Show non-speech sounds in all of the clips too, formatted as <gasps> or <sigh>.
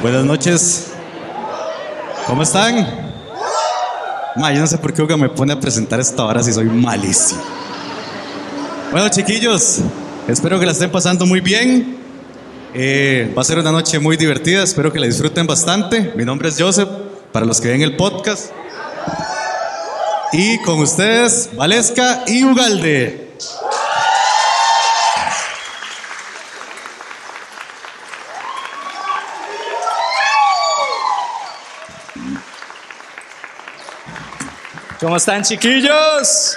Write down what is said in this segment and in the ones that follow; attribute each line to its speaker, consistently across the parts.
Speaker 1: Buenas noches. ¿Cómo están? Ma, yo no sé por qué Uga me pone a presentar esta hora si soy malísimo. Bueno, chiquillos, espero que la estén pasando muy bien. Eh, va a ser una noche muy divertida, espero que la disfruten bastante. Mi nombre es Joseph, para los que ven el podcast. Y con ustedes, Valesca y Ugalde.
Speaker 2: ¿Cómo están, chiquillos?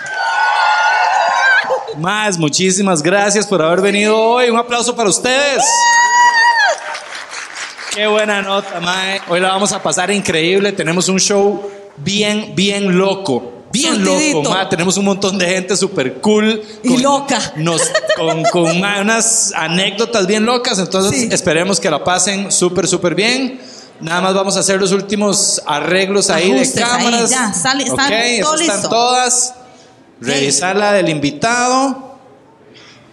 Speaker 2: Más, muchísimas gracias por haber venido hoy. Un aplauso para ustedes. Qué buena nota, Mae. Hoy la vamos a pasar increíble. Tenemos un show bien, bien loco. Bien loco, mae. Tenemos un montón de gente súper cool.
Speaker 3: Y loca.
Speaker 2: Nos, con con, mae, unas anécdotas bien locas. Entonces,
Speaker 3: Sí.
Speaker 2: esperemos que la pasen súper, súper bien. Nada más vamos a hacer los últimos arreglos ahí
Speaker 3: Ajustes
Speaker 2: de
Speaker 3: ahí,
Speaker 2: cámaras.
Speaker 3: ya, sale- está
Speaker 2: Ok,
Speaker 3: todo
Speaker 2: eso están todas. Revisar la del invitado.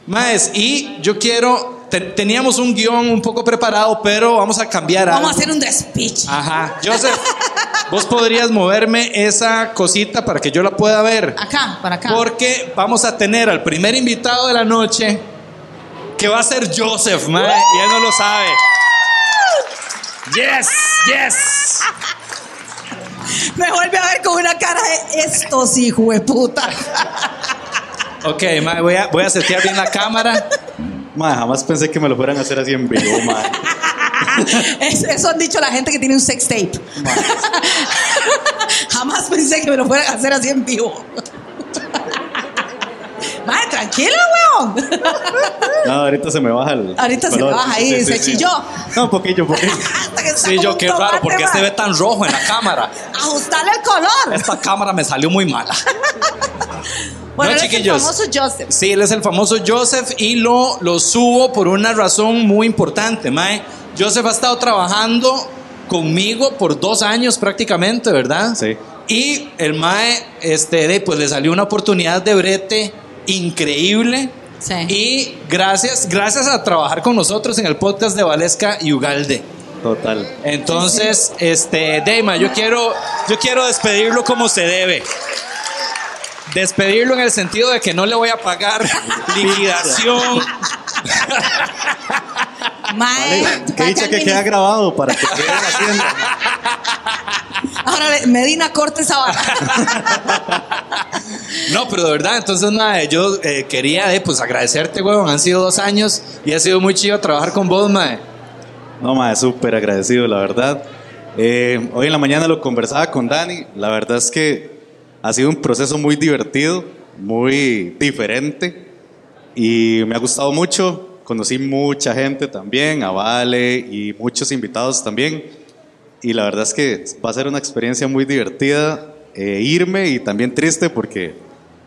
Speaker 2: Maes, y yo quiero. te- teníamos un guion un poco preparado, pero vamos a cambiar
Speaker 3: Vamos a hacer un despiche.
Speaker 2: Ajá. Joseph, vos podrías moverme esa cosita para que yo la pueda ver.
Speaker 3: Acá, para acá.
Speaker 2: Porque vamos a tener al primer invitado de la noche, que va a ser Joseph, mae, y él no lo sabe. Yes, yes.
Speaker 3: Me vuelve a ver con una cara de estos hijos de puta.
Speaker 2: Ok, voy a, voy a setear bien la cámara.
Speaker 1: Ma, jamás pensé que me lo fueran a hacer así en vivo, ma.
Speaker 3: Es- eso han dicho la gente que tiene un sex tape. Jamás pensé que me lo fueran a hacer así en vivo. Tranquila, weón.
Speaker 1: No, ahorita se me baja el.
Speaker 3: Ahorita se
Speaker 1: color.
Speaker 3: baja ahí, se chilló.
Speaker 1: No, un poquillo, un poquillo. <laughs>
Speaker 3: Hasta que
Speaker 2: Sí, yo qué raro, porque este
Speaker 3: mae.
Speaker 2: ve tan rojo en la cámara.
Speaker 3: Ajustarle el color.
Speaker 2: Esta cámara me salió muy mala. <laughs>
Speaker 3: Bueno,
Speaker 2: No,
Speaker 3: él es el
Speaker 2: chiquillos.
Speaker 3: famoso Joseph.
Speaker 2: Sí, él es el famoso Joseph y lo, lo subo por una razón muy importante, Mae. Joseph ha estado trabajando conmigo por dos años prácticamente, ¿verdad?
Speaker 1: Sí.
Speaker 2: Y el Mae, este, pues le salió una oportunidad de brete increíble.
Speaker 3: Sí.
Speaker 2: Y gracias, gracias a trabajar con nosotros en el podcast de Valesca y Ugalde.
Speaker 1: Total.
Speaker 2: Entonces, este, Deima, yo quiero, yo quiero despedirlo como se debe. Despedirlo en el sentido de que no le voy a pagar <laughs> liquidación.
Speaker 3: Mae,
Speaker 1: Vale, que dicha que queda grabado para que quede en Hacienda.
Speaker 3: Ahora Medina corte esa vara.
Speaker 2: No, pero de verdad, entonces nada, yo eh, quería eh, pues agradecerte, weón. Han sido dos años y ha sido muy chido trabajar con vos, mae.
Speaker 1: No, ma, súper agradecido, la verdad. Eh, hoy en la mañana lo conversaba con Dani. La verdad es que ha sido un proceso muy divertido, muy diferente y me ha gustado mucho. Conocí mucha gente también, a Vale y muchos invitados también. Y la verdad es que va a ser una experiencia muy divertida eh, irme y también triste porque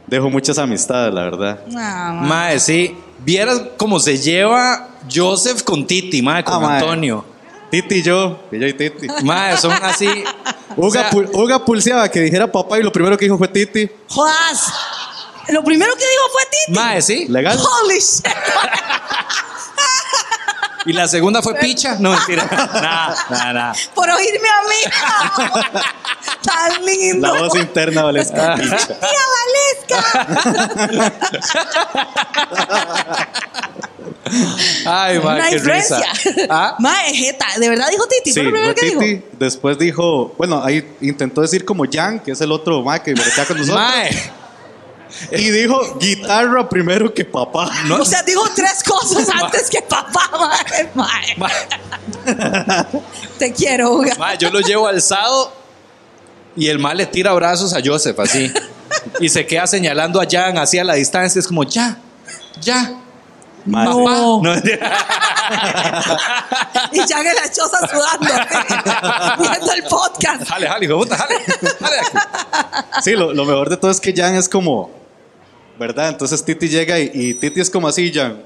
Speaker 1: dejo muchas amistades, la verdad.
Speaker 3: No, mae.
Speaker 2: Mae, sí. Vieras cómo se lleva Joseph con Titi, mae, con
Speaker 1: Ah, mae.
Speaker 2: Antonio.
Speaker 1: Titi y yo, y yo y Titi.
Speaker 2: Mae, son así. <laughs> o
Speaker 1: Uga,
Speaker 2: sea,
Speaker 1: pul- Uga pulseaba que dijera papá y lo primero que dijo fue Titi.
Speaker 3: Jodas. Lo primero que dijo fue Titi.
Speaker 2: mae, sí.
Speaker 1: Legal.
Speaker 3: Holy shit.
Speaker 2: Y la segunda fue picha. No, mentira. Nah, nah, nah.
Speaker 3: Por oírme a mí. <laughs> Tan lindo.
Speaker 1: La voz interna Valesca. <laughs>
Speaker 3: Tía Valesca.
Speaker 2: Ay, mae,
Speaker 3: Una
Speaker 2: qué risa. ¿Ah?
Speaker 3: Mae, jeta. ¿De verdad dijo Titi?
Speaker 1: Sí,
Speaker 3: ¿Fue lo primero que
Speaker 1: Titi.
Speaker 3: dijo?
Speaker 1: Después dijo, bueno, ahí intentó decir como Jan, que es el otro ma que está con nosotros.
Speaker 2: Mae.
Speaker 1: Y dijo guitarra primero que papá.
Speaker 2: No.
Speaker 3: O sea, dijo tres cosas antes que papá, <laughs> mae. Mae, Te quiero, Uga.
Speaker 2: yo lo llevo alzado y el mal le tira brazos a Joseph así. Y se queda señalando a Jan así a la distancia. Es como, ya, ya.
Speaker 3: No.
Speaker 2: No, <laughs>
Speaker 3: Y ya en la choza sudando, así, viendo el podcast.
Speaker 2: Jale, jale, hijo puta, jale.
Speaker 1: Sí, lo, lo mejor de todo es que Jan es como, ¿verdad? Entonces Titi llega y, y Titi es como así, Jan.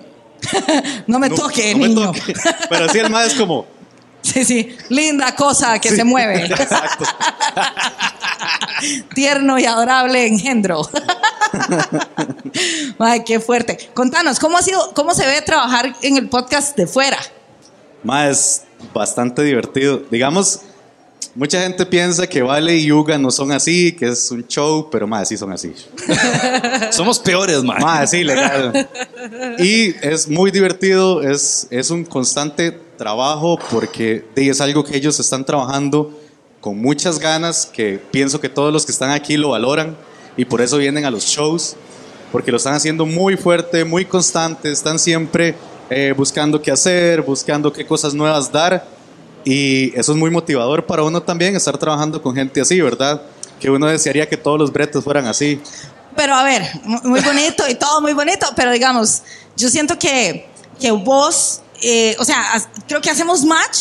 Speaker 1: <laughs>
Speaker 3: No me toque,
Speaker 1: no me
Speaker 3: niño.
Speaker 1: toque. Pero así el ma es como,
Speaker 3: Sí, sí. Linda cosa que se mueve. <laughs>
Speaker 1: exacto. <laughs>
Speaker 3: Tierno y adorable engendro. <laughs> Ay, qué fuerte. Contanos, ¿cómo ha sido, cómo se ve trabajar en el podcast de fuera?
Speaker 1: Ma, es bastante divertido. Digamos, mucha gente piensa que Vale y Yuga no son así, que es un show, pero más sí son así. <laughs>
Speaker 2: Somos peores, man.
Speaker 1: Ma, sí, legal. Y es muy divertido, es, es un constante trabajo porque es algo que ellos están trabajando con muchas ganas, que pienso que todos los que están aquí lo valoran y por eso vienen a los shows, porque lo están haciendo muy fuerte, muy constante, están siempre eh, buscando qué hacer, buscando qué cosas nuevas dar y eso es muy motivador para uno también, estar trabajando con gente así, ¿verdad? Que uno desearía que todos los bretes fueran así.
Speaker 3: Pero a ver, mu- muy bonito y todo muy bonito, pero digamos, yo siento que, que vos, eh, o sea, creo que hacemos match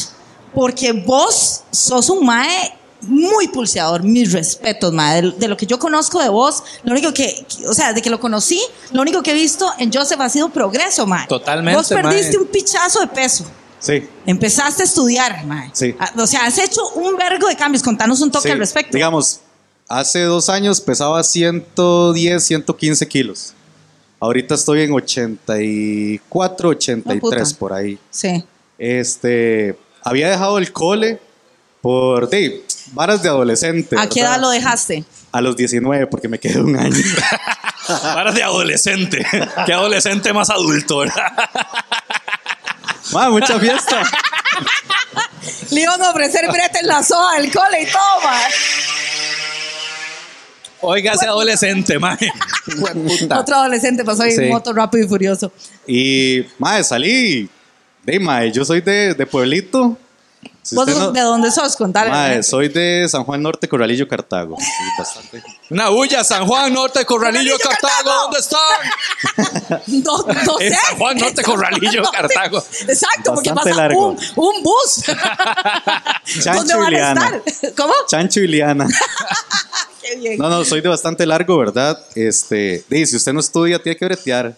Speaker 3: porque vos sos un mae muy pulseador, mis respetos, mae. De, de lo que yo conozco de vos, lo único que, que- o sea, de que lo conocí, lo único que he visto en Joseph ha sido progreso, mae.
Speaker 2: Totalmente,
Speaker 3: Vos perdiste
Speaker 2: mae.
Speaker 3: un pichazo de peso.
Speaker 1: Sí.
Speaker 3: Empezaste a estudiar, mae.
Speaker 1: Sí.
Speaker 3: Ah, O sea, has hecho un vergo de cambios. Contanos un toque
Speaker 1: Sí,
Speaker 3: al respecto.
Speaker 1: Digamos, hace dos años pesaba 110, 115 kilos. Ahorita estoy en 84, 83
Speaker 3: puta.
Speaker 1: por ahí.
Speaker 3: Sí.
Speaker 1: Este, había dejado el cole por de, varas de adolescente.
Speaker 3: ¿A qué edad lo dejaste?
Speaker 1: A los 19, porque me quedé un año. <laughs>
Speaker 2: Para de adolescente. Qué adolescente más adulto, ¿verdad? <laughs>
Speaker 1: Ma, <laughs> mucha fiesta.
Speaker 3: Le iban a ofrecer brete en la soda cole y todo, mae.
Speaker 2: Oiga, ese adolescente, man.
Speaker 3: Otro adolescente pasó ahí
Speaker 1: Sí.
Speaker 3: en moto rápido y furioso.
Speaker 1: Y, madre, salí. De, mae, yo soy de, de pueblito. Si
Speaker 3: ¿Vos
Speaker 1: usted no-
Speaker 3: de dónde sos? Contale.
Speaker 1: Soy de San Juan Norte, Corralillo, Cartago. Sí, bastante.
Speaker 2: Una bulla, San Juan, Norte, Corralillo, Cartago,
Speaker 3: Cartago.
Speaker 2: ¿dónde están? <laughs>
Speaker 3: No, no sé.
Speaker 2: San Juan Norte, Corralillo, Cartago.
Speaker 3: Exacto, porque
Speaker 1: Bastante
Speaker 3: pasa
Speaker 1: largo.
Speaker 3: un, un bus. <laughs> <laughs>
Speaker 1: Chancho
Speaker 3: ¿Dónde van a estar? ¿Cómo?
Speaker 1: Chancho y Liana.
Speaker 3: Qué bien.
Speaker 1: No, no, soy de bastante largo, ¿verdad? Este, si usted no estudia, tiene que bretear.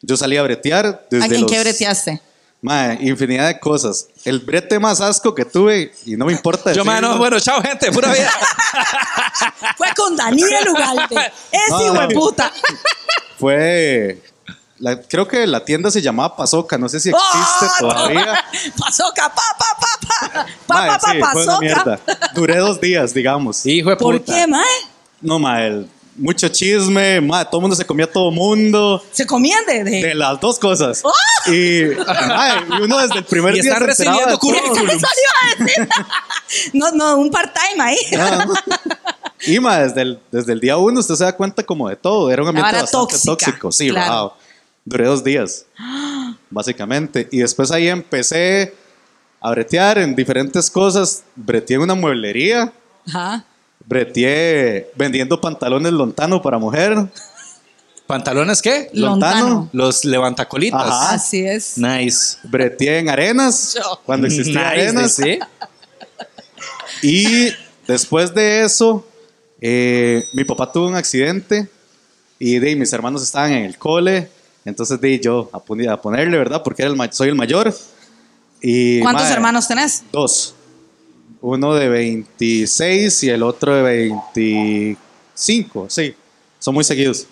Speaker 1: Yo salí a bretear desde
Speaker 3: ¿A quién
Speaker 1: los...
Speaker 3: qué breteaste?
Speaker 1: Mae, infinidad de cosas. El brete más asco que tuve, y no me importa
Speaker 2: Yo, mano, bueno, chao, gente, pura vida. <laughs>
Speaker 3: Fue con Daniel Ugalde. <laughs> Ese
Speaker 1: No,
Speaker 3: hijo
Speaker 1: no.
Speaker 3: de puta.
Speaker 1: fue... la- creo que la tienda se llamaba Pasoca, no sé si existe
Speaker 3: ¡Ah!
Speaker 1: todavía. <laughs>
Speaker 3: Pasoca, pa, pa, pa, pa. Pa,
Speaker 1: Mae,
Speaker 3: pa, pa,
Speaker 1: sí, fue una
Speaker 3: pasoca.
Speaker 1: mierda. Duré dos días, digamos.
Speaker 2: Hijo de
Speaker 3: ¿Por
Speaker 2: puta.
Speaker 3: qué, mae?
Speaker 1: No, mae, el- mucho chisme, mae, todo el mundo se comía a todo mundo.
Speaker 3: Se comían de... de-
Speaker 1: De las dos cosas.
Speaker 3: ¡Oh!
Speaker 1: Y, y uno desde el primer
Speaker 2: Y
Speaker 1: día
Speaker 2: están
Speaker 1: se
Speaker 2: recibiendo
Speaker 1: todo.
Speaker 2: currículum.
Speaker 3: Eso le iba a decir. <laughs> No, no, un part-time ahí.
Speaker 1: Ah. Y ma, desde el, desde el día uno usted se da cuenta como de todo. Era un ambiente bastante
Speaker 3: tóxica,
Speaker 1: tóxico. Sí,
Speaker 3: claro.
Speaker 1: wow. Duré dos días, básicamente. Y después ahí empecé a bretear en diferentes cosas. Breteé en una mueblería.
Speaker 3: Ajá.
Speaker 1: Breteé vendiendo pantalones lontano para mujer.
Speaker 2: ¿Pantalones qué?
Speaker 3: Lontano.
Speaker 2: Los levantacolitas.
Speaker 1: Ajá.
Speaker 3: Así es.
Speaker 2: Nice.
Speaker 1: Breteé en arenas.
Speaker 3: Yo.
Speaker 1: Cuando existía
Speaker 2: Nice,
Speaker 1: arenas.
Speaker 2: ¿sí?
Speaker 1: Y después de eso, eh, mi papá tuvo un accidente y de, mis hermanos estaban en el cole. Entonces de yo a, ponerle, ¿verdad? Porque era el, ma- soy el mayor. Y,
Speaker 3: ¿Cuántos hermanos tenés?
Speaker 1: Dos. Uno de 26 y el otro de 25. Sí, son muy seguidos.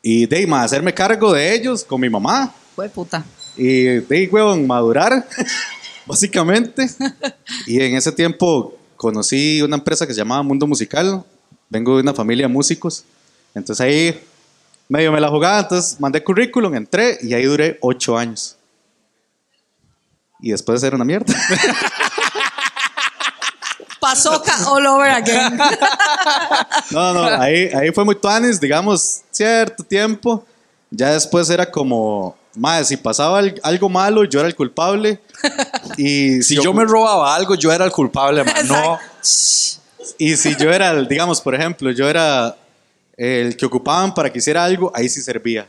Speaker 1: Y de ma, hacerme cargo de ellos con mi mamá.
Speaker 3: Fue puta.
Speaker 1: Y de huevón, madurar, <laughs> básicamente. Y en ese tiempo conocí una empresa que se llamaba Mundo Musical. Vengo de una familia de músicos. Entonces ahí medio me la jugaba. Entonces mandé currículum, entré y ahí duré ocho años. Y después era una mierda. <laughs>
Speaker 3: Pasoca all over again. <laughs>
Speaker 1: No, no, ahí, ahí fue muy tuanis, digamos, cierto tiempo. Ya después era como, más si pasaba al- algo malo, yo era el culpable. Y <laughs>
Speaker 2: Si yo me robaba algo, yo era el culpable, man. No.
Speaker 1: Y si yo era, el, digamos, por ejemplo, yo era el que ocupaban para que hiciera algo, ahí sí servía.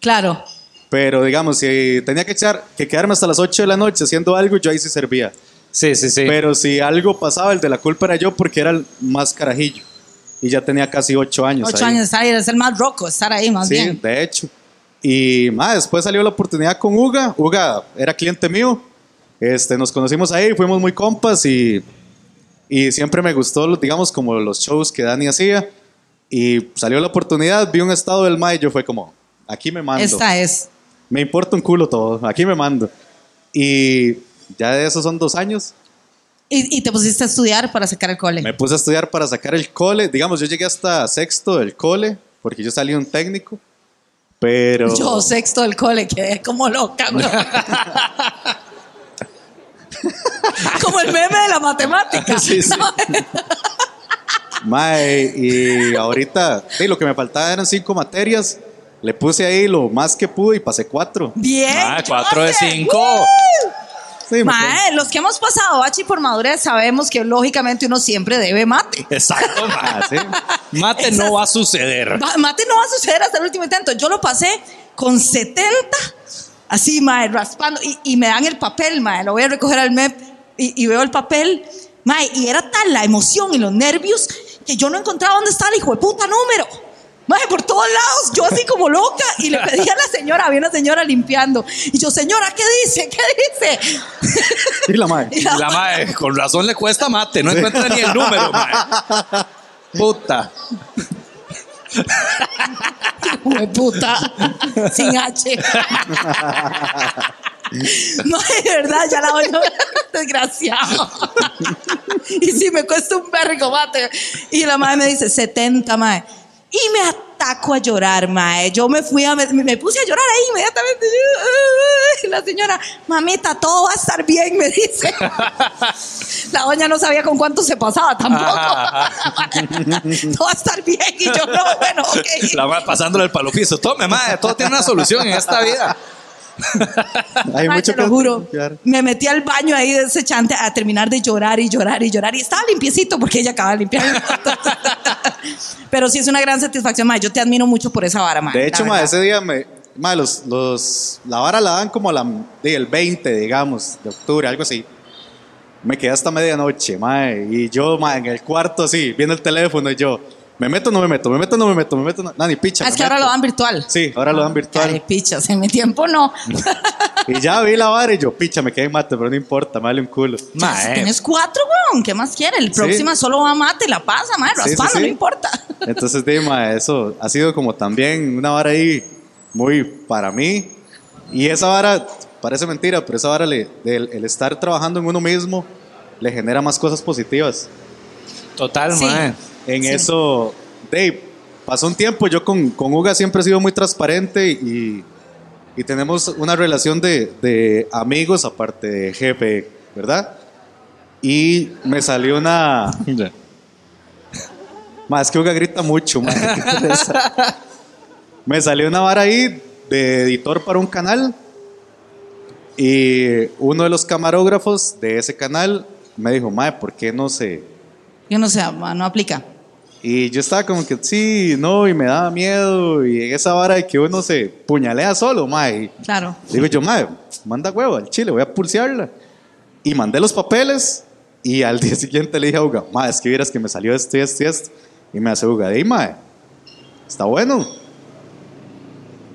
Speaker 3: Claro.
Speaker 1: Pero digamos, si tenía que, echar, que quedarme hasta las 8 de la noche haciendo algo, yo ahí sí servía.
Speaker 2: Sí, sí, sí.
Speaker 1: Pero si algo pasaba, el de la culpa era yo porque era el más carajillo. Y ya tenía casi 8 años.
Speaker 3: Ocho
Speaker 1: ahí.
Speaker 3: años de estar ahí, de ser más roco, estar ahí más
Speaker 1: Sí,
Speaker 3: bien.
Speaker 1: de hecho. Y más, después salió la oportunidad con Uga. Uga era cliente mío. Este, nos conocimos ahí, fuimos muy compas y, y siempre me gustó, lo- digamos, como los shows que Dani hacía. Y salió la oportunidad, vi un estado del MAE y yo fue como, aquí me mando.
Speaker 3: Esta es.
Speaker 1: Me importa un culo todo, aquí me mando. Y ya de esos son dos años.
Speaker 3: Y, y te pusiste a estudiar para sacar el cole.
Speaker 1: Me puse a estudiar para sacar el cole. Digamos, yo llegué hasta sexto del cole, porque yo salí un técnico. Pero.
Speaker 3: Yo, sexto del cole, quedé como loca, güey. <laughs> como el meme de la matemática.
Speaker 2: Sí, sí.
Speaker 3: No,
Speaker 1: Mae, y ahorita, sí, lo que me faltaba eran cinco materias. Le puse ahí lo más que pude y pasé cuatro.
Speaker 3: Bien.
Speaker 2: Ah, cuatro de cinco.
Speaker 3: ¡Woo!
Speaker 1: Sí,
Speaker 3: Mae, los que hemos pasado bachi por madurez sabemos que lógicamente uno siempre debe mate.
Speaker 2: Exacto, <laughs> ma.
Speaker 1: Ah, sí.
Speaker 2: Mate no va a suceder.
Speaker 3: Va- Mate no va a suceder hasta el último intento. Yo lo pasé con 70, así, mae, raspando. Y, y me dan el papel, mae. Lo voy a recoger al MEP y, y veo el papel. Mae, y era tal la emoción y los nervios que yo no encontraba dónde estaba el hijo de puta número. Mae, por todos lados, yo así como loca. Y le pedí a la señora, había una señora limpiando. Y yo, señora, ¿qué dice? ¿Qué dice?
Speaker 1: Y la mae.
Speaker 3: Y
Speaker 2: la mae, <laughs> con razón le cuesta mate, no encuentra ni el número, mae. Puta.
Speaker 3: Hijo de puta, sin H. No, de verdad, ya la oigo. Desgraciado. Y si me cuesta un vergo, mate. Y la madre me dice, 70, madre. Y me ataco a llorar, mae. Yo me fui a, me, me puse a llorar ahí inmediatamente. La señora, mamita, todo va a estar bien, me dice. <laughs> La doña no sabía con cuánto se pasaba tampoco. <laughs> todo va a estar bien. Y yo, no, bueno, ok.
Speaker 2: La mae pasándole el palo piso. Tome, mae, todo tiene una solución en esta vida. <laughs>
Speaker 1: Hay
Speaker 3: Ay,
Speaker 1: mucho
Speaker 3: te lo
Speaker 1: que
Speaker 3: juro.
Speaker 1: limpiar.
Speaker 3: Me metí al baño ahí de ese chante a terminar de llorar y llorar y llorar. Y estaba limpiecito porque ella acaba de limpiar. Pero sí es una gran satisfacción, ma. Yo te admiro mucho por esa vara, ma.
Speaker 1: De hecho, ma, ese día me. Ma, los, los, la vara la dan como la, el 20, digamos, de octubre, algo así. Me quedé hasta medianoche, ma, y yo, ma, en el cuarto así, viendo el teléfono, y yo, ¿me meto no me meto? ¿Me meto no me meto? ¿Me meto? No, ni picha.
Speaker 3: Ah, es que ahora lo dan virtual.
Speaker 1: Sí, ahora lo dan virtual.
Speaker 3: pichas, en mi tiempo no. <laughs>
Speaker 1: Y ya vi la vara y yo, picha, me quedé en mate, pero no importa, me vale un culo.
Speaker 2: Mae.
Speaker 3: Tienes cuatro, weón. ¿Qué más quiere? El próxima solo va a mate, la pasa, ma.
Speaker 1: Sí, sí,
Speaker 3: Raspando,
Speaker 1: sí.
Speaker 3: no importa.
Speaker 1: Entonces, Dima, eso ha sido como también una vara ahí muy para mí. Y esa vara, parece mentira, pero esa vara, le, el, el estar trabajando en uno mismo, le genera más cosas positivas.
Speaker 2: Total,
Speaker 3: Sí.
Speaker 2: mae.
Speaker 1: En
Speaker 3: Sí.
Speaker 1: eso, Dave, pasó un tiempo, yo con, con Uga siempre he sido muy transparente y, y tenemos una relación de, de amigos aparte de jefe, ¿verdad? Y me salió una... <laughs> Más que Uga grita mucho, man. <laughs> Me salió una vara ahí de editor para un canal. Y uno de los camarógrafos de ese canal me dijo, Mae, ¿por qué no se.?
Speaker 3: Yo no sé, ma, no aplica.
Speaker 1: Y yo estaba como que sí, no, y me daba miedo. Y en esa vara de que uno se puñalea solo, Mae.
Speaker 3: Claro.
Speaker 1: digo yo, Mae, manda huevo al chile, voy a pulsearla. Y mandé los papeles. Y al <laughs> día siguiente le dije a Uga, Mae, es que vieras que me salió esto y esto y esto. Y me hace Uga, di, Mae, está bueno.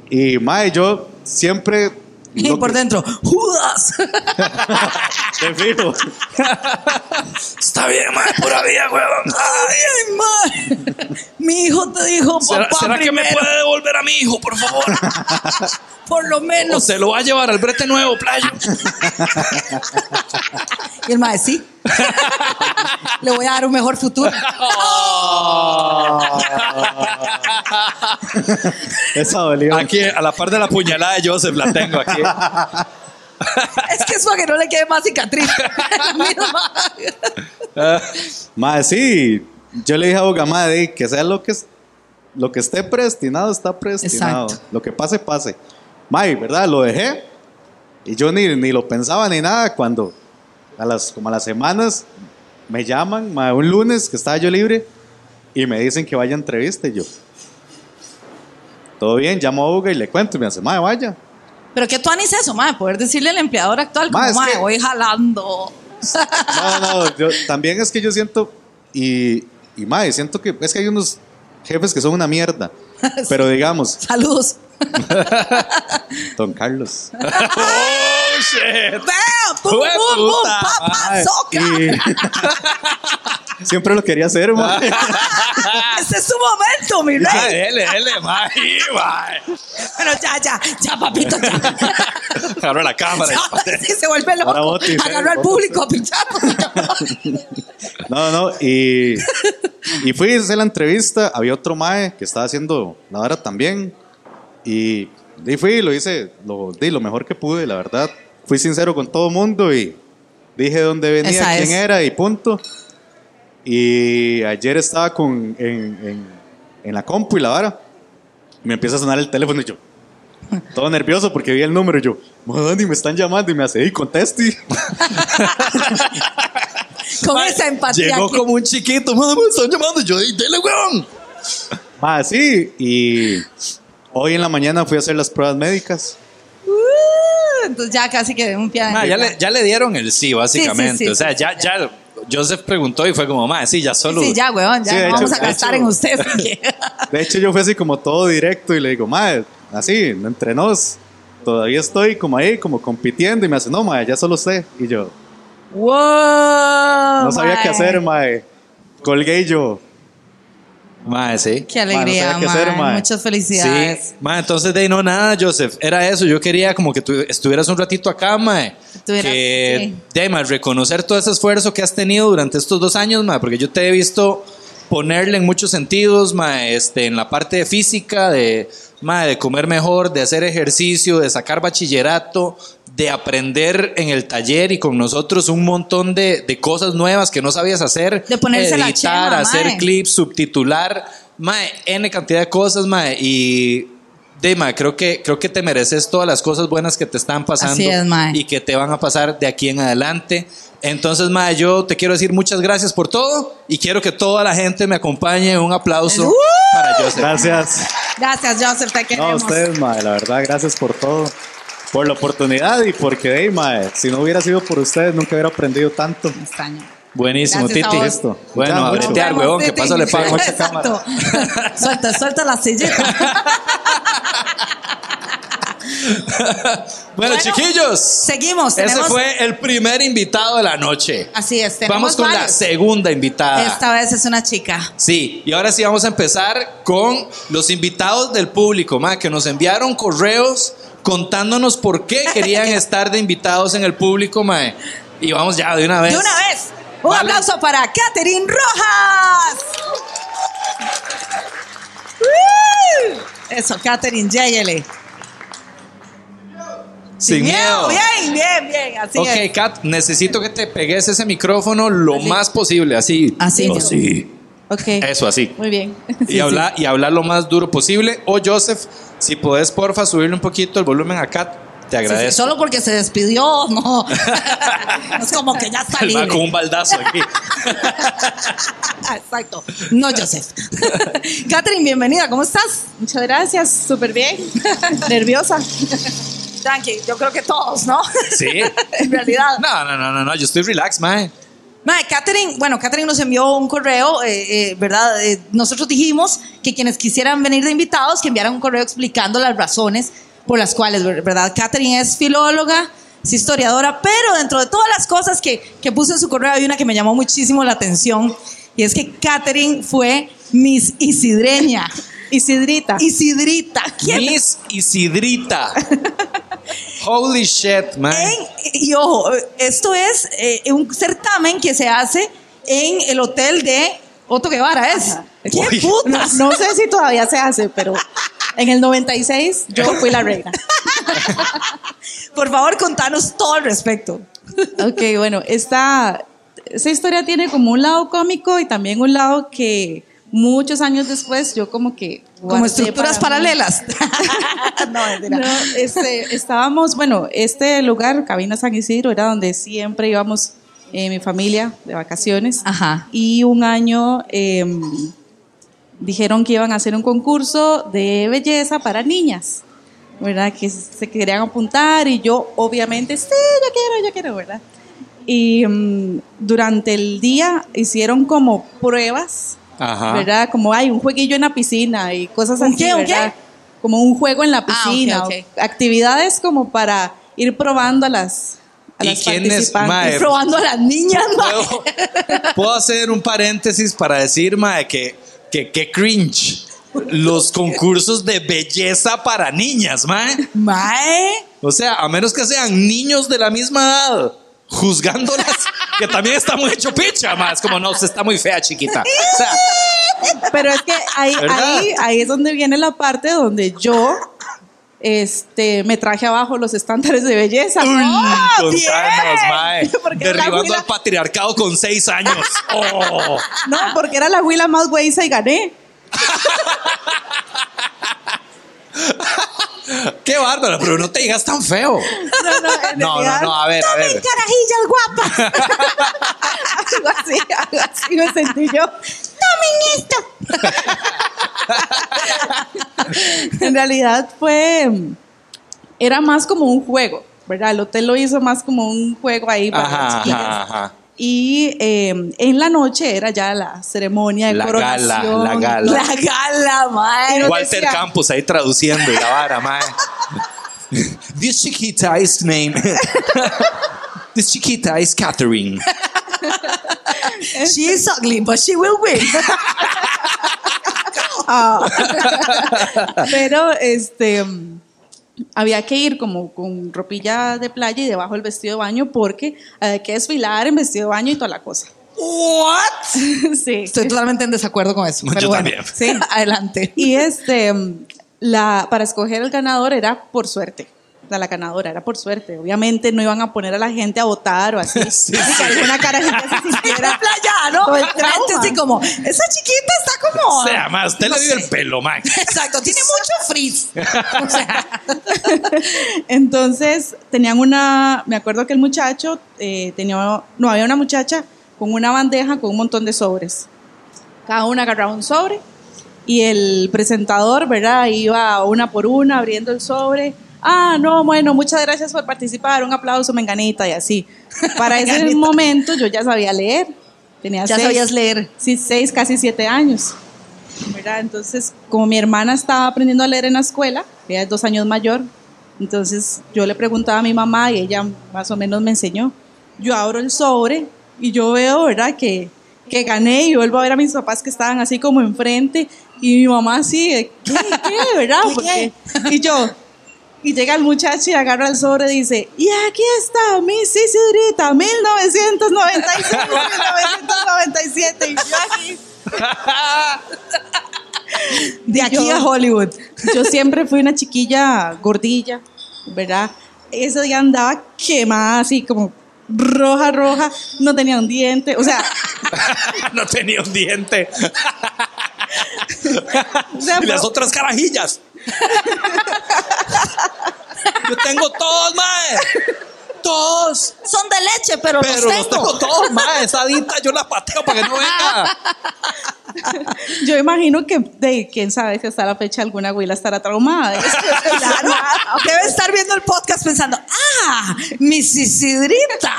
Speaker 1: Y Mae, yo siempre. <laughs>
Speaker 3: Y por
Speaker 1: que-
Speaker 3: dentro, ¡Judas! <laughs>
Speaker 1: Te fijo. <laughs>
Speaker 2: Está bien, mae, pura vida, huevón.
Speaker 3: ¡Ay, ma! Mi hijo te dijo,
Speaker 2: ¿Será,
Speaker 3: papá,
Speaker 2: será que me puede devolver a mi hijo, por favor? <laughs>
Speaker 3: por lo
Speaker 2: O
Speaker 3: menos.
Speaker 2: se lo va a llevar al brete nuevo, playo.
Speaker 3: Y el maestro, sí. Le voy a dar un mejor futuro.
Speaker 1: Esa dolió.
Speaker 2: Aquí, a la par de la puñalada de Joseph, la tengo aquí. <laughs>
Speaker 3: Es que es para que no le quede más cicatriz. La misma.
Speaker 1: Mae, sí. Yo le dije a Uga, Mae, di, que sea lo que, lo que esté predestinado, está predestinado.
Speaker 3: Exacto.
Speaker 1: Lo que pase, pase. Mae, ¿verdad? Lo dejé. Y yo ni, ni lo pensaba ni nada cuando a las, como a las semanas me llaman, mae, un lunes que estaba yo libre y me dicen que vaya a entrevista y yo. Todo bien, llamo a Uga y le cuento y me dice, mae, vaya.
Speaker 3: Pero qué tú es eso, madre, poder decirle al empleador actual, como, madre,
Speaker 1: que-
Speaker 3: voy jalando.
Speaker 1: No, no, yo, también es que yo siento, y, y mae, siento que es que hay unos jefes que son una mierda. <laughs> Pero digamos,
Speaker 3: Saludos. <laughs>
Speaker 1: don Carlos. <laughs>
Speaker 2: ¡Oh, shit.
Speaker 3: ¡Bam! ¡Pum,
Speaker 2: ¡Jue
Speaker 3: pum, pum!
Speaker 2: puta!
Speaker 3: ¡Papa,
Speaker 1: Mae,
Speaker 3: soca!
Speaker 1: y- siempre lo quería hacer, mae. <laughs>
Speaker 3: Ese es su momento, mi
Speaker 2: Mae,
Speaker 3: rey.
Speaker 2: dele, mae, mae.
Speaker 3: Bueno, ya, ya, ya, papito, ya. <laughs>
Speaker 2: Agarró la cámara.
Speaker 3: Ya, sí, se vuelve loco.
Speaker 1: bote,
Speaker 3: Agarró al público a pinchar. <laughs>
Speaker 1: No, no, y, y fui a hacer la entrevista. Había otro mae que estaba haciendo la hora también. Y, y fui y lo hice lo, di, lo mejor que pude, la verdad. Fui sincero con todo el mundo y dije dónde venía,
Speaker 3: Esa
Speaker 1: quién
Speaker 3: es.
Speaker 1: era y punto. Y ayer estaba con, en, en, en la compu y la vara. Y me empieza a sonar el teléfono y yo, <laughs> todo nervioso porque vi el número y yo, "Ma, Dani, me están llamando y me hace, y conteste. <laughs>
Speaker 3: Con esa empatía.
Speaker 2: Llegó
Speaker 3: que-
Speaker 2: como un chiquito, me están llamando. Yo, "Ey, dele, weón.
Speaker 1: Ah, sí, y hoy en la mañana fui a hacer las pruebas médicas.
Speaker 3: Entonces ya casi que un pie
Speaker 2: Ma, ya, le, ya le dieron el sí, básicamente.
Speaker 3: Sí, sí, sí,
Speaker 2: o sea,
Speaker 3: sí,
Speaker 2: ya, ya, Joseph preguntó y fue como, ma, sí, ya solo.
Speaker 3: Sí, ya, weón, ya
Speaker 1: Sí, de
Speaker 3: no
Speaker 1: hecho,
Speaker 3: vamos a gastar
Speaker 1: hecho.
Speaker 3: en usted. <laughs>
Speaker 1: De hecho, yo fui así como todo directo y le digo, madre, así, entre nos, todavía estoy como ahí, como compitiendo. Y me hace, no, madre, ya solo sé. Y yo,
Speaker 3: wow.
Speaker 1: no sabía qué hacer, madre. Colgué y yo,
Speaker 2: Ma, sí.
Speaker 3: Qué alegría,
Speaker 1: sabía qué hacer,
Speaker 3: mae.
Speaker 1: mae.
Speaker 3: Muchas felicidades.
Speaker 2: Sí, ma, entonces de ahí no nada, Joseph. Era eso. Yo quería como que tú estuvieras un ratito acá, ma.
Speaker 3: Estuvieras-
Speaker 2: Que,
Speaker 3: sí.
Speaker 2: de ahí, reconocer todo ese esfuerzo que has tenido durante estos dos años, ma, porque yo te he visto ponerle en muchos sentidos, ma, este, en la parte de física, de, ma, de comer mejor, de hacer ejercicio, de sacar bachillerato, de aprender en el taller y con nosotros un montón de, de cosas nuevas que no sabías hacer.
Speaker 3: De ponerse la
Speaker 2: editar,
Speaker 3: chema,
Speaker 2: hacer
Speaker 3: mae.
Speaker 2: clips, subtitular, mae, N cantidad de cosas, mae, y de mae, creo que creo que te mereces todas las cosas buenas que te están pasando
Speaker 3: es, mae.
Speaker 2: y que te van a pasar de aquí en adelante. Entonces, mae, yo te quiero decir muchas gracias por todo y quiero que toda la gente me acompañe. Un aplauso
Speaker 3: ¡Uh!
Speaker 2: para Joseph.
Speaker 1: gracias.
Speaker 3: Gracias, Joseph, te
Speaker 1: No,
Speaker 3: queremos.
Speaker 1: a ustedes, madre, la verdad, gracias por todo. Por la oportunidad y porque, hey, madre, si no hubiera sido por ustedes, nunca hubiera aprendido tanto.
Speaker 3: Extraño.
Speaker 2: Buenísimo,
Speaker 3: Gracias
Speaker 2: Titi.
Speaker 1: Listo.
Speaker 2: Bueno,
Speaker 1: Ya,
Speaker 2: a
Speaker 1: mucho.
Speaker 2: bretear, huevón, que
Speaker 3: Titi.
Speaker 2: paso le pago mucha cámara. <laughs>
Speaker 3: suelta, suelta la sillita. <laughs>
Speaker 2: Bueno,
Speaker 3: Bueno,
Speaker 2: chiquillos.
Speaker 3: seguimos,
Speaker 2: Ese
Speaker 3: tenemos-
Speaker 2: fue el primer invitado de la noche.
Speaker 3: Así es,
Speaker 2: Vamos con la
Speaker 3: varios.
Speaker 2: segunda invitada.
Speaker 3: Esta vez es una chica.
Speaker 2: Sí, y ahora sí vamos a empezar con los invitados del público, ma, que nos enviaron correos contándonos por qué <laughs> querían estar de invitados en el público, ma. Y vamos ya de una vez.
Speaker 3: De una vez, un
Speaker 2: Vale.
Speaker 3: aplauso para Katherine Rojas. Eso, Katherine, lléguele.
Speaker 2: Sin miedo.
Speaker 3: Bien, bien, bien. Así
Speaker 2: Ok,
Speaker 3: es.
Speaker 2: Kat, necesito que te pegues ese micrófono lo
Speaker 3: Así.
Speaker 2: más posible, así.
Speaker 3: Así.
Speaker 2: Así.
Speaker 3: Ok.
Speaker 2: Eso, así.
Speaker 3: Muy bien. <laughs>
Speaker 2: y, hablar, y hablar lo más duro posible. O Joseph, si podés, porfa, subirle un poquito el volumen a Kat, te
Speaker 3: Sí, sí,
Speaker 2: agradezco.
Speaker 3: solo porque se despidió, no. <laughs> <laughs> es como que ya está libre.
Speaker 2: con un baldazo aquí.
Speaker 3: Exacto. No, Joseph. Catherine, bienvenida. ¿Cómo estás?
Speaker 4: Muchas gracias, súper bien. Nerviosa.
Speaker 3: Tranqui, yo creo que todos, ¿no?
Speaker 2: Sí.
Speaker 3: en realidad.
Speaker 2: No, no, no, no, no, yo estoy relax, mae.
Speaker 3: Mae, Catherine, bueno, Catherine nos envió un correo, eh, eh, ¿verdad? Eh, nosotros dijimos que quienes quisieran venir de invitados, que enviaran un correo explicando las razones por las cuales, ¿verdad? Catherine es filóloga, es historiadora, pero dentro de todas las cosas que, que puso en su correo hay una que me llamó muchísimo la atención, y es que Catherine fue Miss Isidreña.
Speaker 4: Isidrita.
Speaker 3: Isidrita. ¿Quién?
Speaker 2: Miss Isidrita. <laughs> Holy shit, man.
Speaker 3: En- y ojo, esto es eh, un certamen que se hace en el hotel de Otto Guevara, ¿es? ¿Qué
Speaker 2: Uy.
Speaker 4: No,
Speaker 3: putas?
Speaker 4: no sé si todavía se hace, pero en el 96 yo fui la reina. <laughs>
Speaker 3: Por favor, contanos todo al respecto.
Speaker 4: Ok, bueno, esta, esta historia tiene como un lado cómico y también un lado que muchos años después yo como que...
Speaker 3: Como estructuras
Speaker 4: para
Speaker 3: paralelas. <laughs> no.
Speaker 4: No, este, estábamos, bueno, este lugar, Cabina San Isidro, era donde siempre íbamos eh, mi familia de vacaciones.
Speaker 3: Ajá.
Speaker 4: Y un año eh, dijeron que iban a hacer un concurso de belleza para niñas, ¿verdad? Que se querían apuntar y yo obviamente, sí, yo quiero, yo quiero, ¿verdad? Y mm, durante el día hicieron como pruebas,
Speaker 2: Ajá.
Speaker 4: ¿verdad? Como hay un jueguillo en la piscina y cosas
Speaker 3: ¿Un
Speaker 4: así,
Speaker 3: qué,
Speaker 4: ¿verdad?
Speaker 3: qué?
Speaker 4: Como un juego en la
Speaker 3: Ah,
Speaker 4: piscina,
Speaker 3: ok.
Speaker 4: o actividades como para ir probando a las, a
Speaker 2: ¿Y
Speaker 4: las
Speaker 2: quién es,
Speaker 4: participantes.
Speaker 2: mae? <laughs>
Speaker 3: Probando a las niñas, mae.
Speaker 2: ¿Puedo, puedo hacer un paréntesis para decir, mae, que, que, que cringe. Los concursos de belleza para niñas, mae.
Speaker 3: Mae.
Speaker 2: O sea, a menos que sean niños de la misma edad, juzgándolas, <laughs> que también está muy hecho picha, más como no, usted está muy fea, chiquita. O sea,
Speaker 4: Pero es que ahí, ahí, ahí es donde viene la parte donde yo este, me traje abajo los estándares de belleza. <laughs> Era la
Speaker 2: Derribando
Speaker 4: huila-
Speaker 2: al patriarcado con seis años. <laughs> Oh.
Speaker 4: No, porque era la huila más güeyza y gané. <laughs>
Speaker 2: Qué bárbaro, pero no te digas tan feo.
Speaker 4: No, no, en
Speaker 2: No, no,
Speaker 4: realidad,
Speaker 2: no, a ver, a ver.
Speaker 3: Carajillas guapas. <laughs>
Speaker 4: Algo así, algo así me sentí yo.
Speaker 3: Tomen esto. <laughs>
Speaker 4: En realidad fue. Era más como un juego, ¿verdad? El hotel lo hizo más como un juego ahí para
Speaker 2: Ajá,
Speaker 4: chiquillas.
Speaker 2: ajá, ajá.
Speaker 4: Y eh, en la noche era ya la ceremonia de
Speaker 2: La
Speaker 4: coronación.
Speaker 2: gala, la gala.
Speaker 3: La <laughs> gala, mae.
Speaker 4: Pero
Speaker 2: Walter
Speaker 4: decía-
Speaker 2: Campos ahí traduciendo y la vara, mae. <laughs> This chiquita is name. <laughs> This chiquita is Catherine.
Speaker 3: She is ugly, but she will win.
Speaker 4: Ah. Pero este mm, había que ir como con ropilla de playa y debajo el vestido de baño porque hay que desfilar en vestido de baño y toda la cosa.
Speaker 3: What? <laughs>
Speaker 4: sí.
Speaker 3: Estoy totalmente en desacuerdo con eso.
Speaker 2: Yo
Speaker 3: pero bueno,
Speaker 2: también.
Speaker 3: Sí, <laughs> adelante.
Speaker 4: Y este mm, la para escoger el ganador era por suerte. Sea, la ganadora era por suerte. Obviamente no iban a poner a la gente a votar o así. <laughs>
Speaker 2: Sí,
Speaker 4: Así que alguna carajita se sintiera <laughs>
Speaker 3: playa, ¿no? Gente así como, esa chiquita está como...
Speaker 2: O sea, más, usted
Speaker 3: no
Speaker 2: le
Speaker 3: sé.
Speaker 2: el pelo, mae. <laughs>
Speaker 3: Exacto, tiene mucho frizz. O sea,
Speaker 4: Entonces tenían una, me acuerdo que el muchacho eh, tenía, no había una muchacha con una bandeja con un montón de sobres. Cada una agarraba un sobre y el presentador, ¿verdad? Iba una por una abriendo el sobre. Ah, no, bueno, muchas gracias por participar, un aplauso, menganita y así. Para ese momento yo ya sabía leer. Tenía
Speaker 3: ya
Speaker 4: seis-
Speaker 3: sabías leer.
Speaker 4: Sí, seis, casi siete años. ¿verdad? Entonces, como mi hermana estaba aprendiendo a leer en la escuela, ella es dos años mayor, entonces yo le preguntaba a mi mamá y ella más o menos me enseñó. Yo abro el sobre y yo veo, ¿verdad? Que, que gané y vuelvo a ver a mis papás que estaban así como enfrente y mi mamá así, ¿qué? ¿Qué? ¿Verdad? <laughs>
Speaker 3: ¿Qué,
Speaker 4: Porque- y yo, y llega el muchacho y agarra el sobre y dice, y aquí está mi Isidrita, 1996, 1997. Y yo aquí, <laughs>
Speaker 3: De aquí
Speaker 4: Yo-
Speaker 3: a Hollywood.
Speaker 4: yo siempre fui una chiquilla gordilla, ¿verdad? Ese día andaba quemada así como roja, roja, no tenía un diente, o sea, <laughs>
Speaker 2: no tenía un diente. <laughs>
Speaker 4: o sea,
Speaker 2: y las otras carajillas. Yo tengo todos, mae. Todos.
Speaker 3: Son de leche, pero,
Speaker 2: Pero
Speaker 3: los
Speaker 2: los
Speaker 3: tengo.
Speaker 2: tengo todos, mae. Esa dita yo la pateo para que no venga. <laughs>
Speaker 4: yo imagino que, de, quién sabe si hasta la fecha alguna güila estará traumada. <laughs>
Speaker 3: Claro, debe estar viendo el podcast pensando, ah, Miss Isidrita,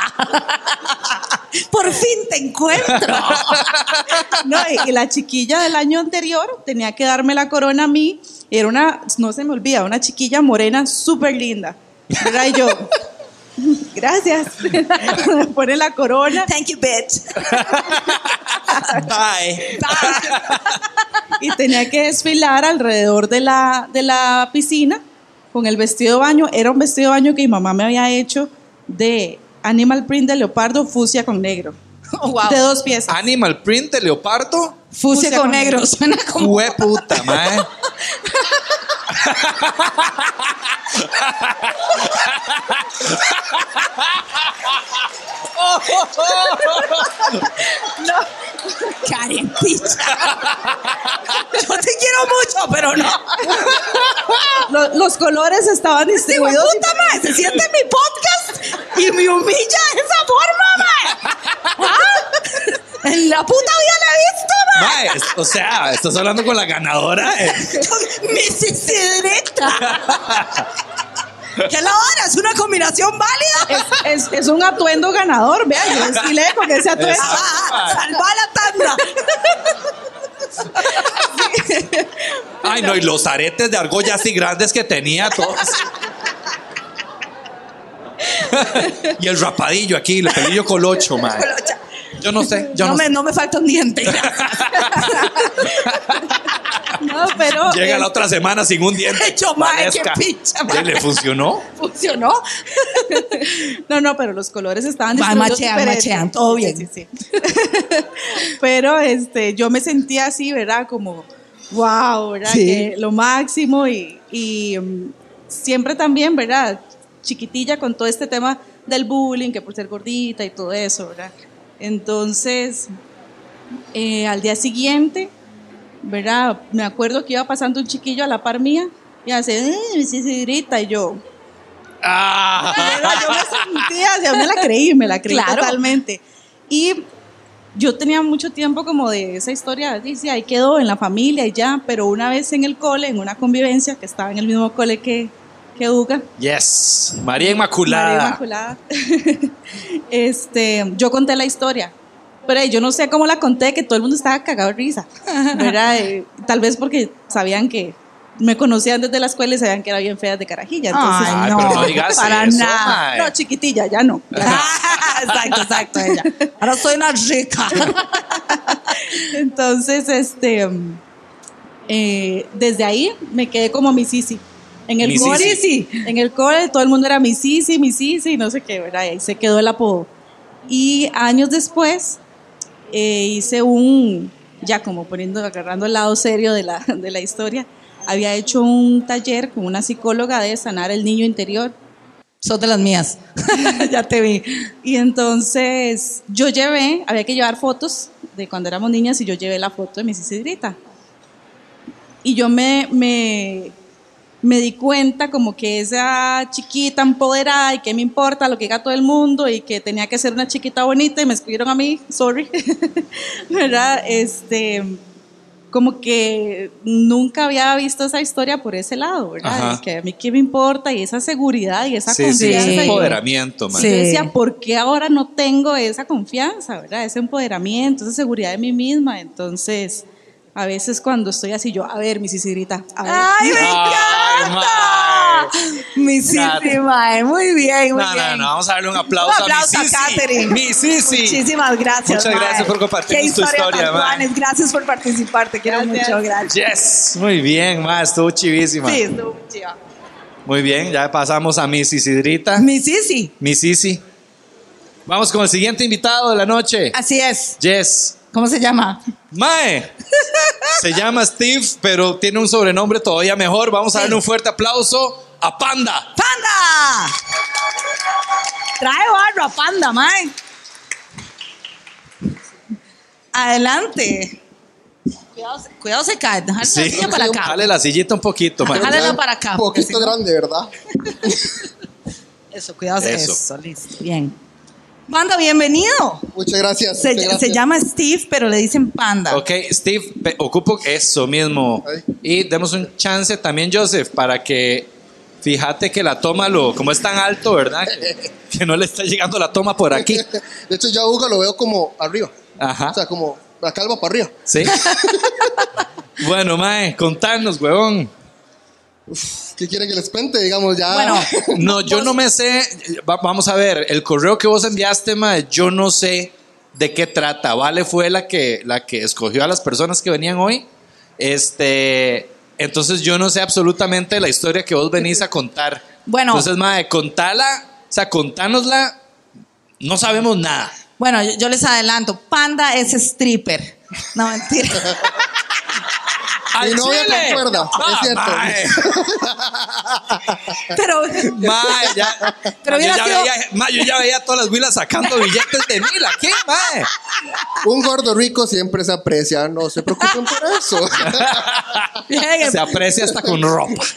Speaker 3: por fin te encuentro. <laughs>
Speaker 4: No, y, y la chiquilla del año anterior tenía que darme la corona a mí. Era una, no se me olvida, una chiquilla morena súper linda. Y yo, <laughs> gracias. <laughs> pone la corona
Speaker 3: Thank you, bitch. <laughs>
Speaker 2: Bye.
Speaker 4: y tenía que desfilar alrededor de la, de la piscina con el vestido de baño. Era un vestido de baño que mi mamá me había hecho de animal print de leopardo fucsia con negro.
Speaker 3: Oh, <laughs> wow.
Speaker 4: De dos piezas.
Speaker 2: Animal print de leopardo.
Speaker 3: Fusia con negro, suena como...
Speaker 2: Hue puta, <laughs> mae.
Speaker 3: Karen Picha. Yo te quiero mucho, pero no.
Speaker 4: Lo- los colores estaban distribuidos.
Speaker 3: puta, mae, se siente en mi podcast y me humilla de esa forma, la puta vida la he visto, mae.
Speaker 2: Mae, es- o sea, estás hablando con la ganadora.
Speaker 3: Miss Isidrita. ¿Qué la hora? ¿Es una combinación válida?
Speaker 4: Es, es un atuendo ganador, vea, yo desfilé con ese atuendo.
Speaker 3: Ah, salva la tanda. <laughs>
Speaker 2: Ay, no, y los aretes de argolla así grandes que tenía todos. <laughs> y el rapadillo aquí, el pelillo colocho, mae. Yo no sé, yo
Speaker 3: no,
Speaker 2: no,
Speaker 3: me,
Speaker 2: sé.
Speaker 3: no me falta un diente. <laughs>
Speaker 4: No, pero.
Speaker 2: Llega la otra semana sin un diente. <laughs>
Speaker 3: Hecho, qué
Speaker 2: Valesca.
Speaker 3: picha,
Speaker 2: ¿Ya
Speaker 3: mae.
Speaker 2: le funcionó?
Speaker 3: ¿Funcionó? <laughs>
Speaker 4: No, no, pero los colores estaban
Speaker 3: Va, machean,
Speaker 4: diferentes.
Speaker 3: machean, todo bien.
Speaker 4: Sí, sí, sí. pero este, yo me sentía así, ¿verdad? Como, wow, ¿verdad?
Speaker 3: Sí.
Speaker 4: Que lo máximo y, y, mm, siempre también, ¿verdad? Chiquitilla con todo este tema del bullying, que por ser gordita y todo eso, ¿verdad? Entonces, eh, al día siguiente, ¿verdad? Me acuerdo que iba pasando un chiquillo a la par mía y hace, "Mm, sí, sí, grita, y yo,
Speaker 2: Ah.
Speaker 4: pero yo me sentía, o sea, me la creí, me la creí
Speaker 3: Claro.
Speaker 4: totalmente. Y yo tenía mucho tiempo como de esa historia, dice, ahí quedó en la familia y ya, pero una vez en el cole, en una convivencia, que estaba en el mismo cole que, que Uga,
Speaker 2: Yes. María Inmaculada.
Speaker 4: María Inmaculada, <laughs> este, yo conté la historia. Pero yo no sé cómo la conté, que todo el mundo estaba cagado de risa, ¿verdad? <laughs> Eh, tal vez porque sabían que me conocían desde la escuela y sabían que era bien fea de carajilla. Entonces,
Speaker 3: Ay, no,
Speaker 2: pero no digas <laughs>
Speaker 3: para
Speaker 2: eso,
Speaker 3: nada.
Speaker 4: no, chiquitilla, ya no.
Speaker 3: exacto, exacto, ella. Ahora soy una rica.
Speaker 4: Entonces, este, eh, desde ahí me quedé como mi Sisi. En el cole,
Speaker 2: Sisi.
Speaker 4: en el cole todo el mundo era mi Sisi, mi Sisi, no sé qué, ¿verdad? Y ahí se quedó el apodo. Y años después eh, hice un, ya como poniendo, agarrando el lado serio de la, de la historia, había hecho un taller con una psicóloga de sanar el niño interior.
Speaker 3: Sos de las mías. <laughs> ya te vi.
Speaker 4: Y entonces yo llevé, había que llevar fotos de cuando éramos niñas y yo llevé la foto de mi Isidrita. Y yo me, me, me di cuenta como que esa chiquita empoderada y que me importa lo que diga todo el mundo y que tenía que ser una chiquita bonita y me escribieron a mí, sorry, <laughs> ¿verdad? Este, como que nunca había visto esa historia por ese lado, ¿verdad? Es que a mí qué me importa y esa seguridad y esa
Speaker 2: Sí, sí,
Speaker 4: confianza.
Speaker 2: es
Speaker 4: y-
Speaker 2: empoderamiento, man.
Speaker 3: Sí.
Speaker 4: yo decía, ¿por qué ahora no tengo esa confianza, verdad? Ese empoderamiento, esa seguridad de mí misma. Entonces, a veces cuando estoy así, yo, a ver, mi Isidrita, a ver.
Speaker 3: ¡Ay, me
Speaker 2: Ay,
Speaker 3: encanta! Mi Sisi, mae. Muy bien, muy
Speaker 2: No, no,
Speaker 3: bien.
Speaker 2: no, vamos a darle un aplauso,
Speaker 3: Un aplauso
Speaker 2: a mi Sisi.
Speaker 3: Catherine.
Speaker 2: Mi Sisi.
Speaker 3: Muchísimas gracias.
Speaker 2: Muchas
Speaker 3: mae.
Speaker 2: gracias por compartirnos tu historia, mae.
Speaker 3: Gracias por participar. Te quiero
Speaker 4: Gracias.
Speaker 3: mucho. Gracias.
Speaker 2: Yes, muy bien, ma, estuvo chivísima.
Speaker 3: Sí, estuvo chiva.
Speaker 2: Muy bien, ya pasamos a Miss Isidrita.
Speaker 3: Mi Sisi.
Speaker 2: Mi Sisi. Vamos con el siguiente invitado de la noche.
Speaker 3: Así es.
Speaker 2: Yes.
Speaker 3: ¿Cómo se llama?
Speaker 2: Mae. Se llama Steve, pero tiene un sobrenombre todavía mejor. Vamos a darle un fuerte aplauso a Panda.
Speaker 3: ¡Panda! Trae barro a Panda, mae. Adelante. Cuidado, se- cuidado se cae. Dejar la silla para acá.
Speaker 2: Dale la sillita un poquito, mae.
Speaker 3: Jálala para acá.
Speaker 5: Un
Speaker 3: porque
Speaker 5: poquito
Speaker 3: si no-
Speaker 5: grande, ¿verdad? <laughs>
Speaker 3: Eso, cuidado.
Speaker 2: Eso.
Speaker 3: Eso. listo. Bien. Panda, bienvenido.
Speaker 5: Muchas gracias.
Speaker 3: Se,
Speaker 5: muchas
Speaker 3: se
Speaker 5: gracias.
Speaker 3: llama Steve, pero le dicen Panda.
Speaker 2: Ok, Steve, ocupo eso mismo.
Speaker 5: Ay.
Speaker 2: Y demos un chance también, Joseph, para que fíjate que la toma, lo, como es tan alto, ¿verdad? Que, <laughs> que no le está llegando la toma por aquí. <laughs>
Speaker 5: De hecho, ya a Hugo lo veo como arriba.
Speaker 2: Ajá.
Speaker 5: O sea, como la calva para arriba.
Speaker 2: ¿Sí? <laughs> bueno, Mae, contanos, huevón.
Speaker 5: ¿Qué quieren que les cuente? Digamos, ya.
Speaker 3: Bueno, <laughs>
Speaker 2: No, yo no me sé. va- vamos a ver, el correo que vos enviaste, Mae, yo no sé de qué trata. Vale fue la que, la que escogió a las personas que venían hoy. Este. Entonces yo no sé absolutamente la historia que vos venís a contar.
Speaker 3: Bueno.
Speaker 2: Entonces, Mae, contala, o sea, contánosla. No sabemos nada.
Speaker 3: bueno, yo, yo les adelanto. Panda es stripper. No, mentira. <laughs>
Speaker 5: Mi
Speaker 2: ¡Al
Speaker 5: novia
Speaker 2: chile!
Speaker 5: concuerda, es cierto. <laughs>
Speaker 3: pero
Speaker 2: Mae, ya,
Speaker 3: Pero
Speaker 2: yo, ya
Speaker 3: sido-
Speaker 2: veía, mae, yo ya veía todas las huilas sacando billetes de mil. ¿A qué, mae?
Speaker 5: Un gordo rico siempre se aprecia. No se preocupen por eso. <laughs>
Speaker 3: bien,
Speaker 2: Se aprecia hasta con ropa. <laughs>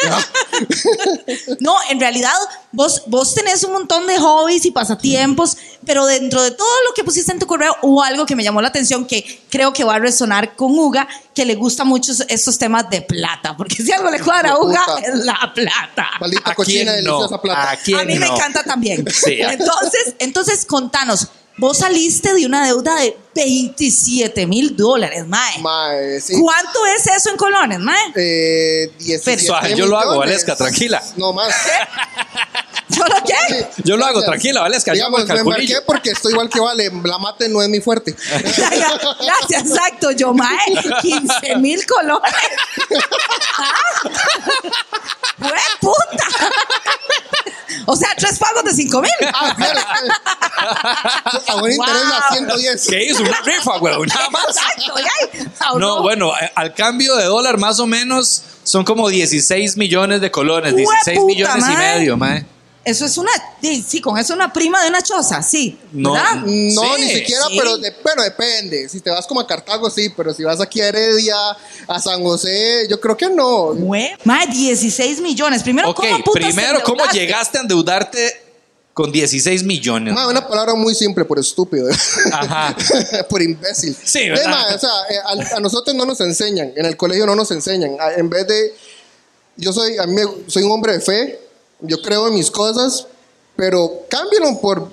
Speaker 3: No, en realidad vos, vos tenés un montón de hobbies y pasatiempos, pero dentro de todo lo que pusiste en tu correo hubo algo que me llamó la atención que creo que va a resonar con Uga, que le gusta mucho estos temas de plata, porque si algo le cuadra a Uga es la plata.
Speaker 5: Maldita
Speaker 2: ¿A
Speaker 5: cochina
Speaker 2: quién no?
Speaker 5: deliciosa plata.
Speaker 2: ¿A quién
Speaker 3: A mí me encanta también.
Speaker 2: Sí.
Speaker 3: Entonces, entonces contanos, vos saliste de una deuda de 27 mil dólares, Mae.
Speaker 5: Mae, sí.
Speaker 3: ¿Cuánto es eso en colones, Mae?
Speaker 5: Eh, 17
Speaker 2: Suave, yo lo hago. Valesca, tranquila.
Speaker 5: No más.
Speaker 3: ¿Solo qué?
Speaker 2: Yo lo hago, tranquila, ¿vale? Es que yo hago
Speaker 5: Digamos,
Speaker 2: el
Speaker 5: me marqué porque estoy igual que vale. La mate no es mi fuerte. <laughs>
Speaker 3: Gracias, exacto. Yo, mae, 15 mil colones. <laughs> ¡Fue puta! O sea, tres pagos de 5 mil.
Speaker 5: Ah, claro. A buen interés
Speaker 3: Wow.
Speaker 5: a 110.
Speaker 2: ¿Qué hizo? Una rifa, güey, nada más.
Speaker 3: Exacto, ya. Ah,
Speaker 2: No, bueno, eh, al cambio de dólar más o menos son como 16 millones de colones,
Speaker 3: ¡Hue
Speaker 2: 16
Speaker 3: puta,
Speaker 2: millones y
Speaker 3: mae!
Speaker 2: medio, mae.
Speaker 3: Eso es una. Sí, con eso una prima de una choza, sí.
Speaker 2: No,
Speaker 3: ¿verdad?
Speaker 5: No,
Speaker 2: Sí,
Speaker 5: ni siquiera,
Speaker 3: sí.
Speaker 5: pero de- bueno, depende. Si te vas como a Cartago, sí, pero si vas aquí a Heredia, a San José, yo creo que no.
Speaker 3: Mae, 16 millones. Primero,
Speaker 2: Ok,
Speaker 3: ¿cómo putas
Speaker 2: primero, ¿cómo llegaste a endeudarte con 16 millones?
Speaker 5: Ma, una palabra muy simple por estúpido.
Speaker 2: Ajá. <laughs>
Speaker 5: por imbécil.
Speaker 2: Sí,
Speaker 5: Ve,
Speaker 2: ¿verdad?
Speaker 5: ma, o sea, eh, a, a nosotros no nos enseñan, en el colegio no nos enseñan. A- En vez de, yo soy, a mí soy un hombre de fe, yo creo en mis cosas, pero cámbialo por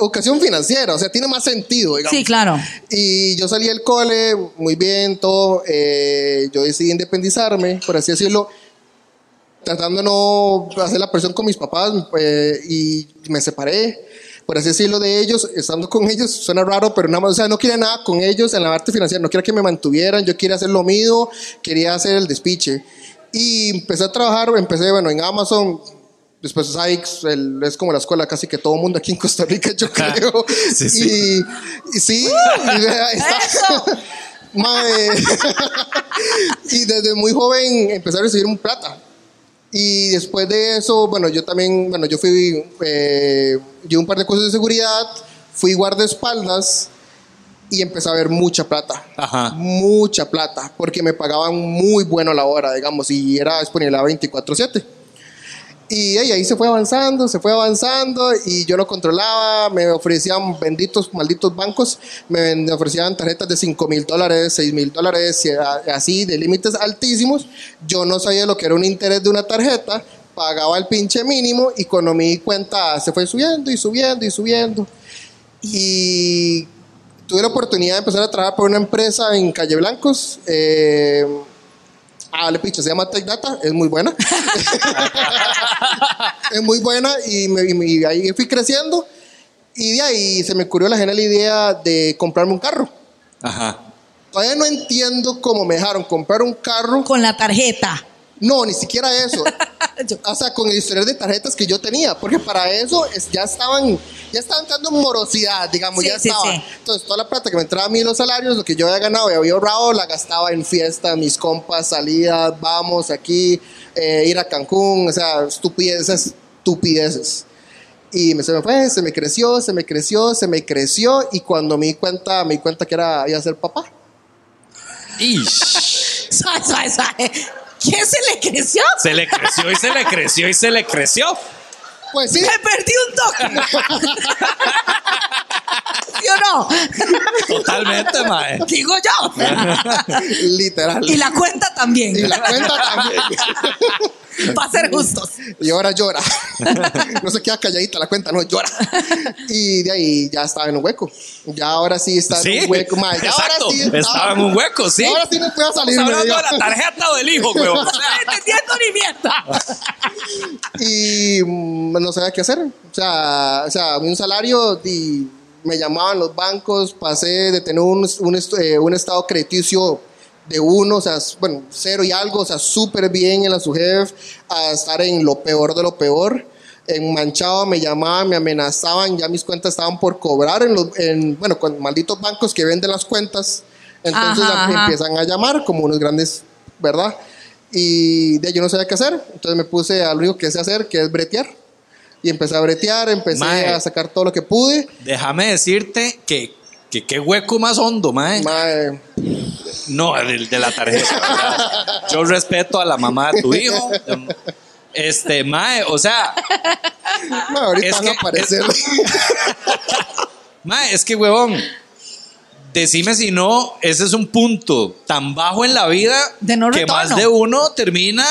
Speaker 5: ocasión financiera, o sea, tiene más sentido, digamos.
Speaker 3: Sí, claro.
Speaker 5: Y yo salí del cole, muy bien, todo. eh, yo decidí independizarme, por así decirlo, tratando de no hacer la presión con mis papás eh, y me separé, por así decirlo, de ellos. Estando con ellos suena raro, pero nada más, o sea, no quería nada con ellos en la parte financiera, no quería que me mantuvieran, yo quería hacer lo mío, quería hacer el despiche. Y empecé a trabajar, empecé, bueno, en Amazon. Después Sykes, el- es como la escuela casi que todo mundo aquí en Costa Rica, yo <laughs> creo.
Speaker 2: Sí, sí.
Speaker 5: Y, y sí, y vea, está- <laughs> <laughs> y desde muy joven empecé a recibir un plata. Y después de eso, bueno, yo también, bueno, yo fui, eh, yo un par de cosas de seguridad, fui guardaespaldas y empecé a ver mucha plata.
Speaker 2: Ajá.
Speaker 5: Mucha plata, porque me pagaban muy bueno la hora, digamos, y era disponible a 24/7. Y ahí se fue avanzando, se fue avanzando y yo lo controlaba, me ofrecían benditos, malditos bancos, me, ofrecían tarjetas de 5 mil dólares, 6 mil dólares, así, de límites altísimos. Yo no sabía lo que era un interés de una tarjeta, pagaba el pinche mínimo y cuando me di cuenta se fue subiendo y subiendo y subiendo. Y tuve la oportunidad de empezar a trabajar por una empresa en Calle Blancos. Eh, Ah, le picho, se llama Tech Data, es muy buena. <laughs> es muy buena y, me- y ahí fui creciendo. Y de ahí se me ocurrió la genial idea de comprarme un carro.
Speaker 2: Ajá.
Speaker 5: Todavía no entiendo cómo me dejaron comprar un carro.
Speaker 3: Con la tarjeta.
Speaker 5: No, ni siquiera eso. <laughs> O sea, con el historial de tarjetas que yo tenía, porque para eso es- ya estaban, ya estaban dando morosidad, digamos,
Speaker 3: Sí,
Speaker 5: ya
Speaker 3: sí,
Speaker 5: estaba.
Speaker 3: sí.
Speaker 5: Entonces, toda la plata que me entraba a mí en los salarios, lo que yo había ganado y había ahorrado, la gastaba en fiesta, mis compas, salidas, vamos aquí, eh, ir a Cancún, o sea, estupideces, estupideces. Y me- se me fue, se me creció, se me creció, se me creció, y cuando me di cuenta, me di cuenta que era, iba a ser papá.
Speaker 2: Ish. <laughs>
Speaker 3: Suave, suave, suave. ¿Quién se le creció?
Speaker 2: Se le creció y se le creció y se le creció.
Speaker 5: Pues sí,
Speaker 3: Me perdí un toque. <laughs> ¿Sí o no?
Speaker 2: Totalmente, mae.
Speaker 3: Digo yo. <laughs>
Speaker 5: literal.
Speaker 3: Y la cuenta también.
Speaker 5: Y la cuenta también. <laughs> <laughs>
Speaker 3: Para ser justos.
Speaker 5: Y ahora llora. <laughs> no se queda calladita la cuenta, no llora. Y de ahí ya estaba en un hueco. Ya ahora sí está
Speaker 2: Sí,
Speaker 5: en un hueco. ma, ya
Speaker 2: exacto.
Speaker 5: Ahora sí
Speaker 2: Estaba en un hueco, sí.
Speaker 5: Ahora sí no puedo salir.
Speaker 2: Hablando de la tarjeta del hijo, <laughs> weón.
Speaker 3: No estoy entendiendo ni mierda.
Speaker 5: Y mm, no sabía qué hacer. O sea, o sea un salario y me llamaban los bancos. Pasé de tener un, un, eh, un estado crediticio de uno, o sea, bueno, cero y algo, o sea, súper bien en la SUGEF, a estar en lo peor de lo peor. En manchado me llamaban, me amenazaban, ya mis cuentas estaban por cobrar en los, en, bueno, con malditos bancos que venden las cuentas. Entonces
Speaker 3: Ajá,
Speaker 5: em-
Speaker 3: ajá.
Speaker 5: empiezan a llamar como unos grandes, ¿verdad? Y de ahí yo no sabía qué hacer. Entonces me puse a lo único que sé hacer, que es bretear. Y empecé a bretear, empecé a sacar todo lo que pude.
Speaker 2: Déjame decirte que, que qué hueco más hondo, mae.
Speaker 5: Mae,
Speaker 2: No, el de la tarjeta. Yo respeto a la mamá de tu hijo. Este, mae, o sea,
Speaker 5: mae, ahorita
Speaker 2: Es
Speaker 5: van
Speaker 2: que-
Speaker 5: a aparecer. <laughs>
Speaker 2: mae, es que huevón. Decime si no, ese es un punto tan bajo en la vida
Speaker 3: De no
Speaker 2: que más de uno termina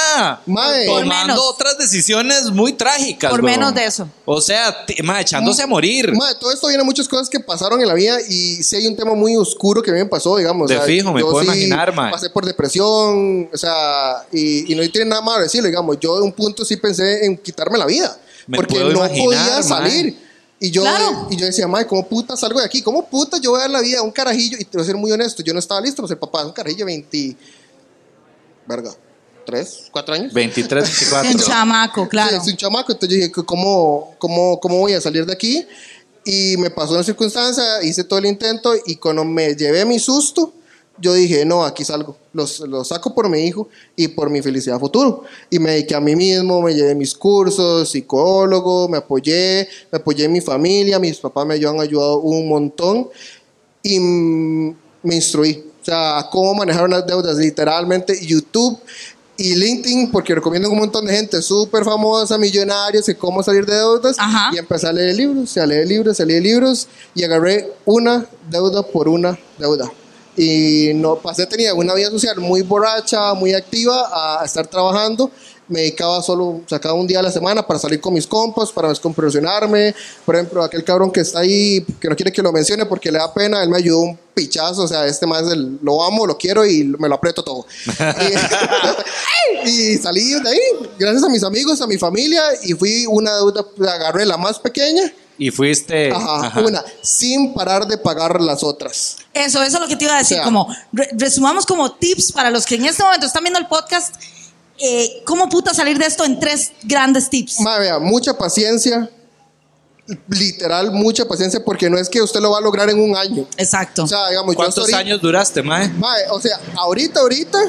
Speaker 2: tomando otras decisiones muy trágicas.
Speaker 3: Por menos de eso.
Speaker 2: O sea, mae, echándose a morir.
Speaker 5: Todo esto viene de muchas cosas que pasaron en la vida y sí hay un tema muy oscuro que a mí me pasó, digamos.
Speaker 2: De fijo, me puedo imaginar, mae.
Speaker 5: Pasé por depresión, o sea, y, y no tiene nada malo decirlo, digamos. Yo en un punto sí pensé en quitarme la vida.
Speaker 2: Me
Speaker 5: porque
Speaker 2: puedo
Speaker 5: no
Speaker 2: imaginar,
Speaker 5: podía salir. Y yo,
Speaker 3: Claro.
Speaker 5: y yo decía, madre, ¿cómo puta salgo de aquí? ¿Cómo puta yo voy a dar la vida a un carajillo? Y te voy a ser muy honesto, yo no estaba listo para ser papá. Un carajillo de 20. Verga. ¿Tres? ¿Cuatro años?
Speaker 2: 23,
Speaker 3: Un
Speaker 2: 24.
Speaker 3: chamaco, claro.
Speaker 5: Sí, es un chamaco, entonces yo dije, ¿cómo, cómo, ¿cómo voy a salir de aquí? Y me pasó una circunstancia, hice todo el intento y cuando me llevé mi susto, yo dije, no, aquí salgo, los, los saco por mi hijo y por mi felicidad futuro. Y me dediqué a mí mismo, me llevé mis cursos, psicólogo, me apoyé, me apoyé en mi familia, mis papás me han ayudado un montón y me instruí. O sea, a cómo manejar unas deudas, literalmente YouTube y LinkedIn, porque recomiendo un montón de gente súper famosa, millonarios, y cómo salir de deudas.
Speaker 3: Ajá.
Speaker 5: Y empecé a leer libros, y a leer libros, a leer libros, y agarré una deuda por una deuda. Y no pasé, tenía una vida social muy borracha, muy activa, a estar trabajando. Me dedicaba solo, sacaba un día a la semana para salir con mis compas, para descompresionarme. Por ejemplo, aquel cabrón que está ahí, que no quiere que lo mencione porque le da pena, él me ayudó un pichazo. O sea, este más lo amo, lo quiero y me lo aprieto todo. y, <laughs> y salí de ahí, gracias a mis amigos, a mi familia, y fui una deuda, agarré la más pequeña.
Speaker 2: Y fuiste.
Speaker 5: Ajá,
Speaker 2: ajá.
Speaker 5: una, sin parar de pagar las otras.
Speaker 3: Eso, eso es lo que te iba a decir.
Speaker 5: O sea-
Speaker 3: como re- resumamos como tips para los que en este momento están viendo el podcast. eh, ¿Cómo puta salir de esto en tres grandes tips?
Speaker 5: Ma, vea, mucha paciencia, literal, mucha paciencia, porque no es que usted lo va a lograr en un año.
Speaker 3: Exacto.
Speaker 5: O sea, digamos, yo
Speaker 2: ¿Cuántos
Speaker 5: ahorita-
Speaker 2: años duraste, mae?
Speaker 5: Mae, o sea, ahorita, ahorita,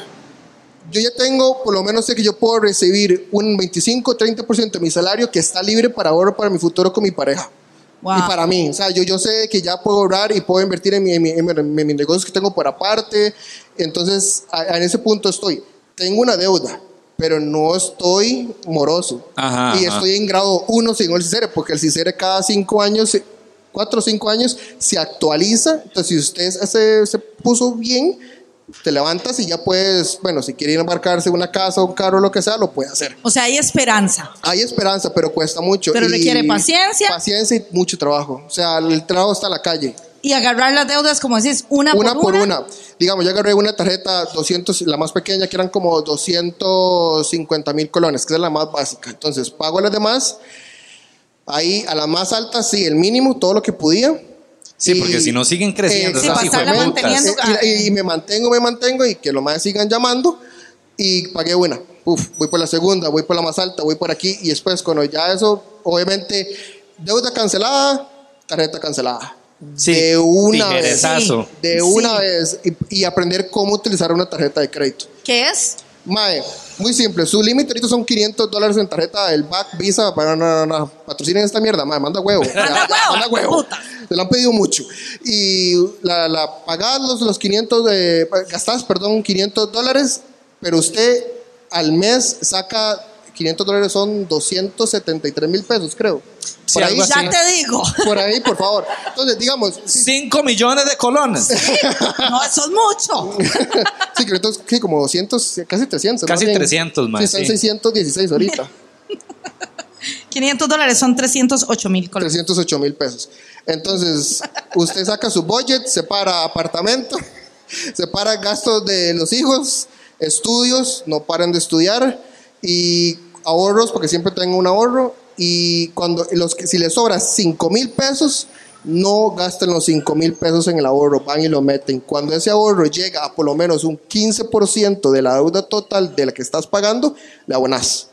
Speaker 5: yo ya tengo, por lo menos sé que yo puedo recibir un 25, 30% de mi salario que está libre para ahorro para mi futuro con mi pareja.
Speaker 3: Wow.
Speaker 5: Y para mí, o sea, yo, yo sé que ya puedo ahorrar y puedo invertir en, mi, en, mi- en mi- en mis negocios que tengo por aparte. Entonces, a- a- en ese punto estoy. Tengo una deuda, pero no estoy moroso.
Speaker 2: Ajá,
Speaker 5: y
Speaker 2: ajá.
Speaker 5: estoy en grado 1 sin el CICERE, porque el CICERE cada 5 años, se- 4 o 5 años, se actualiza. Entonces, si usted se, se puso bien, te levantas y ya puedes, bueno, si quiere ir a embarcarse una casa, un carro, lo que sea, lo puede hacer.
Speaker 3: O sea, hay esperanza.
Speaker 5: Hay esperanza, pero cuesta mucho.
Speaker 3: Pero
Speaker 5: Y-
Speaker 3: requiere paciencia.
Speaker 5: Paciencia y mucho trabajo. O sea, el trabajo está en la calle.
Speaker 3: Y agarrar las deudas, como decís, una,
Speaker 5: Una
Speaker 3: por,
Speaker 5: por
Speaker 3: una.
Speaker 5: una. Digamos, yo agarré una tarjeta 200, la más pequeña, que eran como 250 mil colones, que es la más básica. Entonces, pago las demás. Ahí, a la más alta, sí, el mínimo, todo lo que podía.
Speaker 2: Sí,
Speaker 5: Y-
Speaker 2: porque si no siguen creciendo
Speaker 3: Sí,
Speaker 2: esas
Speaker 3: manteniendo.
Speaker 5: Eh, y, y me mantengo, me mantengo y que los más sigan llamando y pagué una. Uf, voy por la segunda, voy por la más alta, voy por aquí y después cuando ya eso, obviamente, deuda cancelada, tarjeta cancelada.
Speaker 2: Sí,
Speaker 5: de una vez. De
Speaker 3: Sí.
Speaker 5: una vez y, y aprender cómo utilizar una tarjeta de crédito.
Speaker 3: ¿Qué es?
Speaker 5: Mae, muy simple. Su límite ahorita son 500 dólares en tarjeta del BAC, Visa. Para no, no, no, patrocinen esta mierda, mae, manda huevo. <laughs>
Speaker 3: Manda huevo,
Speaker 5: Manda huevo.
Speaker 3: puta.
Speaker 5: Se lo han pedido mucho. Y la, la pagás los, los 500, de, gastás, perdón, 500 dólares, pero usted al mes saca 500 dólares son 273 mil pesos, creo.
Speaker 2: Sí,
Speaker 5: Por ahí,
Speaker 2: así.
Speaker 3: Ya te digo.
Speaker 5: por ahí, por favor. Entonces, digamos, <laughs> sí,
Speaker 2: 5 millones de colones. <laughs>
Speaker 3: No, eso es mucho. <laughs>
Speaker 5: sí, que entonces, sí, como 200, casi 300.
Speaker 2: Casi
Speaker 5: más bien.
Speaker 2: 300, mae,
Speaker 5: Sí, están
Speaker 2: sí.
Speaker 5: 616 ahorita.
Speaker 3: 500 dólares son 308 mil colones.
Speaker 5: 308 mil pesos. Entonces, usted saca su budget, separa apartamento, separa gastos de los hijos, estudios, no paren de estudiar, y ahorros, porque siempre tengo un ahorro, y cuando los que si les sobra 5 mil pesos, no gasten los 5 mil pesos en el ahorro, van y lo meten. Cuando ese ahorro llega a por lo menos un 15% de la deuda total de la que estás pagando, le abonas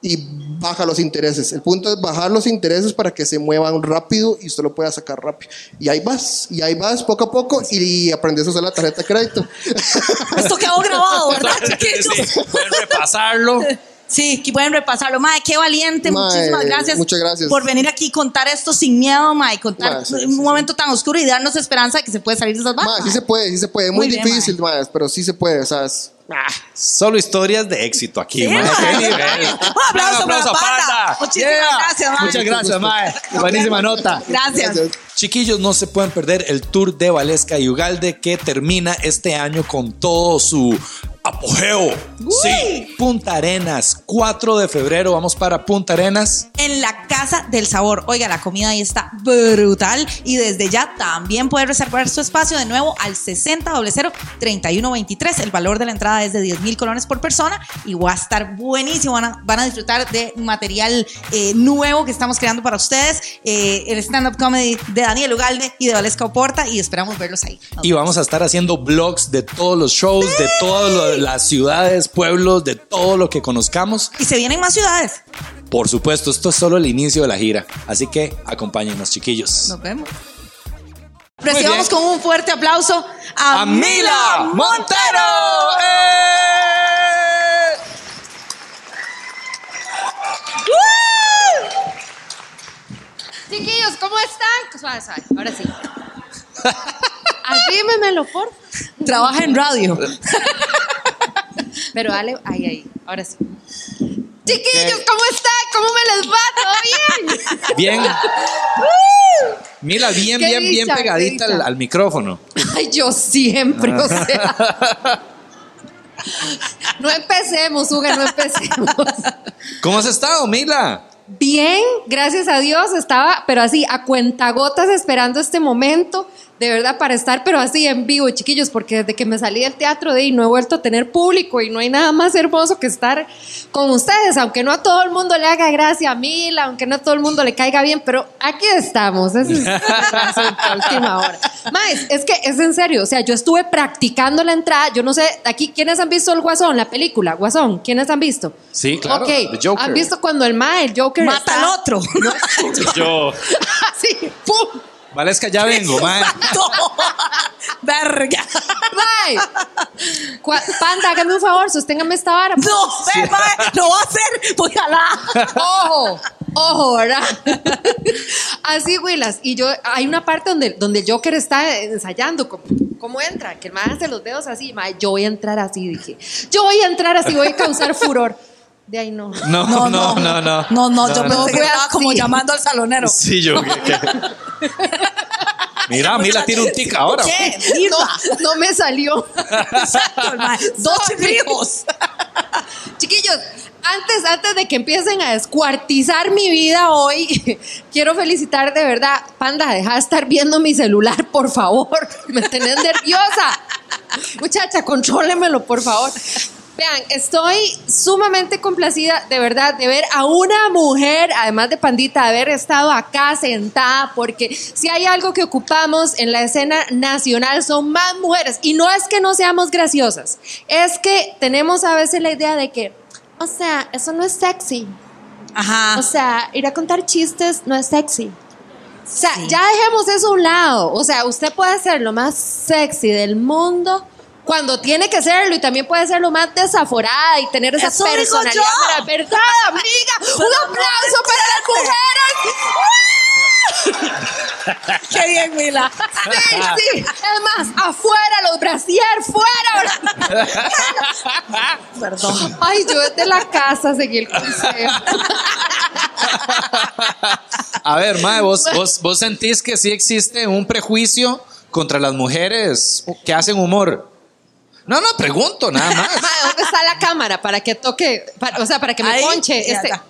Speaker 5: y baja los intereses. El punto es bajar los intereses para que se muevan rápido y usted lo pueda sacar rápido. Y ahí vas, y ahí vas poco a poco y aprendes a usar la tarjeta de crédito.
Speaker 3: Esto quedó grabado, ¿verdad? <laughs>
Speaker 2: Sí, pueden repasarlo.
Speaker 3: Sí, que pueden repasarlo. Mae, qué valiente.
Speaker 5: Mae,
Speaker 3: Muchísimas gracias.
Speaker 5: muchas gracias.
Speaker 3: Por venir aquí y contar esto sin miedo, Mae. Contar
Speaker 5: Mae, sí,
Speaker 3: un
Speaker 5: sí,
Speaker 3: momento tan oscuro y darnos esperanza de que se puede salir de esas barras.
Speaker 5: sí se puede, sí se puede. Muy,
Speaker 3: Muy bien,
Speaker 5: difícil, ma, pero sí se puede. O sea, es-
Speaker 2: Solo historias de éxito aquí,
Speaker 3: Sí,
Speaker 2: mae.
Speaker 3: mae.
Speaker 2: Qué nivel. <laughs>
Speaker 3: Un aplauso para Panda. Muchísimas gracias, mae.
Speaker 2: Muchas gracias, mae. Buenísima nota.
Speaker 3: Gracias.
Speaker 5: Gracias.
Speaker 2: Chiquillos, no se pueden perder el tour de Valesca y Ugalde que termina este año con todo su apogeo. Sí, Punta Arenas, 4 de febrero, vamos para Punta Arenas.
Speaker 3: En la Casa del Sabor. Oiga, la comida ahí está brutal y desde ya también puede reservar su espacio de nuevo al 60 3123. El valor de la entrada es de 10 mil colones por persona y va a estar buenísimo. Van a, van a disfrutar de material eh, nuevo que estamos creando para ustedes. eh, el stand-up comedy de Daniel Ugalde y de Valesca Oporta y esperamos verlos ahí. Nos
Speaker 2: Y vamos a estar haciendo vlogs de todos los shows, de todas lo- las ciudades, pueblos, de todo lo que conozcamos.
Speaker 3: Y se vienen más ciudades.
Speaker 2: Por supuesto, esto es solo el inicio de la gira. Así que acompáñenos, chiquillos.
Speaker 3: Nos vemos. Recibamos con un fuerte aplauso a,
Speaker 2: ¡A Mila Montero! ¡Eh!
Speaker 6: Chiquillos, ¿cómo están? Suave, suave, ahora sí. <laughs> Arrímemelo, por
Speaker 3: Trabaja en radio. <laughs>
Speaker 6: Pero dale, ahí, ahí, ahora sí. Chiquillos, ¿cómo están? ¿Cómo me les va? ¿Todo bien?
Speaker 2: Bien. Mila, bien,
Speaker 6: Qué
Speaker 2: bien, bien
Speaker 6: dicha, qué
Speaker 2: pegadita al, al micrófono.
Speaker 6: Ay, yo siempre, o sea. No empecemos, Uga, no empecemos.
Speaker 2: ¿Cómo has estado, Mila?
Speaker 6: Bien, gracias a Dios, estaba, pero así, a cuentagotas esperando este momento, de verdad, para estar, pero así en vivo, chiquillos, porque desde que me salí del teatro de ahí no he vuelto a tener público y no hay nada más hermoso que estar con ustedes, aunque no a todo el mundo le haga gracia a Mila, aunque no a todo el mundo le caiga bien, pero aquí estamos, ese es el asunto a última hora. Más, es que es en serio, o sea, yo estuve practicando la entrada, yo no sé, aquí, ¿quiénes han visto el Guasón, la película? Guasón, ¿quiénes han visto?
Speaker 2: Sí, claro,
Speaker 6: Ok. ¿han visto cuando el Mae, el Joker
Speaker 3: Mata
Speaker 6: está-
Speaker 3: al otro. <laughs> <laughs>
Speaker 2: Yo.
Speaker 6: Así, ¡pum!
Speaker 2: Valesca, ya vengo, mae. <laughs>
Speaker 3: Verga.
Speaker 6: ¡Mae! Panda, hágame un favor, sosténgame esta vara.
Speaker 3: No, ve, mae, lo va a hacer. Voy a la.
Speaker 6: ¡Ojo! ¡Ojo, verdad! Así, Willas. Y yo, hay una parte donde, donde el Joker está ensayando. ¿Cómo, cómo entra? Que el mae hace los dedos así. Mae, yo voy a entrar así, dije. Yo voy a entrar así, voy a causar furor. De ahí <laughs> no.
Speaker 2: No, no, no, no. No,
Speaker 3: No, no, yo
Speaker 6: no.
Speaker 3: pensé que estaba como llamando al salonero.
Speaker 2: Sí, yo. Mira, Mila tiene un tic ahora.
Speaker 3: ¿Qué?
Speaker 6: No, no me salió. <laughs>
Speaker 3: Dos hijos. <laughs>
Speaker 6: Chiquillos, antes, antes de que empiecen a descuartizar mi vida hoy, quiero felicitar de verdad. Panda, deja de estar viendo mi celular, por favor. Me tenés nerviosa. Muchacha, contrólemelo, por favor. Vean, estoy sumamente complacida de verdad de ver a una mujer, además de Pandita, de haber estado acá sentada, porque si hay algo que ocupamos en la escena nacional son más mujeres. Y no es que no seamos graciosas, es que tenemos a veces la idea de que, o sea, eso no es sexy.
Speaker 3: Ajá.
Speaker 6: O sea, ir a contar chistes no es sexy. O sea,
Speaker 3: Sí.
Speaker 6: ya dejemos eso a un lado. O sea, usted puede ser lo más sexy del mundo cuando tiene que serlo y también puede ser lo más desaforada y tener esa
Speaker 3: Eso digo
Speaker 6: personalidad
Speaker 3: yo.
Speaker 6: para verdad, amiga. Un aplauso para las mujeres. <laughs>
Speaker 3: Qué bien, Mila.
Speaker 6: Sí, sí. Es más, afuera los brasier, fuera.
Speaker 3: Perdón.
Speaker 6: Ay, yo desde la casa seguí el consejo.
Speaker 2: A ver, mae, vos, vos, vos sentís que sí existe un prejuicio contra las mujeres que hacen humor. No, no, pregunto nada más.
Speaker 6: Mae, <laughs> ¿dónde está la cámara para que toque, para- o sea, para que me
Speaker 3: Ahí,
Speaker 6: ponche este, <laughs>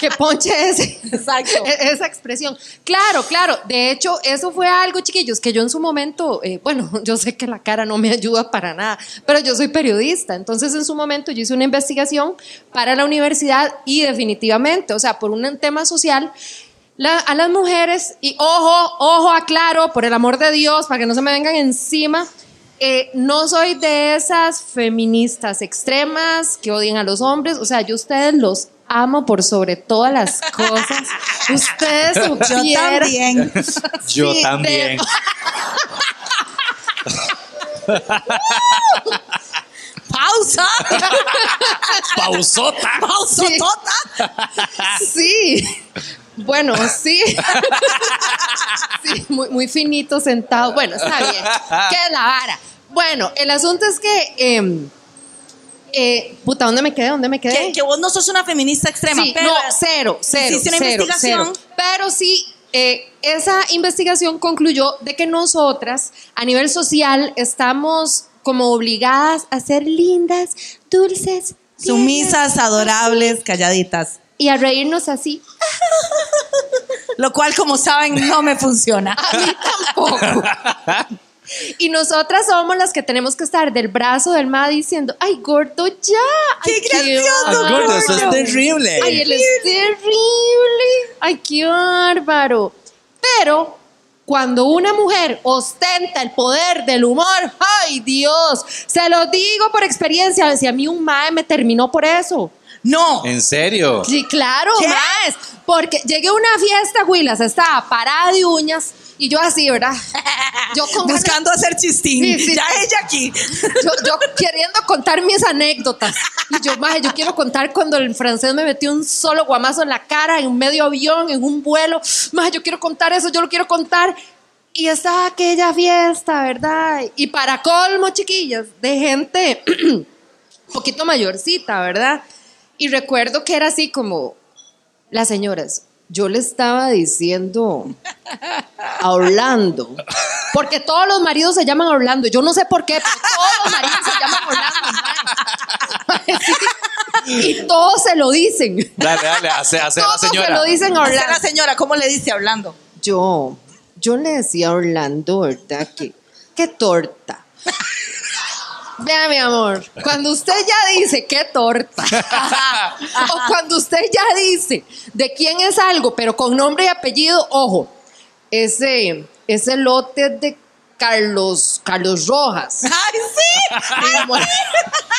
Speaker 6: que ponche ese,
Speaker 3: Exacto. <laughs>
Speaker 6: e- esa expresión. Claro, claro. De hecho, eso fue algo, chiquillos, que yo en su momento, eh, bueno, yo sé que la cara no me ayuda para nada, pero yo soy periodista. Entonces, en su momento, yo hice una investigación para la universidad y definitivamente, o sea, por un tema social, la- a las mujeres, y ojo, ojo, aclaro, por el amor de Dios, para que no se me vengan encima. Eh, no soy de esas feministas extremas que odian a los hombres, o sea, yo a ustedes los amo por sobre todas las cosas. <laughs> Ustedes
Speaker 3: Yo
Speaker 6: supieran-
Speaker 3: también.
Speaker 2: Yo
Speaker 6: Sí, de-
Speaker 2: también. <laughs>
Speaker 3: Pausa.
Speaker 2: Pausota.
Speaker 3: Pausa
Speaker 6: Sí. Sí. Bueno, sí. <laughs> Sí, muy, muy finito sentado. Bueno, está bien. ¿Qué la vara? Bueno, el asunto es que. em, eh, puta, ¿dónde me quedé? ¿Dónde me quedé?
Speaker 3: Que, que vos no sos una feminista extrema,
Speaker 6: Sí,
Speaker 3: pero
Speaker 6: no, cero, cero,
Speaker 3: hiciste una
Speaker 6: cero,
Speaker 3: investigación.
Speaker 6: cero. Pero sí, eh, esa investigación concluyó de que nosotras a nivel social estamos como obligadas a ser lindas, dulces,
Speaker 3: Sumisas, adorables, calladitas.
Speaker 6: Y a reírnos así.
Speaker 3: Lo cual, como saben, no me funciona.
Speaker 6: A mí tampoco. Y nosotras somos las que tenemos que estar del brazo del ma diciendo, ay, gordo, ya.
Speaker 3: ¡Qué
Speaker 6: Ay,
Speaker 3: gracioso,
Speaker 6: bárbaro.
Speaker 2: Gordo, eso es terrible.
Speaker 6: Ay, él es terrible. Ay, qué bárbaro. Pero cuando una mujer ostenta el poder del humor, ay Dios, se lo digo por experiencia, si a mí un mae me terminó por eso.
Speaker 3: No.
Speaker 2: ¿En serio?
Speaker 6: Sí, claro,
Speaker 3: ¿Qué?
Speaker 6: más. Porque llegué a una fiesta, Willas, estaba parada de uñas y yo así, ¿verdad? <laughs> Yo con ganas-
Speaker 3: Buscando hacer chistín.
Speaker 6: Sí, sí,
Speaker 3: ya
Speaker 6: sí.
Speaker 3: ella aquí. <laughs>
Speaker 6: yo, yo queriendo contar mis anécdotas. Y yo, maje, yo quiero contar cuando el francés me metió un solo guamazo en la cara, en un medio avión, en un vuelo. Maje, yo quiero contar eso, yo lo quiero contar. Y estaba aquella fiesta, ¿verdad? Y para colmo, chiquillas, de gente <clears throat> un poquito mayorcita, ¿verdad? Y recuerdo que era así como, las señoras, yo le estaba diciendo a Orlando, porque todos los maridos se llaman Orlando, yo no sé por qué, pero todos los maridos se llaman Orlando. Y todos se lo dicen.
Speaker 2: Dale, dale, hace, hace la
Speaker 6: Todos se
Speaker 2: señora.
Speaker 6: lo dicen a
Speaker 3: Hace la
Speaker 6: Orlando.
Speaker 3: señora, ¿cómo le dice hablando?
Speaker 6: Yo, yo le decía a Orlando, ¿verdad? Que, qué torta. Vea, mi amor, cuando usted ya dice qué torta, <laughs> o cuando usted ya dice de quién es algo, pero con nombre y apellido, ojo, ese, ese lote es de Carlos, Carlos Rojas, <laughs>
Speaker 3: ¡Ay, sí!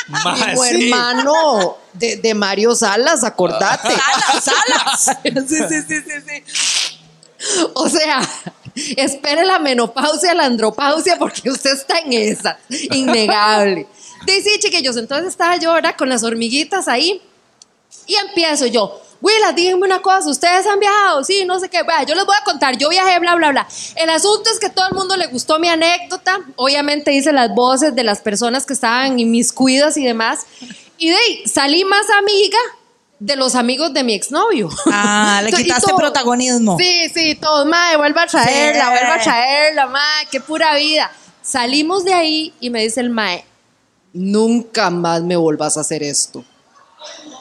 Speaker 2: Mae,
Speaker 6: primo
Speaker 2: sí.
Speaker 6: hermano de, de Mario Salas, acordate.
Speaker 3: ¡Salas, salas! <laughs> Sí, sí, sí, sí, sí.
Speaker 6: O sea, espere la menopausia, la andropausia, porque usted está en esa. Innegable. Dice, sí, chiquillos, entonces estaba yo ahora con las hormiguitas ahí y empiezo yo. Willa, díganme una cosa, ¿ustedes han viajado? Sí, no sé qué. Vea, yo les voy a contar, yo viajé, bla, bla, bla. El asunto es que todo el mundo le gustó mi anécdota. Obviamente hice las voces de las personas que estaban inmiscuidas y demás. Y de ahí salí más amiga de los amigos de mi exnovio.
Speaker 3: Ah, le <laughs> quitaste
Speaker 6: todo-
Speaker 3: protagonismo.
Speaker 6: Sí, sí, todos, madre, vuelva a traerla,
Speaker 3: Sí.
Speaker 6: vuelva a traerla, madre, qué pura vida. Salimos de ahí y me dice el mae, nunca más me volvas a hacer esto.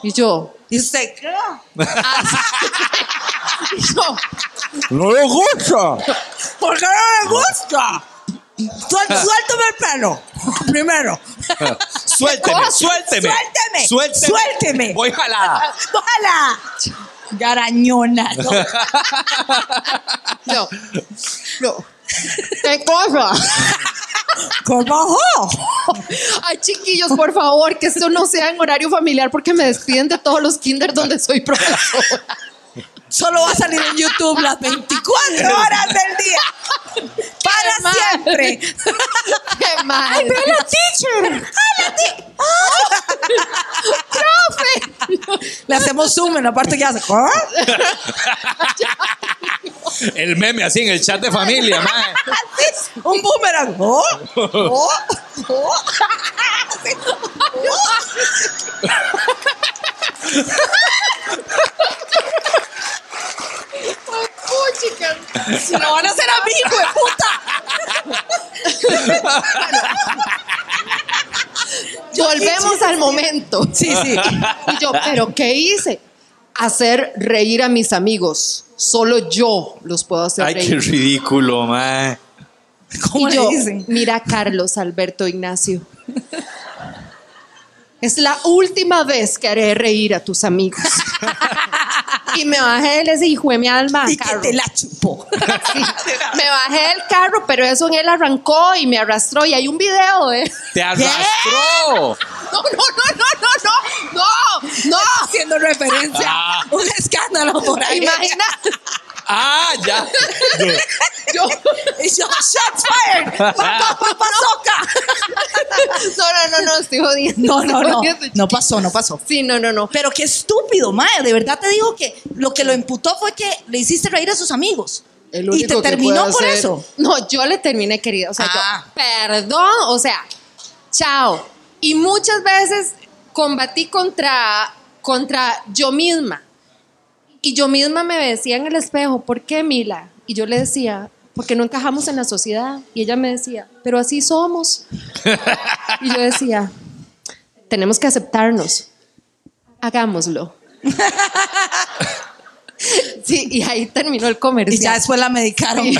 Speaker 6: Y yo,
Speaker 3: Y usted, ¿qué? <laughs>
Speaker 6: y yo,
Speaker 2: No le gusta.
Speaker 3: ¿Por qué no le gusta? Suéltame el pelo. Primero. <laughs>
Speaker 2: Suélteme, suélteme.
Speaker 3: Suélteme,
Speaker 2: Suélteme.
Speaker 3: suélteme.
Speaker 2: Voy jalada. <laughs>
Speaker 3: ¡Ojalá! Garañona. ¿no? <laughs>
Speaker 6: yo, yo, ¿qué cosa?
Speaker 3: ¿Cómo?
Speaker 6: Ay, chiquillos, por favor, que esto no sea en horario familiar porque me despiden de todos los kinder donde soy profesora.
Speaker 3: Solo va a salir en YouTube las 24 <laughs> horas del día. Para
Speaker 6: Qué mal.
Speaker 3: siempre. <laughs>
Speaker 6: ¡Qué mal!
Speaker 3: la teacher! <laughs> Le hacemos zoom en la parte que hace. ¿Ah?
Speaker 2: El meme así en el chat de familia, mae.
Speaker 3: Un boomerang. ¿Oh? ¿Oh? ¿Oh? Sí.
Speaker 6: Puchica.
Speaker 3: Si lo van a hacer a mí, hijo de puta.
Speaker 6: Volvemos al momento.
Speaker 3: Sí, sí.
Speaker 6: Y yo, ¿pero qué hice? Hacer reír a mis amigos. Solo yo los puedo hacer
Speaker 2: Ay, qué
Speaker 6: reír.
Speaker 2: ridículo, mae.
Speaker 3: ¿Cómo
Speaker 6: y
Speaker 3: le
Speaker 6: yo,
Speaker 3: dicen?
Speaker 6: mira Carlos Alberto Ignacio. Es la última vez que haré reír a tus amigos. <laughs> y me bajé de ese hijo de mi alma.
Speaker 3: Y que
Speaker 6: carro.
Speaker 3: te la chupó.
Speaker 6: Sí. <laughs> Me bajé del carro, pero eso en él arrancó y me arrastró. Y hay un video de.
Speaker 2: Te arrastró.
Speaker 6: No, no, no, no, no, no, no, no.
Speaker 3: Haciendo referencia
Speaker 2: Ah.
Speaker 3: a un escándalo por ahí.
Speaker 6: Imagina. <laughs>
Speaker 2: Ah, ya. <laughs>
Speaker 6: Yo,
Speaker 3: Y yo, shots fired. Papá, papá, soca.
Speaker 6: no, no, no, no, estoy jodiendo.
Speaker 3: No, no, no.
Speaker 6: jodiendo,
Speaker 3: No pasó, no pasó.
Speaker 6: Sí, no, no, no.
Speaker 3: Pero qué estúpido, Mae. De verdad te digo que lo que lo imputó fue que le hiciste reír a sus amigos.
Speaker 6: El
Speaker 3: y te
Speaker 6: que
Speaker 3: terminó por
Speaker 6: hacer-
Speaker 3: eso.
Speaker 6: No, yo le terminé, querida. O sea,
Speaker 3: Ah.
Speaker 6: yo, perdón, o sea, chao. Y muchas veces combatí contra, contra yo misma. Y yo misma me decía en el espejo, ¿por qué Mila? Y yo le decía, porque no encajamos en la sociedad. Y ella me decía, pero así somos. Y yo decía, tenemos que aceptarnos. Hagámoslo. <laughs> <laughs> Sí, y ahí terminó el comercial.
Speaker 3: Y ya después la medicaron. <laughs> y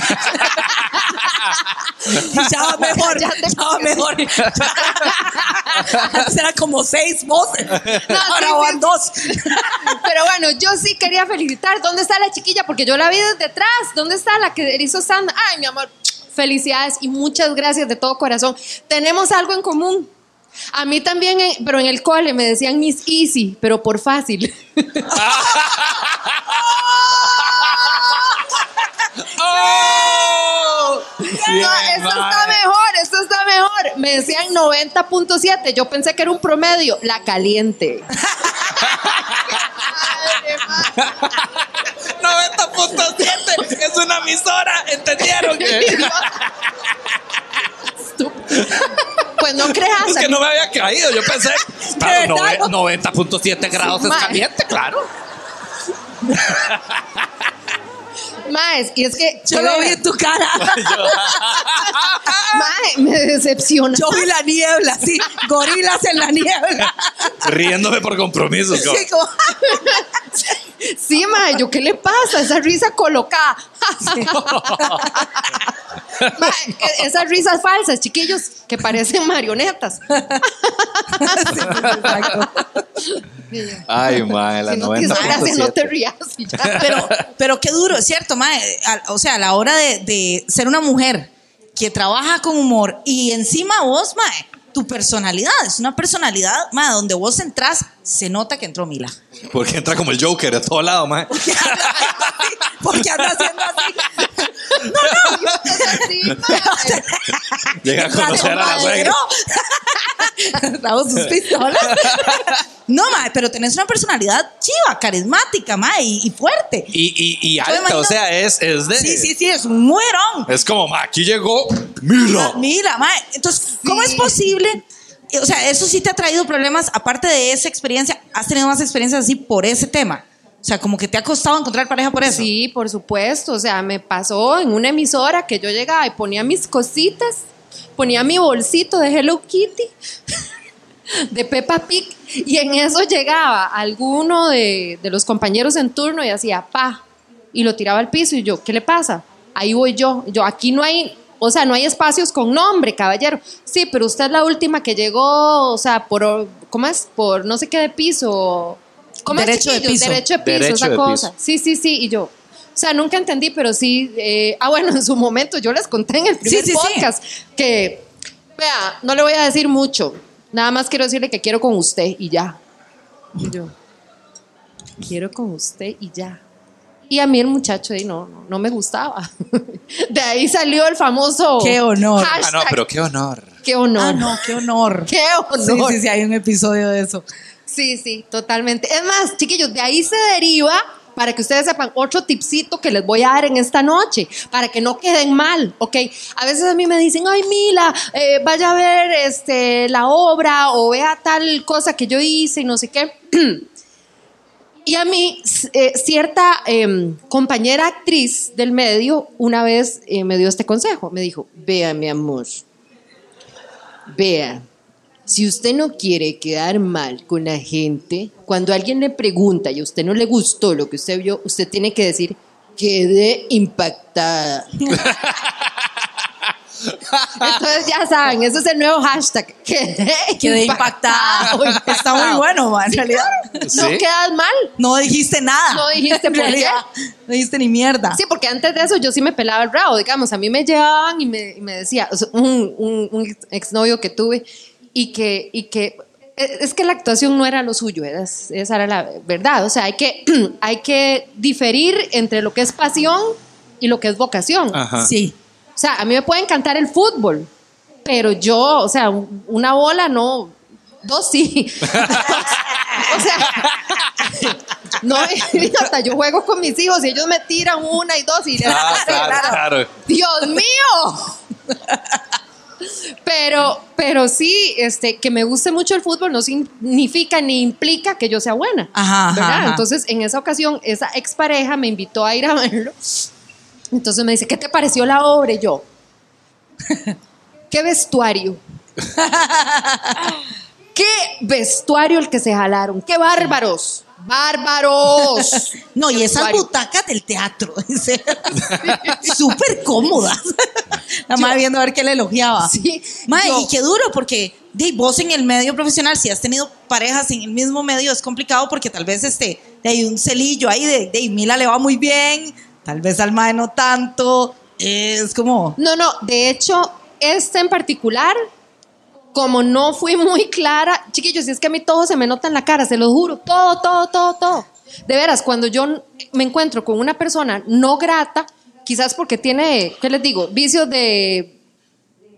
Speaker 3: ya va mejor.
Speaker 6: Ya
Speaker 3: Ya,
Speaker 6: te-
Speaker 3: va mejor. Antes era como seis voces. Ahora
Speaker 6: sí,
Speaker 3: van
Speaker 6: sí.
Speaker 3: dos.
Speaker 6: Pero bueno, yo sí quería felicitar. ¿Dónde está la chiquilla? Porque yo la vi desde atrás. ¿Dónde está la que hizo Sandra? Ay, mi amor, felicidades y muchas gracias de todo corazón. Tenemos algo en común. A mí también, eh, pero en el cole me decían Miss Easy, pero por fácil. <laughs>
Speaker 2: ¡Oh!
Speaker 6: No, esto está mejor, esto está mejor. Me decían 90.7. Yo pensé que era un promedio. La caliente. <laughs>
Speaker 2: 90.7 es una emisora, ¿entendieron? <laughs>
Speaker 6: Pues no creas.
Speaker 2: Es que no me había caído, yo pensé, <laughs> claro,
Speaker 3: verdad?
Speaker 2: nove- 90.7 grados es caliente, claro. <laughs>
Speaker 6: Maes, y es que.
Speaker 3: Yo lo vi en tu cara. <laughs>
Speaker 6: Mae, me decepciona.
Speaker 3: Yo vi la niebla, sí. Gorilas en la niebla.
Speaker 2: Riéndome por compromiso.
Speaker 3: Sí, como-
Speaker 6: Sí, mae, yo, ¿qué le pasa? Esa risa colocada. <laughs> E- esas risas falsas, chiquillos, que parecen marionetas. <laughs>
Speaker 2: Ay, madre, la
Speaker 6: Si no te no te
Speaker 2: 90.7.
Speaker 6: rías. y ya.
Speaker 3: Pero, pero qué duro, es cierto, mae. A- O sea, a la hora de, de ser una mujer que trabaja con humor y encima vos, mae, tu personalidad, es una personalidad, mae, donde vos entras, se nota que entró Mila. <laughs>
Speaker 2: Porque entra como el Joker de todo lado, madre.
Speaker 3: Porque anda haciendo así.
Speaker 6: Sí, <laughs> mae.
Speaker 2: Llega a conocer a la suegra. <laughs>
Speaker 3: Damos sus pistolas. No, mae, pero tenés una personalidad chiva, carismática, mae, y, y fuerte.
Speaker 2: Y, y, y alta,
Speaker 3: imagino-
Speaker 2: o sea, es, es de.
Speaker 3: Sí, sí, sí, es un mujerón.
Speaker 2: Es como, ma, aquí llegó. Mira.
Speaker 3: Mira, mae, entonces, ¿cómo es posible? O sea, eso sí te ha traído problemas, aparte de esa experiencia, ¿has tenido más experiencias así por ese tema? O sea, como que te ha costado encontrar pareja por eso.
Speaker 6: Sí, por supuesto. O sea, me pasó en una emisora que yo llegaba y ponía mis cositas, ponía mi bolsito de Hello Kitty, <laughs> de Peppa Pig, y en eso llegaba alguno de, de los compañeros en turno y hacía pa, y lo tiraba al piso y yo, ¿qué le pasa? Ahí voy yo. Yo, aquí no hay, o sea, no hay espacios con nombre, caballero. Sí, pero usted es la última que llegó, o sea, por, ¿cómo es? Por no sé qué de piso. ¿Cómo es,
Speaker 3: Derecho de
Speaker 6: chiquillos?
Speaker 3: piso.
Speaker 6: Derecho de piso,
Speaker 2: Derecho
Speaker 6: esa
Speaker 2: de
Speaker 6: cosa.
Speaker 2: piso.
Speaker 6: Sí, sí, sí. Y yo, o sea, nunca entendí, pero sí. eh, ah, bueno, <laughs> en su momento yo les conté en el primer
Speaker 3: Sí, sí, sí.
Speaker 6: podcast que, vea, no le voy a decir mucho. Nada más quiero decirle que quiero con usted y ya. Y yo, quiero con usted y ya. Y a mí el muchacho ahí no, no, no me gustaba. <laughs> De ahí salió el famoso.
Speaker 3: Qué honor.
Speaker 6: hashtag,
Speaker 2: Ah, no, pero qué honor.
Speaker 6: Qué honor.
Speaker 3: Ah, no, qué honor. <laughs>
Speaker 6: Qué
Speaker 3: Sí,
Speaker 6: honor.
Speaker 3: sí, sí, hay un episodio de eso.
Speaker 6: Sí, sí, totalmente. Es más, chiquillos, de ahí se deriva, para que ustedes sepan, otro tipcito que les voy a dar en esta noche, para que no queden mal, ¿ok? A veces a mí me dicen, ay, Mila, eh, vaya a ver este, la obra o vea tal cosa que yo hice y no sé qué. <clears throat> Y a mí, eh, cierta em, compañera actriz del medio una vez eh, me dio este consejo. Me dijo, vea, mi amor, vea, si usted no quiere quedar mal con la gente, cuando alguien le pregunta y a usted no le gustó lo que usted vio, usted tiene que decir, quedé impactada. <laughs> Entonces ya saben, ese es el nuevo hashtag. Quedé,
Speaker 3: Quedé impactada. Está muy bueno, ma, en realidad.
Speaker 6: No
Speaker 2: Sí.
Speaker 6: quedas mal.
Speaker 3: No dijiste nada.
Speaker 6: No dijiste
Speaker 3: En
Speaker 6: por qué.
Speaker 3: No dijiste ni mierda.
Speaker 6: Sí, porque antes de eso yo sí me pelaba el rabo, digamos, a mí me llevaban y me, y me decía, o sea, un, un, un ex- exnovio que tuve y que, y que e- es que la actuación no era lo suyo, esa era la verdad, o sea, hay que, <clears throat> hay que diferir entre lo que es pasión y lo que es vocación.
Speaker 2: Ajá.
Speaker 3: Sí.
Speaker 6: O sea, a mí me puede encantar el fútbol, pero yo, o sea, un- una bola no, dos sí. <laughs> o sea, no, <laughs> hasta yo juego con mis hijos y ellos me tiran una y dos y les
Speaker 2: Ah, claro, claro.
Speaker 6: Dios mío. <laughs> Pero, pero sí, este, que me guste mucho el fútbol no significa ni implica que yo sea buena.
Speaker 3: Ajá, ajá,
Speaker 6: ¿verdad?
Speaker 3: ajá.
Speaker 6: Entonces, en esa ocasión, esa expareja me invitó a ir a verlo. Entonces me dice, ¿qué te pareció la obra? Y yo, <laughs> ¿qué vestuario? <laughs> ¿Qué vestuario el que se jalaron? ¡Qué bárbaros! ¡Bárbaros! <laughs>
Speaker 3: No, y esas
Speaker 6: vestuario.
Speaker 3: butacas del teatro, dice. súper cómodas. La madre viendo a ver qué le elogiaba.
Speaker 6: Sí, yo-
Speaker 3: y qué duro, porque di, vos en el medio profesional, si has tenido parejas en el mismo medio, es complicado porque tal vez este, de hay un celillo ahí de, de Mila le va muy bien, tal vez al mae no tanto. Es como.
Speaker 6: No, no, de hecho, este en particular, como no fui muy clara, chiquillos, si es que a mí todo se me nota en la cara, se lo juro, todo, todo, todo, todo. De veras, cuando yo me encuentro con una persona no grata, quizás porque tiene, ¿qué les digo? Vicios de,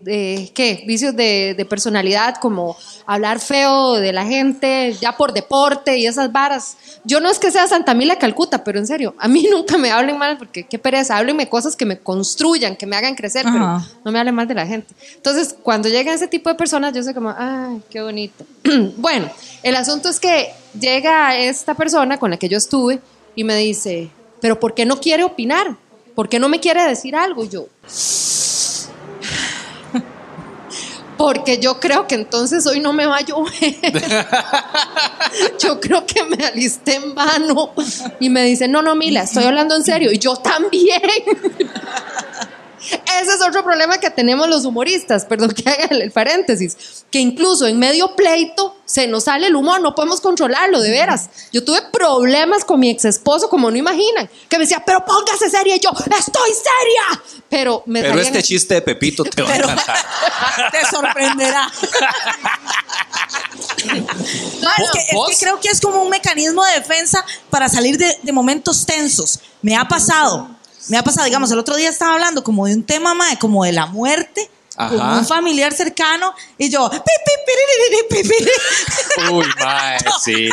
Speaker 6: ¿qué? Vicios de, de personalidad, como hablar feo de la gente, ya por deporte y esas varas. Yo no es que sea Santa Mila Calcuta, pero en serio, a mí <laughs> nunca me hablen mal porque qué pereza, háblenme cosas que me construyan, que me hagan crecer, pero no me hablen mal de la gente. Entonces, cuando llegan ese tipo de personas, yo sé como, ay, qué bonito. <clears throat> bueno, el asunto es que llega esta persona con la que yo estuve y me dice, pero ¿por qué no quiere opinar? ¿Por qué no me quiere decir algo? Y yo, porque yo creo que entonces hoy no me va a llover. <laughs> yo creo que me alisté en vano. Y me dice, no, no, Mila, estoy hablando en serio. Y yo también. <laughs> Ese es otro problema que tenemos los humoristas, perdón que haga el paréntesis, que incluso en medio pleito se nos sale el humor, no podemos controlarlo, de veras. Yo tuve problemas con mi ex esposo, como no imaginan, que me decía, pero póngase seria, y yo, estoy seria, pero me
Speaker 2: Pero este chiste de Pepito te va a encantar. <laughs>
Speaker 3: Te sorprenderá. <laughs> No, es, que, es
Speaker 2: ¿Vos?
Speaker 3: que creo que es como un mecanismo de defensa para salir de, de momentos tensos. Me ha pasado. Me ha pasado, digamos, el otro día estaba hablando como de un tema, mae, como de la muerte. Con un familiar cercano y yo pi, pi, piriri, pi, pi. <laughs>
Speaker 2: Uy, mae, <laughs> sí.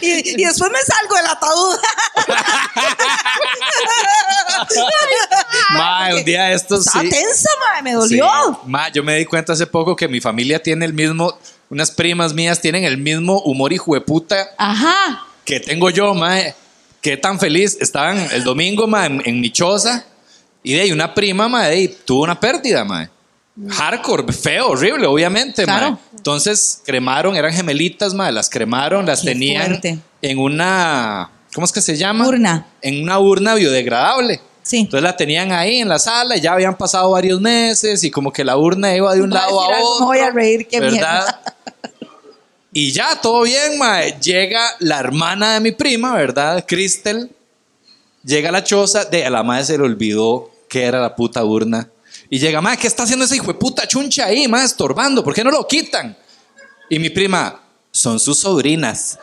Speaker 3: y, y después me salgo del ataúd <laughs>
Speaker 2: Mae, un día de estos
Speaker 3: estaba
Speaker 2: sí.
Speaker 3: tensa mae, me
Speaker 2: Sí.
Speaker 3: dolió
Speaker 2: Ma, yo me di cuenta hace poco que mi familia tiene el mismo, unas primas mías tienen el mismo humor hijo de puta
Speaker 3: ajá
Speaker 2: que tengo yo, mae. Qué tan feliz. Estaban el domingo, mae, en, en mi choza y de ahí una prima, mae, de ahí tuvo una pérdida, mae. Hardcore, feo, horrible, obviamente,
Speaker 3: Claro.
Speaker 2: mae. Entonces cremaron, eran gemelitas, mae, las cremaron, las
Speaker 3: Qué
Speaker 2: tenían
Speaker 3: fuerte.
Speaker 2: en una, ¿cómo es que se llama?
Speaker 3: Urna.
Speaker 2: En una urna biodegradable.
Speaker 3: Sí.
Speaker 2: Entonces la tenían ahí en la sala, y ya habían pasado varios meses y como que la urna iba de un
Speaker 3: a
Speaker 2: lado a
Speaker 3: algo,
Speaker 2: otro.
Speaker 3: me voy a reír, qué
Speaker 2: ¿verdad? <laughs> Y ya, todo bien, mae. Llega la hermana de mi prima, ¿verdad? Cristel. Llega a la choza, de a la madre se le olvidó que era la puta urna. Y llega, mae, ¿qué está haciendo ese hijo de puta chuncha ahí, mae, estorbando? ¿Por qué no lo quitan? Y mi prima, son sus sobrinas.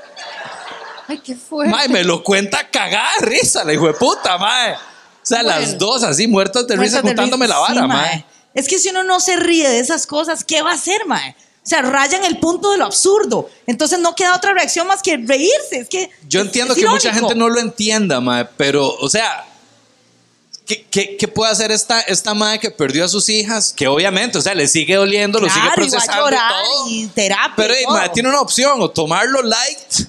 Speaker 6: Ay, qué fuerte.
Speaker 2: Mae, me lo cuenta cagada de risa, la hijo de puta, mae. O sea, las dos así muertas de
Speaker 3: Muertas
Speaker 2: contándome
Speaker 3: risa.
Speaker 2: la vara,
Speaker 3: Sí,
Speaker 2: mae.
Speaker 3: Es que si uno no se ríe de esas cosas, ¿qué va a hacer, mae? O sea, rayan el punto de lo absurdo. Entonces no queda otra reacción más que reírse. Es que
Speaker 2: Yo
Speaker 3: es-
Speaker 2: entiendo
Speaker 3: es
Speaker 2: que mucha gente no lo entienda, mae, pero, o sea, ¿qué, qué, qué puede hacer esta, esta madre que perdió a sus hijas? Que obviamente, o sea, le sigue doliendo, lo sigue
Speaker 3: Claro, y va a
Speaker 2: procesando
Speaker 3: llorar
Speaker 2: todo.
Speaker 3: y terapia.
Speaker 2: Pero
Speaker 3: y todo.
Speaker 2: mae, tiene una opción, o tomarlo light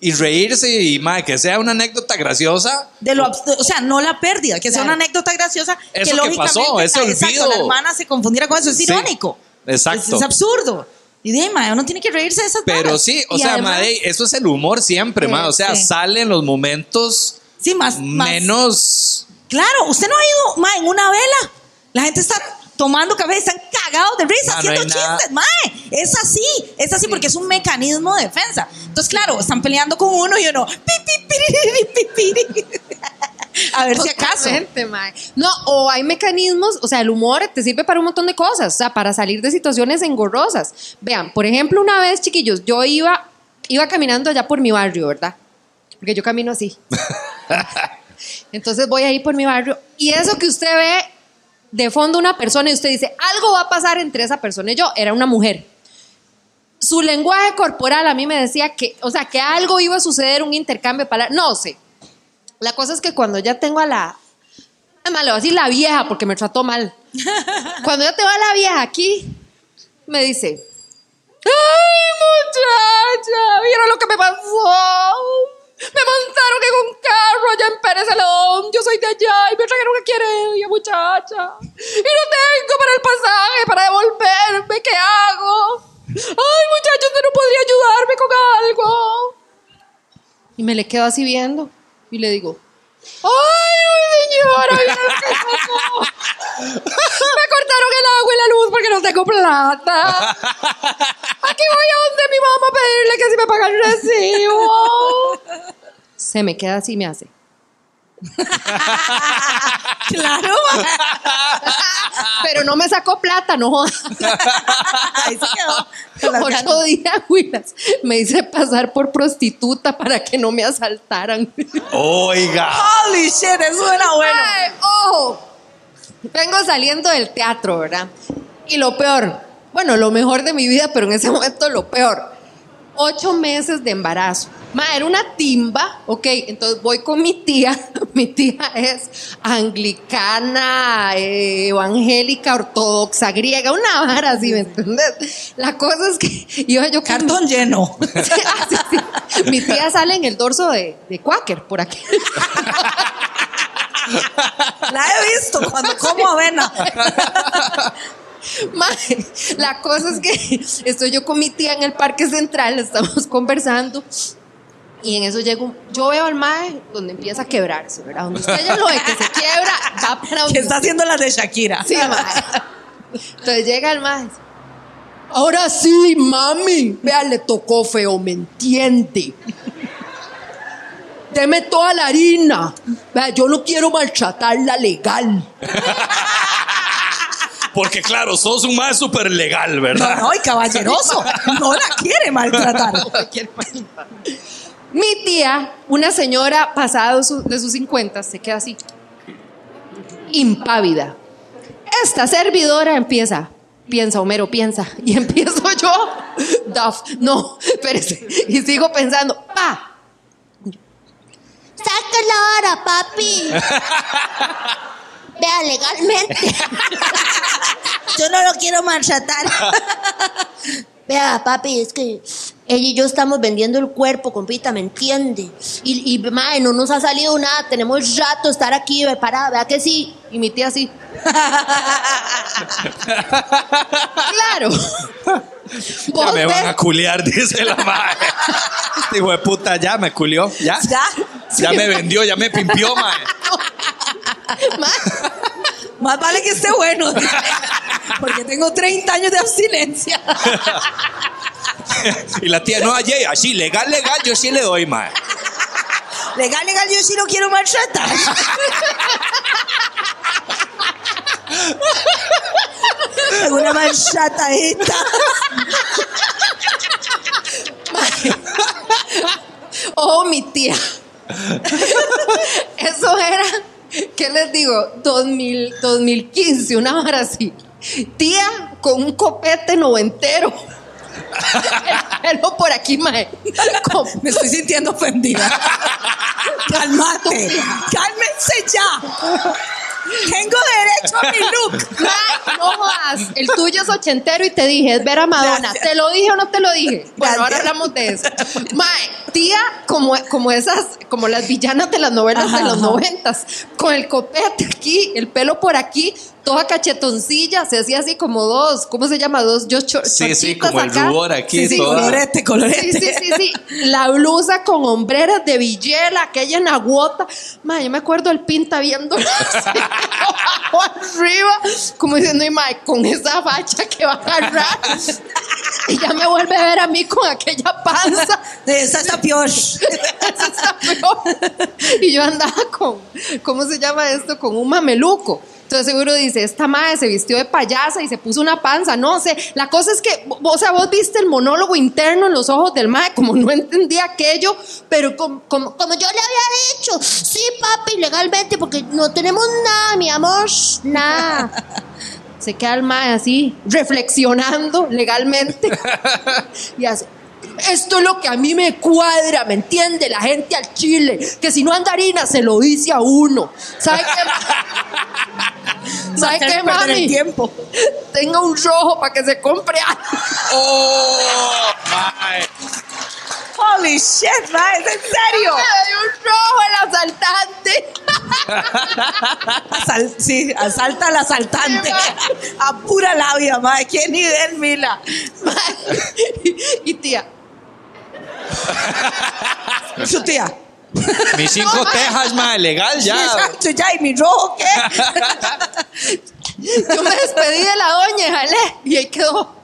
Speaker 2: y reírse y mae, que sea una anécdota graciosa.
Speaker 3: De lo o sea, no la pérdida, que sea
Speaker 6: Claro.
Speaker 3: una anécdota graciosa.
Speaker 2: Eso
Speaker 3: que
Speaker 2: que pasó, ese
Speaker 3: la- exacto,
Speaker 2: olvido.
Speaker 3: la hermana se confundiera con eso. Es
Speaker 2: Sí,
Speaker 3: irónico.
Speaker 2: Exacto.
Speaker 3: Es, es absurdo. Y de mae, uno tiene que reírse de esas
Speaker 2: Pero
Speaker 3: varas.
Speaker 2: sí, o
Speaker 3: Y
Speaker 2: sea,
Speaker 3: además-
Speaker 2: mae, eso es el humor siempre,
Speaker 3: Sí,
Speaker 2: mae. O sea,
Speaker 3: sí.
Speaker 2: sale en los momentos
Speaker 3: Sí, más, más-
Speaker 2: menos.
Speaker 3: Claro, usted no ha ido, mae, en una vela. La gente está tomando café y están cagados de risa,
Speaker 2: Ah, no
Speaker 3: haciendo
Speaker 2: nada.
Speaker 3: chistes, mae. Es así, es así porque es un mecanismo de defensa. Entonces, claro, están peleando con uno y uno, pi, pi, piriri, pi. <laughs> A ver si acaso.
Speaker 6: Mae. No, o hay mecanismos, o sea, el humor te sirve para un montón de cosas, o sea, para salir de situaciones engorrosas. Vean, por ejemplo, una vez, chiquillos, yo iba, iba caminando allá por mi barrio, ¿verdad? Porque yo camino así. <laughs> Entonces voy ahí por mi barrio y eso que usted ve de fondo una persona y usted dice, algo va a pasar entre esa persona y yo, era una mujer. Su lenguaje corporal a mí me decía que, o sea, que algo iba a suceder, un intercambio palabras, no sé. La cosa es que cuando ya tengo a la. Además, le voy a decir la vieja porque me trató mal. <laughs> Cuando ya te va la vieja aquí, me dice, ¡ay, muchacha! ¿Vieron lo que me pasó? Me montaron en un carro allá en Pérez Celedón. Yo soy de allá y me trajeron aquí a muchacha. Y no tengo para el pasaje, para devolverme. ¿Qué hago? Ay, muchacho, usted no podría ayudarme con algo. Y me le quedo así viendo y le digo, ¡Ay, señora! mira lo que pasó! <laughs> Me cortaron el agua y la luz porque no tengo plata. Aquí voy a donde mi mamá a pedirle que si me paga el recibo. Se me queda así y me hace. <laughs>
Speaker 3: Claro.
Speaker 6: Pero no me sacó plata, no jodas.
Speaker 3: Ahí se quedó. <laughs>
Speaker 6: Willas. Me hice pasar por prostituta para que no me asaltaran.
Speaker 1: Oiga.
Speaker 3: Holy shit, eso era bueno.
Speaker 6: Ay, ojo. Vengo saliendo del teatro, ¿verdad? Y lo peor, bueno, lo mejor de mi vida, pero en ese momento lo peor. Ocho meses de embarazo. Ma, era una timba, ok, entonces voy con mi tía. <laughs> Mi tía es anglicana, eh, evangélica, ortodoxa, griega, una vara así, ¿me entiendes? La cosa es que <laughs> iba yo
Speaker 3: Cartón lleno. <laughs>
Speaker 6: Sí, ah, sí, sí. Mi tía sale en el dorso de, de Quaker, por aquí.
Speaker 3: La he visto cuando como avena. <laughs>
Speaker 6: Mae, la cosa es que estoy yo con mi tía en el parque central, estamos conversando. Y en eso llego, yo veo al mae donde empieza a quebrarse, ¿verdad? Donde usted ya lo ve que se quiebra, va para <laughs> donde
Speaker 3: Que está haciendo las de Shakira.
Speaker 6: Sí, mae. Entonces llega el mae. Ahora sí, mami. Vea, le tocó feo, ¿me entiende? Deme toda la harina. Vea, yo no quiero maltratarla legal. <laughs>
Speaker 2: Porque claro, sos un más súper legal,
Speaker 3: No,
Speaker 2: ¿verdad?
Speaker 3: no, y caballeroso. No la quiere maltratar.
Speaker 6: Mi tía, una señora pasada de sus 50, se queda así, impávida. Esta servidora empieza, piensa, Homero, piensa, y <laughs> empiezo yo, Duff, no, espérese, y sigo pensando, pa,
Speaker 7: Saca la hora, papi. <laughs> Vea, legalmente. <laughs>
Speaker 3: Yo no lo quiero maltratar. <laughs>
Speaker 7: Vea, papi, es que ella y yo estamos vendiendo el cuerpo, compita, ¿me entiende? Y, y mae, no nos ha salido nada. Tenemos rato de estar aquí, parada, vea que sí.
Speaker 6: y mi tía así. <laughs> claro.
Speaker 2: Ya me van a culiar, dice la madre. Este hijo de puta ya me culió, ya.
Speaker 3: Ya.
Speaker 2: Ya me vendió, ya me pimpió, madre. <laughs>
Speaker 3: Más vale que esté bueno. <laughs> Porque tengo 30 años de abstinencia. <laughs>
Speaker 2: Y la tía, no, ayer, así, legal, legal, yo sí le doy, madre.
Speaker 3: Legal, legal, yo sí lo quiero maltratar. Alguna maltratadita.
Speaker 6: Oh, mi tía. Eso era, ¿qué les digo? 2000, 2015, una hora así. Tía con un copete noventero. El pelo por aquí, mae. Con-
Speaker 3: Me estoy sintiendo ofendida. <laughs> Calmate. Cálmense ya. Tengo derecho a mi look.
Speaker 6: Mae, <laughs> no jodas. El tuyo es ochentero y te dije, es ver a Madonna.
Speaker 3: Gracias.
Speaker 6: ¿Te lo dije o no te lo dije? Bueno, ahora
Speaker 3: Gracias.
Speaker 6: hablamos de eso. Mae, tía, como, como esas, como las villanas de las novelas
Speaker 3: Ajá,
Speaker 6: de los
Speaker 3: ajá.
Speaker 6: noventas, con el copete aquí, el pelo por aquí, toda cachetoncilla, se hacía así como dos, ¿cómo se llama? Dos yo cho-
Speaker 2: Sí, sí, como el rubor aquí,
Speaker 6: Sí, sí,
Speaker 2: toda.
Speaker 3: Colorete, colorete.
Speaker 6: Sí, sí, sí, sí. La blusa con hombreras de villela, aquella naguota. Ma, yo me acuerdo el pinta viendo <laughs> abajo arriba, como diciendo, y ma, con esa facha que va a agarrar. <laughs> Y ya me vuelve a ver a mí con aquella panza.
Speaker 3: Esa está peor. <laughs>
Speaker 6: Eso está peor. Y yo andaba con, ¿cómo se llama esto? Con un mameluco. Entonces seguro dice, esta madre se vistió de payasa y se puso una panza, no sé. La cosa es que, o sea, vos viste el monólogo interno en los ojos del mae, como no entendía aquello, pero como, como,
Speaker 7: Como yo le había dicho, sí, papi, legalmente, porque no tenemos nada, mi amor. Nada. <laughs>
Speaker 6: se queda el mae así, reflexionando legalmente. <laughs> y hace, esto es lo que a mí me cuadra, ¿me entiende? La gente al chile, que si no anda harina se lo dice a uno. ¿Sabe qué? <laughs> ¿Sabe qué,
Speaker 3: perder el
Speaker 6: mami?
Speaker 3: tiempo.
Speaker 6: tenga un rojo para que se compre algo.
Speaker 2: ¡Oh! mae.
Speaker 3: Holy shit, mae, ¿es en serio?
Speaker 6: Me dio un rojo el asaltante. <laughs>
Speaker 3: Asal- sí, asalta al asaltante. <laughs> A pura labia, mae. ¿Qué nivel, Mila?
Speaker 6: y tía, <laughs>
Speaker 3: Su tía.
Speaker 2: Mis cinco <laughs> tejas, mae, legal
Speaker 3: Sí,
Speaker 2: ya.
Speaker 3: exacto, ya, ¿y mi rojo qué? <laughs>
Speaker 6: yo me despedí de la doña, jalé, y ahí quedó.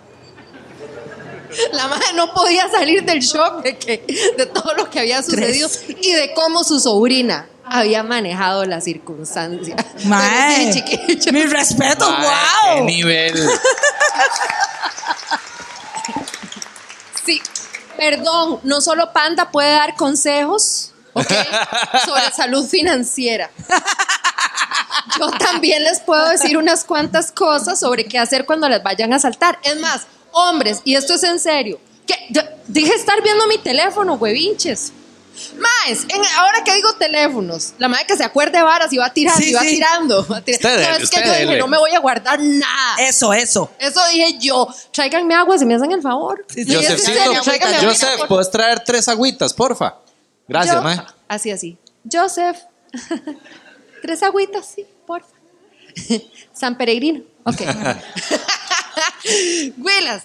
Speaker 6: La madre no podía salir del shock de, que, de todo lo que había sucedido y de cómo su sobrina había manejado la circunstancia.
Speaker 3: Mae,
Speaker 6: sí,
Speaker 3: mi respeto,
Speaker 2: Mae, qué
Speaker 3: wow.
Speaker 2: nivel.
Speaker 6: Sí, perdón, no solo Panda puede dar consejos ¿ok? <laughs> sobre salud financiera. Yo también les puedo decir unas cuantas cosas sobre qué hacer cuando les vayan a saltar. Es más, hombres, y esto es en serio, que dije estar viendo mi teléfono, huevinches. Más, en- ahora que digo teléfonos, la madre que se acuerde de varas y va tirando
Speaker 3: Sí,
Speaker 6: y va
Speaker 3: sí.
Speaker 6: tirando. va tirando.
Speaker 2: Usted
Speaker 6: no,
Speaker 2: dele,
Speaker 6: es que
Speaker 2: usted
Speaker 6: yo dije,
Speaker 2: dele.
Speaker 6: no me voy a guardar nada.
Speaker 3: Eso, eso.
Speaker 6: Eso dije yo. Tráiganme agua si me hacen el favor.
Speaker 3: Sí, sí,
Speaker 6: Y es en
Speaker 2: Josefcito,
Speaker 6: serio, tráiganme agua,
Speaker 2: Joseph,
Speaker 6: por
Speaker 2: ¿puedes traer tres agüitas, porfa? Gracias,
Speaker 6: Yo-
Speaker 2: mae.
Speaker 6: Así, así. Joseph. <laughs> Tres agüitas, sí, porfa. <laughs> San Peregrino. Ok. <laughs> Huilas.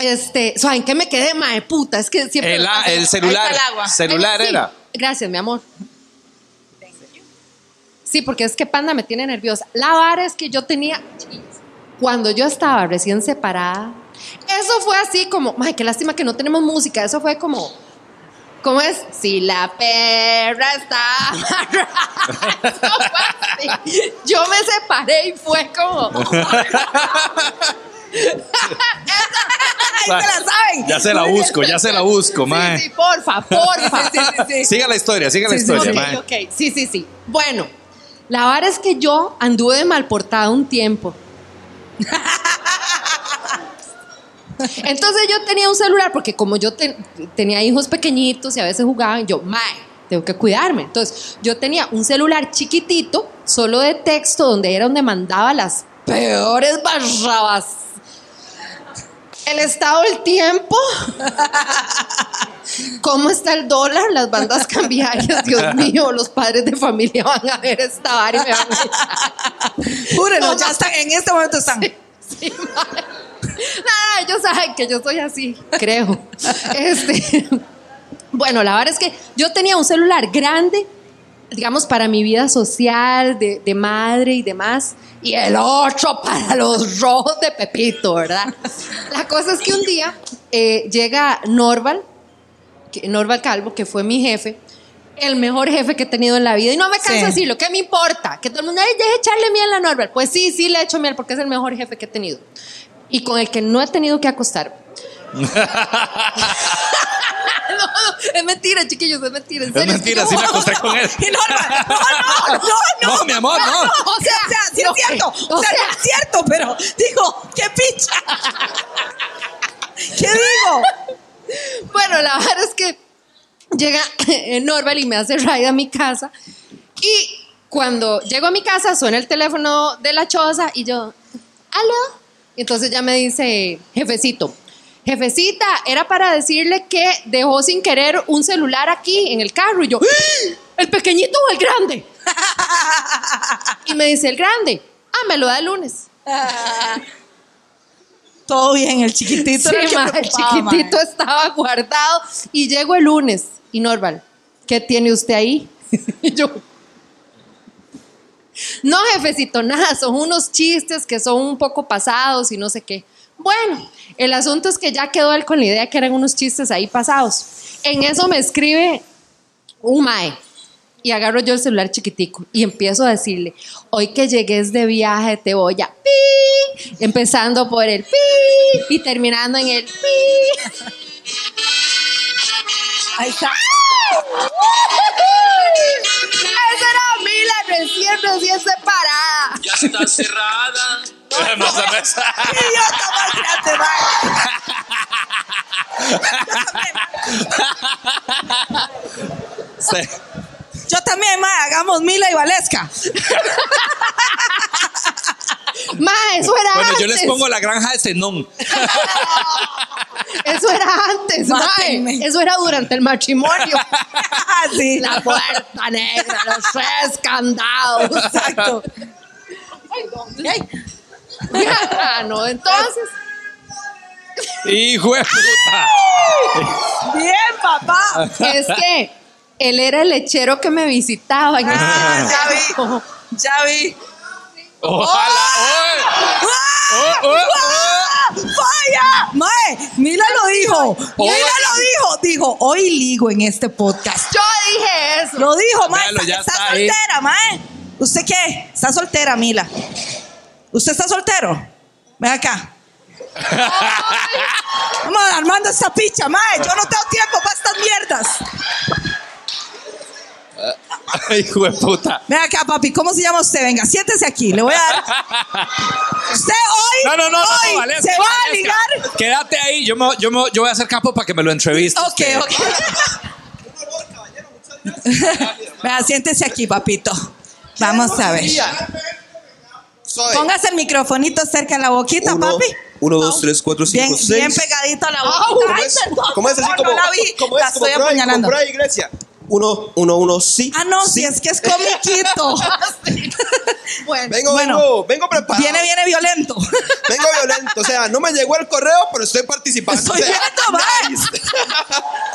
Speaker 6: Este, ¿saben qué me quedé, mae puta? Es que siempre.
Speaker 2: El, celular.
Speaker 3: El agua.
Speaker 2: Celular
Speaker 6: Ay, sí.
Speaker 2: era.
Speaker 6: Gracias, mi amor. Sí, porque es que Panda me tiene nerviosa. La vara es que yo tenía. Cuando yo estaba recién separada, eso fue así como. Ay, qué lástima que no tenemos música. Eso fue como. ¿Cómo es? Si la perra está <laughs> amarrada. <laughs> Eso fue así. Yo me separé y fue como. <laughs>
Speaker 3: Ahí se la saben.
Speaker 2: Ya se la busco, ya se la busco, mae.
Speaker 6: Sí, sí, porfa, porfa. <laughs>
Speaker 2: Siga la historia, siga la
Speaker 3: Sí, sí,
Speaker 2: historia,
Speaker 6: Ok,
Speaker 2: mae.
Speaker 6: ok, sí, sí, sí. Bueno, la vara es que yo anduve de mal portada un tiempo. <laughs> Entonces yo tenía un celular, porque como yo te- tenía hijos pequeñitos y a veces jugaban, yo, mae, tengo que cuidarme. Entonces yo tenía un celular chiquitito, solo de texto, donde era donde mandaba las peores barrabas. El estado del tiempo. <laughs> ¿Cómo está el dólar? Las bandas cambiarias, Dios <laughs> mío, los padres de familia van a ver esta vara y me van a
Speaker 3: Júrenlo, ya están, en este momento están.
Speaker 6: Sí. Nada, ellos saben que yo soy así, creo. <laughs> Este, bueno, la verdad es que yo tenía un celular grande, digamos, para mi vida social, de, de madre y demás, y el otro para los rojos de Pepito, ¿verdad? <laughs> La cosa es que un día eh, llega Norval, que- Norval Calvo, que fue mi jefe, el mejor jefe que he tenido en la vida. Y no me canso
Speaker 3: Sí.
Speaker 6: de decirlo, ¿qué me importa? Que todo el mundo, ay, deje echarle miel a Norval. Pues sí, sí le echo miel porque es el mejor jefe que he tenido. Y con el que no he tenido que acostar. <laughs> <laughs> no, no, es mentira, chiquillos, es mentira. En
Speaker 2: Es
Speaker 6: serio,
Speaker 2: mentira,
Speaker 6: que
Speaker 2: sí me acosté con él.
Speaker 3: Y Norma, no, no, no, no.
Speaker 2: No, <laughs> mi amor, no.
Speaker 3: O sea, o sea, sí
Speaker 6: no,
Speaker 3: es cierto.
Speaker 6: o
Speaker 3: sea, es cierto, pero digo, qué picha. ¿Qué digo?
Speaker 6: Bueno, la verdad es que llega <laughs> Norval y me hace ride a mi casa. Y cuando llego a mi casa, suena el teléfono de la choza y yo, ¿aló? Y entonces ya me dice, jefecito, jefecita, era para decirle que dejó sin querer un celular aquí en el carro. Y yo, "¡Ah! ¿el pequeñito o el grande? <laughs> Y me dice, el grande. Ah, me lo da el lunes. <laughs>
Speaker 3: Todo bien, el chiquitito.
Speaker 6: Sí,
Speaker 3: era el que
Speaker 6: chiquitito
Speaker 3: ma.
Speaker 6: estaba guardado y llego el lunes. Y Norval, ¿qué tiene usted ahí? <laughs> Y yo, no, jefecito, nada, son unos chistes que son un poco pasados y no sé qué. Bueno, el asunto es que ya quedó él con la idea que eran unos chistes ahí pasados. En eso me escribe un mae y agarro yo el celular chiquitico y empiezo a decirle, hoy que llegues de viaje te voy a pi, empezando por el pi y terminando en el pi.
Speaker 3: Ahí está.
Speaker 6: Esa era Mila recién, recién separada.
Speaker 8: Ya está cerrada.
Speaker 2: No se me-
Speaker 3: Idiota, más grande, ma.
Speaker 2: Se-
Speaker 3: Yo también, ma, hagamos Mila y Valesca.
Speaker 6: Mae, eso era
Speaker 2: Bueno,
Speaker 6: antes.
Speaker 2: yo les pongo la granja de Zenón. <laughs>
Speaker 6: Eso era antes,
Speaker 3: Mátenme.
Speaker 6: mae. Eso era durante el matrimonio. <laughs>
Speaker 3: sí.
Speaker 6: La puerta negra, los tres candados.
Speaker 3: Exacto. Ay,
Speaker 6: Ah, no, entonces.
Speaker 2: Hijo de puta.
Speaker 3: Bien, papá.
Speaker 6: Es que él era el lechero que me visitaba. en
Speaker 3: Ah,
Speaker 6: ese
Speaker 3: ya vi. Ya vi.
Speaker 2: Ojalá. Oh, oh,
Speaker 3: ¡Ah! ¡Falla! Mae, Mila lo dijo. Mila lo dijo. Dijo, hoy ligo en este podcast.
Speaker 6: Yo dije eso.
Speaker 3: Lo dijo, mae. Está,
Speaker 2: está
Speaker 3: soltera, mae. ¿Usted qué? Está soltera, Mila. ¿Usted está soltero? Ven acá. Vamos armando esta picha, mae. Yo no tengo tiempo para estas mierdas.
Speaker 2: oh. Hijo de puta.
Speaker 3: Ven acá, papi. ¿Cómo se llama usted? Venga, siéntese aquí. Le voy a dar. Usted hoy,
Speaker 2: No, no, no, no,
Speaker 3: hoy
Speaker 2: no, Valesca,
Speaker 3: se va a
Speaker 2: Valesca.
Speaker 3: ligar.
Speaker 2: Quédate ahí. Yo, me, yo, me, yo voy a hacer capo para que me lo entreviste.
Speaker 3: Ok, ok. <laughs> Vea, siéntese aquí, papito. Vamos a ver.
Speaker 8: Soy.
Speaker 3: Póngase el microfonito cerca de la boquita,
Speaker 8: Uno,
Speaker 3: papi.
Speaker 8: uno, dos, tres, cuatro, cinco,
Speaker 3: Bien,
Speaker 8: seis.
Speaker 3: bien pegadito a la boquita.
Speaker 8: ¿Cómo
Speaker 3: Ay,
Speaker 8: es? ¿Cómo es así como,
Speaker 3: no la vi.
Speaker 8: ¿cómo
Speaker 3: la
Speaker 8: es? Como
Speaker 3: estoy
Speaker 8: ahí,
Speaker 3: apuñalando.
Speaker 8: como ahí, Grecia. Uno, uno, uno, sí.
Speaker 3: Ah, no,
Speaker 8: sí.
Speaker 3: si es que es comiquito. <laughs> <laughs>
Speaker 6: Bueno,
Speaker 8: Vengo,
Speaker 3: Bueno.
Speaker 8: vengo, vengo preparado.
Speaker 3: Viene, viene violento. <laughs>
Speaker 8: Vengo violento. O sea, no me llegó el correo, pero estoy participando.
Speaker 3: Estoy
Speaker 8: O sea,
Speaker 3: viendo, mae.
Speaker 8: nice.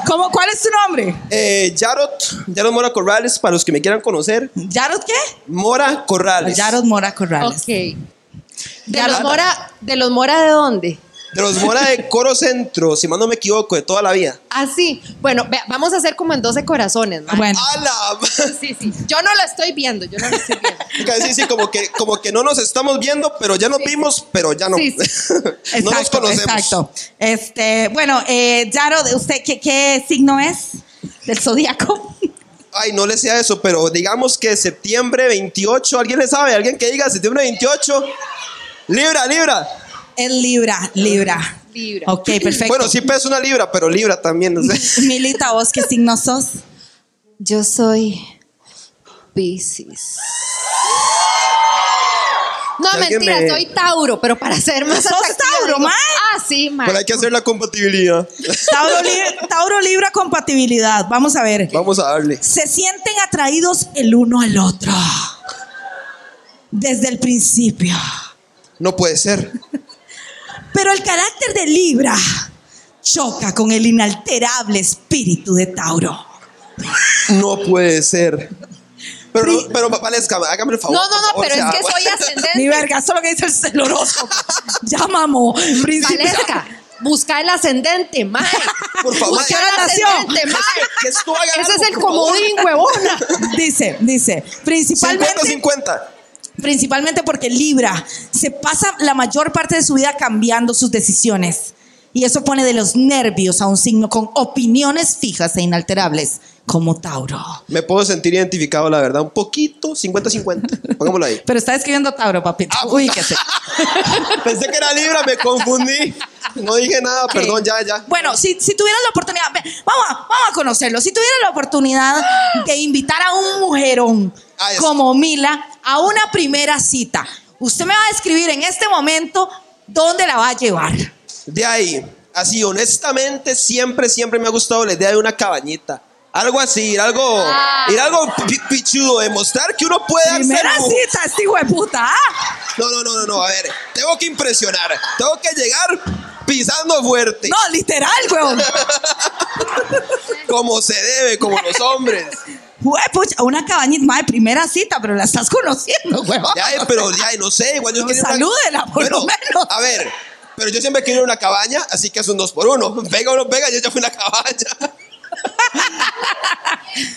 Speaker 3: ¿Cómo, ¿Cuál es tu nombre?
Speaker 8: Eh, Yarot, Yarot Mora Corrales, para los que me quieran conocer.
Speaker 3: ¿Yarot qué?
Speaker 8: Mora Corrales.
Speaker 3: Yarot Mora Corrales.
Speaker 6: ok. ¿De los,
Speaker 3: lo-
Speaker 6: mora, ¿De los Mora de dónde?
Speaker 8: De los Mora de Coro Centro, si más no me equivoco, de toda la vida.
Speaker 6: Ah, sí. Bueno, vea, vamos a hacer como en 12 corazones. mae.
Speaker 3: Bueno,
Speaker 8: ¡A la ma-
Speaker 6: Sí, sí. Yo no lo estoy viendo, yo no lo estoy viendo. <laughs>
Speaker 8: Sí, sí, como que, como que no nos estamos viendo, pero ya nos vimos, pero ya no.
Speaker 6: Sí, <laughs>
Speaker 8: no nos
Speaker 3: exacto,
Speaker 8: conocemos.
Speaker 3: exacto. Este, bueno, eh, Yarot, ¿usted qué, qué signo es del zodiaco? <laughs>
Speaker 8: Ay, no le sea eso, pero digamos que septiembre 28, ¿alguien le sabe? ¿Alguien que diga septiembre 28? Libra, libra.
Speaker 3: Es Libra, Libra.
Speaker 6: Libra.
Speaker 3: Ok, <clears throat> perfecto.
Speaker 8: Bueno, sí pesa una libra, pero libra también. no sé. <laughs>
Speaker 3: Milita, ¿vos qué signo sos?
Speaker 6: Yo soy Pisces. No,
Speaker 8: Que
Speaker 6: mentira,
Speaker 8: me-
Speaker 6: soy Tauro, pero para ser más
Speaker 3: ¿Sos Tauro,
Speaker 6: digo? Ah, sí, mae.
Speaker 8: Pero hay que hacer la compatibilidad. <laughs>
Speaker 3: Tauro, Li- Tauro Libra compatibilidad. Vamos a ver.
Speaker 8: Vamos a darle.
Speaker 3: Se sienten atraídos el uno al otro. Desde el principio.
Speaker 8: No puede ser.
Speaker 3: Pero el carácter de Libra choca con el inalterable espíritu de Tauro.
Speaker 8: No puede ser. Pero, no- pero Valesca, hágame el favor.
Speaker 6: No, no, no,
Speaker 8: favor,
Speaker 6: pero es que soy
Speaker 3: Mi
Speaker 6: ascendente.
Speaker 3: verga, eso es lo que dice el celoroso. <laughs> Ya mamó. Príncipe.
Speaker 6: Valesca, busca el ascendente, mae.
Speaker 8: Por favor.
Speaker 6: Busca
Speaker 3: ¿Qué hora
Speaker 6: el ascendente, mae.
Speaker 8: Que haga
Speaker 6: Ese es el comodín, huevona.
Speaker 3: Dice, dice, principalmente,
Speaker 8: 50-50.
Speaker 3: Principalmente porque Libra se pasa la mayor parte de su vida cambiando sus decisiones. Y eso pone de los nervios a un signo con opiniones fijas e inalterables, como Tauro.
Speaker 8: Me puedo sentir identificado, la verdad. Un poquito, 50-50. <laughs> Pongámoslo ahí.
Speaker 3: Pero está escribiendo Tauro, papito. Uy, qué sé. <laughs>
Speaker 8: Pensé que era Libra, me confundí. No dije nada, perdón, ya, ya.
Speaker 3: Bueno, si, si tuvieras la oportunidad, vamos, a, vamos a conocerlo. Si tuvieras la oportunidad de invitar a un mujerón
Speaker 8: Ah,
Speaker 3: como Mila a una primera cita, usted me va a describir en este momento dónde la va a llevar.
Speaker 8: De ahí, así, honestamente, siempre, siempre me ha gustado la idea de una cabañita. Algo así, ir algo,
Speaker 6: Ah.
Speaker 8: ir algo pi- pichudo, demostrar que uno puede
Speaker 3: Primera
Speaker 8: hacerlo.
Speaker 3: cita, este hijo de puta. ¿ah?
Speaker 8: No, no, no, no, no, a ver, tengo que impresionar, tengo que llegar pisando fuerte,
Speaker 3: No, literal, weón. <laughs>
Speaker 8: como se debe, como los hombres.
Speaker 3: Pucha, una cabañita, madre, primera cita, pero la estás conociendo, <laughs> weón.
Speaker 8: Ya, pero ya, no sé, igual yo
Speaker 3: No,
Speaker 8: quiero ir a una-
Speaker 3: salúdela, por lo menos.
Speaker 8: A ver, pero yo siempre quiero una cabaña, así que es un dos por uno. Venga o no venga, yo ya fui una cabaña. <laughs>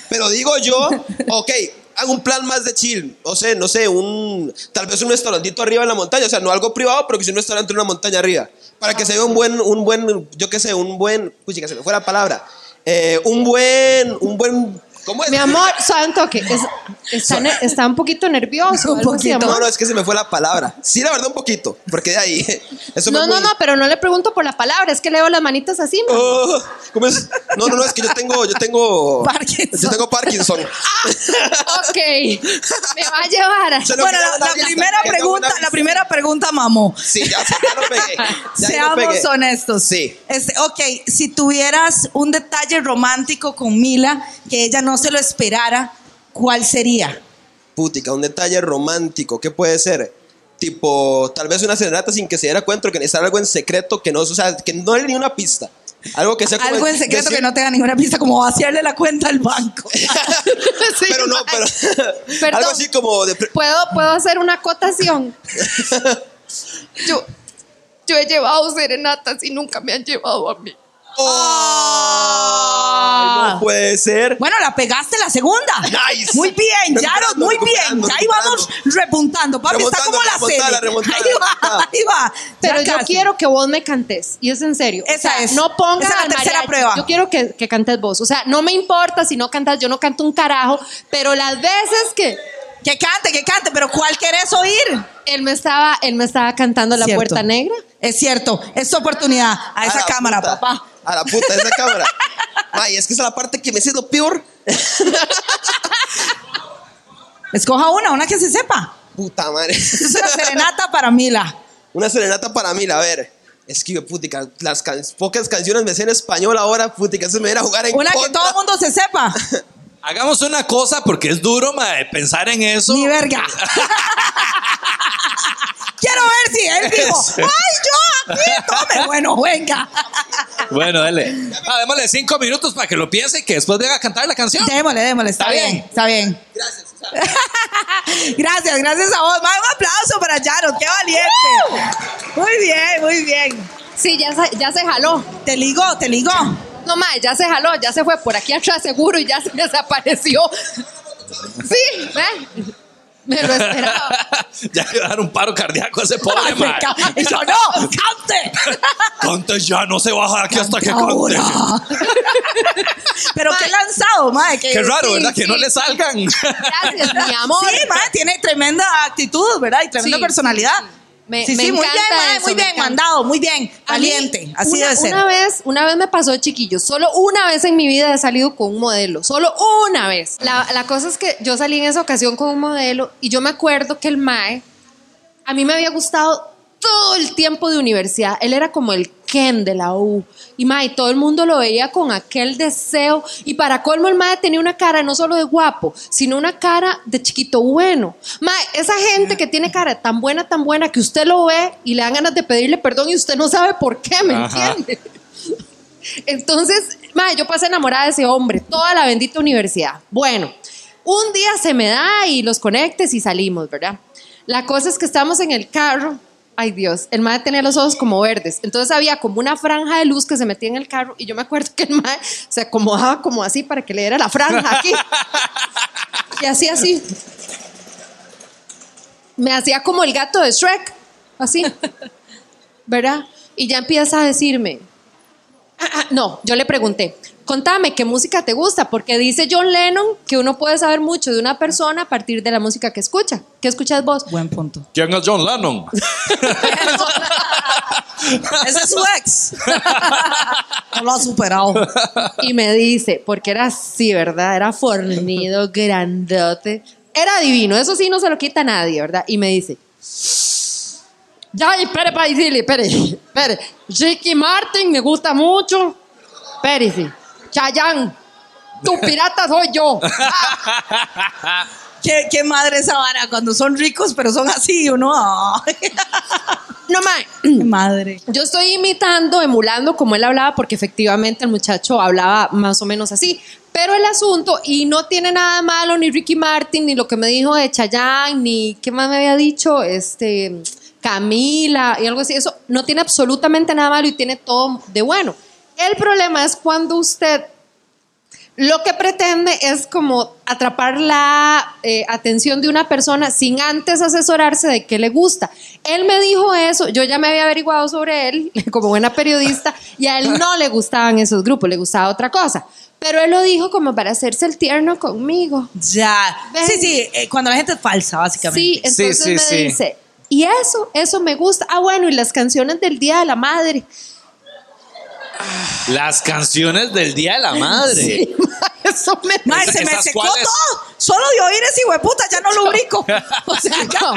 Speaker 8: Pero digo yo, ok, hago un plan más de chill. O sea, no sé, un tal vez un restaurantito arriba en la montaña. O sea, no algo privado, pero que sea un restaurante en una montaña arriba. Para que se vea un buen, un buen, yo qué sé, un buen, uy, que se me fue la palabra. Eh, un buen, un buen ¿Cómo es?
Speaker 6: Mi amor, santo que es- está, ne- está un poquito nervioso. <laughs>
Speaker 3: Un
Speaker 6: algo así,
Speaker 3: poquito.
Speaker 8: No,
Speaker 6: amor.
Speaker 8: no, es que se me fue la palabra. Sí, la verdad, un poquito. Porque de ahí. <laughs> Eso
Speaker 6: No,
Speaker 8: me
Speaker 6: no, no, pero no le pregunto por la palabra, es que leo las manitas así. ma.
Speaker 8: Oh, ¿Cómo es? No, no, no, es que yo tengo. Yo tengo. <laughs>
Speaker 3: Parkinson.
Speaker 8: Yo tengo Parkinson.
Speaker 6: Ok, me va a llevar a...
Speaker 8: Se lo
Speaker 3: Bueno, la, primera pregunta, la primera pregunta, mamó.
Speaker 8: Sí, ya, ya lo pegué. Ya lo
Speaker 3: Seamos
Speaker 8: pegué.
Speaker 3: honestos.
Speaker 8: Sí.
Speaker 3: Este, ok, si tuvieras un detalle romántico con Mila que ella no se lo esperara, ¿cuál sería?
Speaker 8: Putica, un detalle romántico. ¿Qué puede ser? Tipo, tal vez una serenata sin que se diera cuenta o que necesitara algo en secreto que no, o sea, que no le ni una pista. Algo que sea como.
Speaker 3: Algo en secreto
Speaker 8: decir-
Speaker 3: que no tenga ninguna pista, como vaciarle la cuenta al banco. <laughs>
Speaker 8: pero no, pero. <laughs>
Speaker 6: Perdón.
Speaker 8: algo así como de.
Speaker 6: ¿Puedo, ¿Puedo hacer una acotación? <laughs> Yo, yo he llevado serenatas y nunca me han llevado a mí.
Speaker 8: ¡Oh! No puede ser.
Speaker 3: Bueno, la pegaste la segunda.
Speaker 8: Nice.
Speaker 3: Muy bien, Yaros, muy bien. Ya ahí vamos repuntando. Papi, está como la
Speaker 8: remontada,
Speaker 3: serie.
Speaker 8: remontada,
Speaker 3: ahí va, ahí va.
Speaker 6: Pero
Speaker 3: Ya
Speaker 6: yo
Speaker 3: casi.
Speaker 6: quiero que vos me cantes. Y es en serio. O
Speaker 3: Esa
Speaker 6: sea,
Speaker 3: es.
Speaker 6: No pongas
Speaker 3: Esa es la tercera
Speaker 6: mariachi.
Speaker 3: prueba.
Speaker 6: Yo quiero que, que cantes vos. O sea, no me importa si no cantas. Yo no canto un carajo. Pero las veces que
Speaker 3: Que cante, que cante, pero ¿cuál querés oír?
Speaker 6: él me estaba, él me estaba cantando La
Speaker 3: Cierto.
Speaker 6: Puerta Negra.
Speaker 3: Es cierto, es tu oportunidad. A esa cámara,
Speaker 8: puta.
Speaker 3: papá.
Speaker 8: A la puta, esa cámara. Ay, es que esa es la parte que me siento peor.
Speaker 3: Escoja una, una que se sepa.
Speaker 8: Puta madre.
Speaker 3: Es una serenata para Mila.
Speaker 8: Una serenata para mí, a ver. Es que, putica, las can- pocas canciones me sé en español ahora, putica, se me viene a jugar en
Speaker 3: Una que todo el mundo se sepa. <laughs>
Speaker 2: Hagamos una cosa porque es duro, mae, pensar en eso.
Speaker 3: Ni verga. <laughs> Quiero ver si él dijo. ¡ay, yo aquí! Tome, bueno, venga.
Speaker 2: Bueno, dale. Ah, démosle cinco minutos para que lo piense y que después venga a cantar la canción.
Speaker 3: Démosle, démosle, está,
Speaker 2: Está
Speaker 3: bien,
Speaker 2: bien.
Speaker 3: está bien. gracias, <laughs> gracias a vos. Más un aplauso para Jaros, qué valiente. Muy bien, muy bien.
Speaker 6: Sí, ya se, ya se jaló.
Speaker 3: Te ligó, te ligó.
Speaker 6: No más, ya se jaló, ya se fue por aquí atrás seguro y ya se <laughs> desapareció. Sí, ¿ve? Me lo esperaba. <laughs>
Speaker 2: ya a dar un paro cardíaco a ese pobre, mae.
Speaker 3: yo, no, cante. <laughs>
Speaker 2: Cante ya, no se baja de aquí hasta que cante.
Speaker 3: Pero qué lanzado, madre.
Speaker 2: Qué raro, ¿verdad? Que no le salgan.
Speaker 6: Gracias, mi amor.
Speaker 3: Sí, madre, tiene tremenda actitud, ¿verdad? Y tremenda personalidad.
Speaker 6: Sí, sí. Me-
Speaker 3: sí,
Speaker 6: me
Speaker 3: sí, muy bien,
Speaker 6: eso,
Speaker 3: muy bien, mandado, muy bien, valiente, así
Speaker 6: una,
Speaker 3: debe ser.
Speaker 6: Una vez, una vez me pasó, chiquillos. Solo una vez en mi vida he salido con un modelo. Solo una vez. La, la cosa es que yo salí en esa ocasión con un modelo y yo me acuerdo que el Mae a mí me había gustado todo el tiempo de universidad. Él era como el Ken de la U. Y Mae, todo el mundo lo veía con aquel deseo. Y para colmo, el Mae tenía una cara no solo de guapo, sino una cara de chiquito bueno. Mae, esa gente que tiene cara tan buena, tan buena, que usted lo ve y le dan ganas de pedirle perdón y usted no sabe por qué, ¿me
Speaker 2: Ajá.
Speaker 6: entiende? Entonces, mae, yo pasé enamorada de ese hombre toda la bendita universidad. Bueno, un día se me da y los conectes y salimos, ¿verdad? La cosa es que estamos en el carro. Ay Dios, el mae tenía los ojos como verdes. Entonces había como una franja de luz que se metía en el carro y yo me acuerdo que el mae se acomodaba como así para que le diera la franja aquí. Y así, así. Me hacía como el gato de Shrek, así. ¿Verdad? Y ya empieza a decirme, Ah, ah, no, yo le pregunté, contame qué música te gusta, porque dice John Lennon que uno puede saber mucho de una persona a partir de la música que escucha. ¿Qué escuchas vos?
Speaker 3: Buen punto.
Speaker 2: ¿Quién es John Lennon? <laughs>
Speaker 3: Ese es su ex. <laughs> No lo ha superado.
Speaker 6: Y me dice, porque era así, ¿verdad? Era fornido, grandote. Era divino, eso sí no se lo quita a nadie, ¿verdad? Y me dice, ya, espere para decirle, espere, espere. Ricky Martin me gusta mucho. Espérese. Chayanne, tu pirata soy yo. <laughs>
Speaker 3: ¿Qué, qué madre esa vara cuando son ricos, pero son así, uno. <laughs>
Speaker 6: No.
Speaker 3: Qué madre.
Speaker 6: Yo estoy imitando, emulando como él hablaba, porque efectivamente el muchacho hablaba más o menos así. Pero el asunto, y no tiene nada malo ni Ricky Martin, ni lo que me dijo de Chayanne, ni qué más me había dicho, este Camila y algo así, eso no tiene absolutamente nada malo y tiene todo de bueno. El problema es cuando usted lo que pretende es como atrapar la eh, atención de una persona sin antes asesorarse de qué le gusta. Él me dijo eso, yo ya me había averiguado sobre él <laughs> como buena periodista y a él <laughs> no le gustaban esos grupos, le gustaba otra cosa. Pero él lo dijo como para hacerse el tierno conmigo.
Speaker 3: Ya.
Speaker 6: Ven.
Speaker 3: Sí, sí, eh, cuando la gente es falsa, básicamente.
Speaker 6: Sí, entonces
Speaker 2: sí,
Speaker 6: me
Speaker 2: sí.
Speaker 6: dice, y eso, eso me gusta. Ah, bueno, y las canciones del Día de la Madre.
Speaker 2: Las canciones del Día de la Madre.
Speaker 6: Sí, eso me...
Speaker 3: Mae,
Speaker 2: ¿Esas-
Speaker 3: se me secó todo. Solo de oír ese hueputa ya no lubrico. <laughs>
Speaker 6: O sea, no.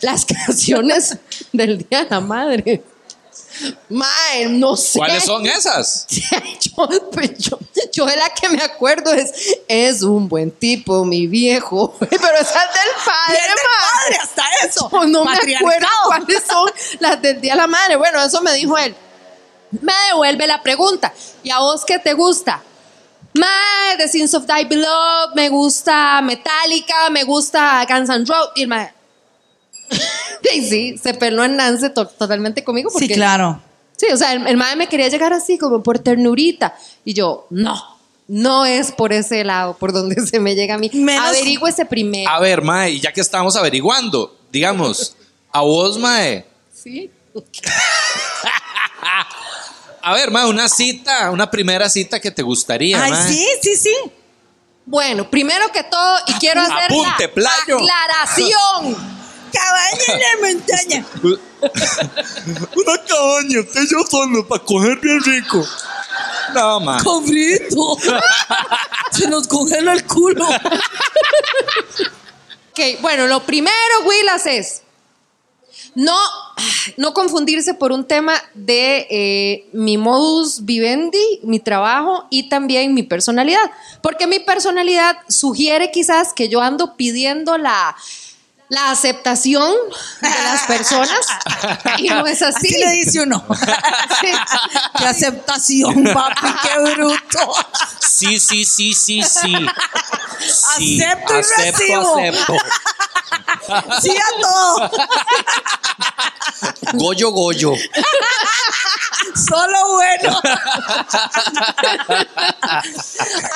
Speaker 6: las canciones del Día de la Madre. Mae, no sé.
Speaker 2: ¿Cuáles son esas? <laughs>
Speaker 6: yo, pues, yo, yo de la que me acuerdo es, es un buen tipo, mi viejo. <laughs> Pero esa es del padre,
Speaker 3: Bien del padre, hasta eso.
Speaker 6: Yo no me acuerdo cuáles son las del Día de la Madre. Bueno, eso me dijo él. Me devuelve la pregunta. ¿Y a vos qué te gusta? Mae, The Sins of Die Below, me gusta Metallica, me gusta Guns N' Roses. Y el mae, <laughs> y sí, se peló en Nance to- totalmente conmigo. Porque,
Speaker 3: Sí, claro.
Speaker 6: Sí, o sea, el, el mae me quería llegar así, como por ternurita. Y yo, no, no es por ese lado, por donde <laughs> se me llega a mí.
Speaker 3: Menos-
Speaker 6: Averigüese primero.
Speaker 2: A ver, Mae, y ya que estamos averiguando, digamos, <laughs> a vos, Mae.
Speaker 6: Sí.
Speaker 2: A ver, Mae, una cita, una primera cita que te gustaría,
Speaker 3: Ay, sí, sí, sí.
Speaker 6: Bueno, primero que todo, y quiero hacer
Speaker 2: Apunte,
Speaker 6: la
Speaker 2: playo.
Speaker 6: aclaración.
Speaker 3: Cabaña en la montaña. <laughs>
Speaker 2: Una cabaña, usted y yo solo, para coger bien rico. No, Mae.
Speaker 3: Cobrito. <laughs> Se nos congela el culo. <laughs>
Speaker 6: Ok, bueno, lo primero, Willas, es no, no confundirse por un tema de eh, mi modus vivendi, mi trabajo y también mi personalidad. Porque mi personalidad sugiere quizás que yo ando pidiendo la, la aceptación de las <laughs> personas y no es así.
Speaker 3: Así le dice uno. <laughs>
Speaker 6: Sí.
Speaker 3: Qué aceptación, papi, qué bruto.
Speaker 2: Sí, sí, sí, sí, sí. Sí,
Speaker 3: Acepto y
Speaker 2: acepto,
Speaker 3: recibo.
Speaker 2: acepto.
Speaker 3: Sí a todo.
Speaker 2: Goyo, goyo.
Speaker 3: Solo bueno.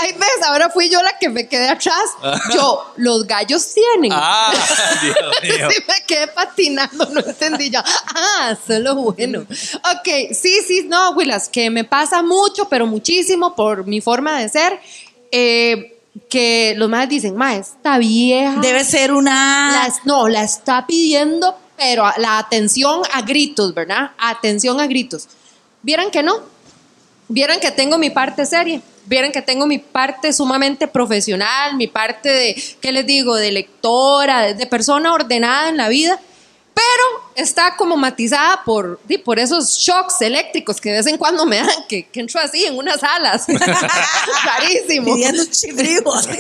Speaker 6: Ay, ves, ahora fui yo la que me quedé atrás. Yo, los gallos tienen.
Speaker 2: Ah, <laughs> Dios <laughs> mío.
Speaker 6: Sí, me quedé patinando, no entendí yo. Ah, solo bueno. Ok, sí, sí, no, Willas, que me pasa mucho, pero muchísimo por mi forma de ser. eh, que los más dicen, ma, esta vieja.
Speaker 3: Debe ser una.
Speaker 6: la- no, la está pidiendo, pero la atención a gritos, ¿verdad? Atención a gritos. Vieran que no. Vieran que tengo mi parte seria. Vieran que tengo mi parte sumamente profesional, mi parte de, ¿qué les digo?, de lectora, de, persona ordenada en la vida. Pero está como matizada por, di, por esos shocks eléctricos que de vez en cuando me dan, que, que entro así en unas alas. <laughs> Rarísimo.
Speaker 3: Pidiendo chifridos. <laughs>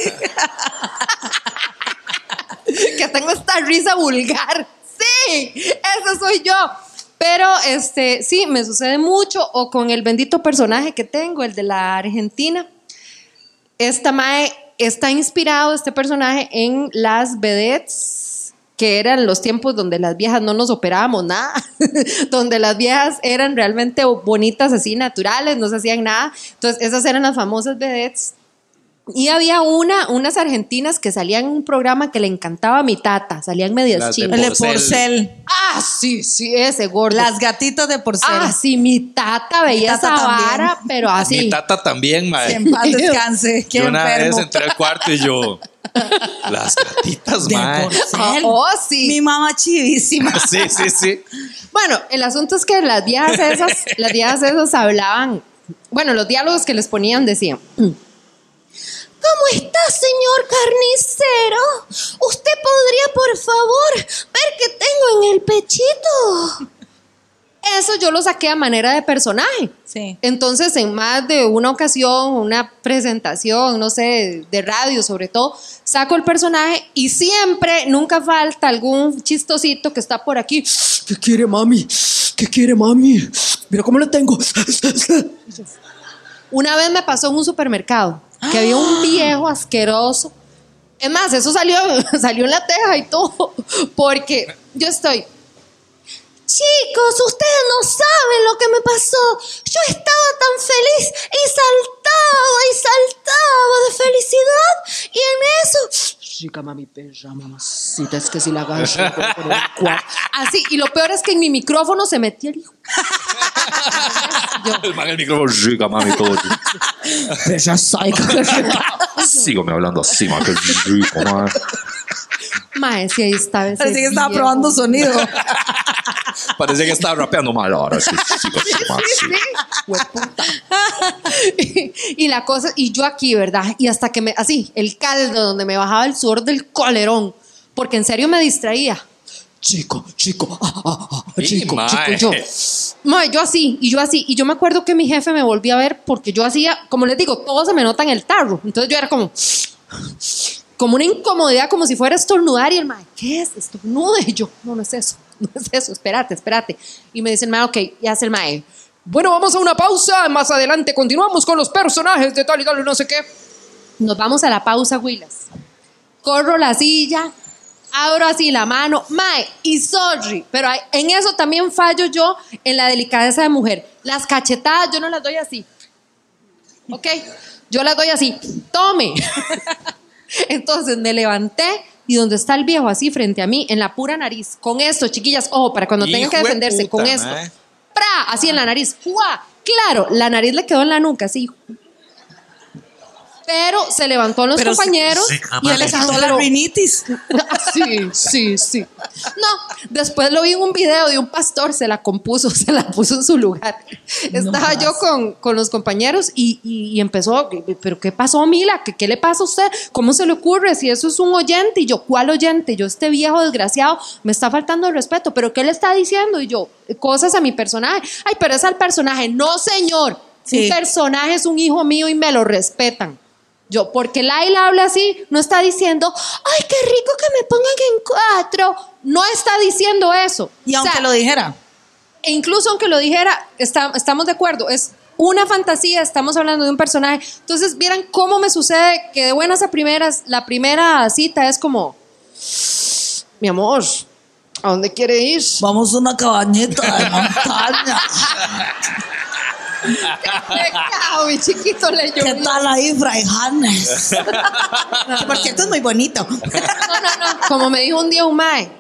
Speaker 6: que tengo esta risa vulgar. Sí, esa soy yo. Pero este, sí, me sucede mucho o con el bendito personaje que tengo, el de la Argentina. Esta mae está inspirado este personaje en las vedettes que eran los tiempos donde las viejas no nos operábamos nada, <laughs> donde las viejas eran realmente bonitas así naturales, no se hacían nada. Entonces, esas eran las famosas vedettes y había una, unas argentinas que salían en un programa que le encantaba a mi tata, salían medias
Speaker 2: Las de.
Speaker 3: El de
Speaker 2: Porcel.
Speaker 6: Ah, sí, sí, ese gordo.
Speaker 3: Las gatitas de porcel.
Speaker 6: ah, sí, mi tata veía
Speaker 3: Mi tata
Speaker 6: esa
Speaker 3: también.
Speaker 6: vara, pero así.
Speaker 2: Mi tata también,
Speaker 3: Que
Speaker 2: mae.
Speaker 3: en paz descanse. <laughs> Qué
Speaker 2: Yo una
Speaker 3: enfermo.
Speaker 2: vez entré al cuarto y yo. <laughs> Las gatitas,
Speaker 3: De
Speaker 2: mae.
Speaker 3: porcel.
Speaker 6: Oh, sí.
Speaker 3: Mi mamá chivísima. <laughs>
Speaker 2: Sí, sí, sí.
Speaker 6: Bueno, el asunto es que las viejas esas, las viejas esas hablaban, bueno, los diálogos que les ponían decían, ¿Cómo está, señor carnicero? ¿Usted podría, por favor, ver qué tengo en el pechito? Eso yo lo saqué a manera de personaje.
Speaker 3: Sí.
Speaker 6: Entonces, en más de una ocasión, una presentación, no sé, de radio sobre todo, saco el personaje y siempre, nunca falta algún chistosito que está por aquí. ¿Qué quiere mami? ¿Qué quiere mami? Mira cómo lo tengo. Una vez me pasó en un supermercado que había un <gasps> viejo asqueroso. Es más, eso salió, <laughs> salió en la teja y todo, porque yo estoy, Chicos, ustedes no saben lo que me pasó. Yo estaba tan feliz y saltaba y saltaba de felicidad. Y en eso. Chica, mami, perra, mamacita, es que si la agarro por el cuarto. Así, y lo peor es que en mi micrófono se metía el hijo. <laughs>
Speaker 2: El man el micrófono, rica, mami, todo.
Speaker 3: Sabe
Speaker 2: Sígame hablando así, man, que rico, man.
Speaker 6: Mae, sí, ahí estaba ese
Speaker 3: Parece que estaba
Speaker 6: viejo.
Speaker 3: probando sonido.
Speaker 2: Parece que estaba rapeando mal ahora. Sí, sí, sí, sí, man, sí. <laughs>
Speaker 6: y la cosa, y yo aquí, ¿verdad? Y hasta que me, así, el caldo donde me bajaba el sudor del colerón, porque en serio me distraía. Chico, chico, ah, ah, ah,
Speaker 2: Sí,
Speaker 6: chico, chico, yo. Mae, yo así, y yo así, y yo me acuerdo que mi jefe me volvía a ver porque yo hacía, como les digo, todo se me nota en el tarro. Entonces yo era como, como una incomodidad, como si fuera a estornudar, y el mae, ¿qué es? Estornude. <laughs> Y yo, no, no es eso, no es eso, espérate, espérate. Y me dice el mae, ok, y hace el mae, bueno, vamos a una pausa, más adelante continuamos con los personajes de tal y tal y no sé qué. Nos vamos a la pausa, Willas. Corro la silla, abro así la mano, mae, y sorry, pero hay- en eso también fallo yo en la delicadeza de mujer. Las cachetadas yo no las doy así. ¿Ok? Yo las doy así. Tome. <laughs> Entonces me levanté y donde está el viejo así frente a mí, en la pura nariz, con esto, chiquillas, ojo, para cuando tengan que defenderse,
Speaker 2: puta,
Speaker 6: con esto.
Speaker 2: mae.
Speaker 6: ¡Pra! Así en la nariz. ¡Fua! Claro, la nariz le quedó en la nuca, así. Pero se levantó los
Speaker 3: Pero se-
Speaker 6: compañeros y estaba,
Speaker 3: quitó la rinitis. <laughs>
Speaker 6: Sí, sí, sí. No, después lo vi en un video de un pastor, se la compuso, <laughs> se la puso en su lugar. Estaba yo con, con los compañeros y, y- y empezó, pero ¿qué pasó, Mila? ¿Qué, ¿Qué le pasa a usted? ¿Cómo se le ocurre? Si eso es un oyente. Y yo, ¿cuál oyente? Yo, este viejo desgraciado, me está faltando el respeto. ¿Pero qué le está diciendo? Y yo, cosas a mi personaje. Ay, pero es al personaje. No, señor.
Speaker 3: Sí.
Speaker 6: Un personaje es un hijo mío y me lo respetan. Yo, porque Laila habla así, no está diciendo, ay, qué rico que me pongan en cuatro. No está diciendo eso.
Speaker 3: Y
Speaker 6: O
Speaker 3: aunque
Speaker 6: sea,
Speaker 3: lo dijera.
Speaker 6: e incluso aunque lo dijera, está- estamos de acuerdo, es una fantasía, estamos hablando de un personaje. Entonces, vieran cómo me sucede que de buenas a primeras, la primera cita es como, mi amor, ¿a dónde quiere ir?
Speaker 3: Vamos a una cabañita de <laughs> montaña.
Speaker 6: Pecado, mi chiquito le
Speaker 3: ¿Qué
Speaker 6: llovió.
Speaker 3: tal ahí, Fray Hannes? Que por cierto es muy bonito.
Speaker 6: No, no, no. Como me dijo un día un mae,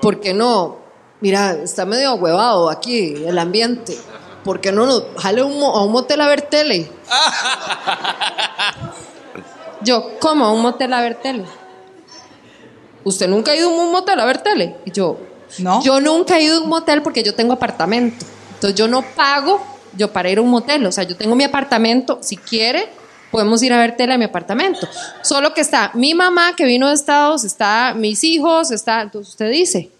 Speaker 6: ¿por qué no? Mira, está medio huevado aquí el ambiente. ¿Por qué no nos jale un mo- a un motel a ver tele? Yo, ¿cómo a un motel a ver tele? ¿Usted nunca ha ido a un motel a ver tele? Y yo,
Speaker 3: ¿No?
Speaker 6: yo nunca he ido a un motel porque yo tengo apartamento. Entonces yo no pago yo para ir a un motel. O sea, yo tengo mi apartamento. Si quiere, podemos ir a ver tele a mi apartamento. Solo que está mi mamá que vino de Estados, está mis hijos, está. Entonces usted dice.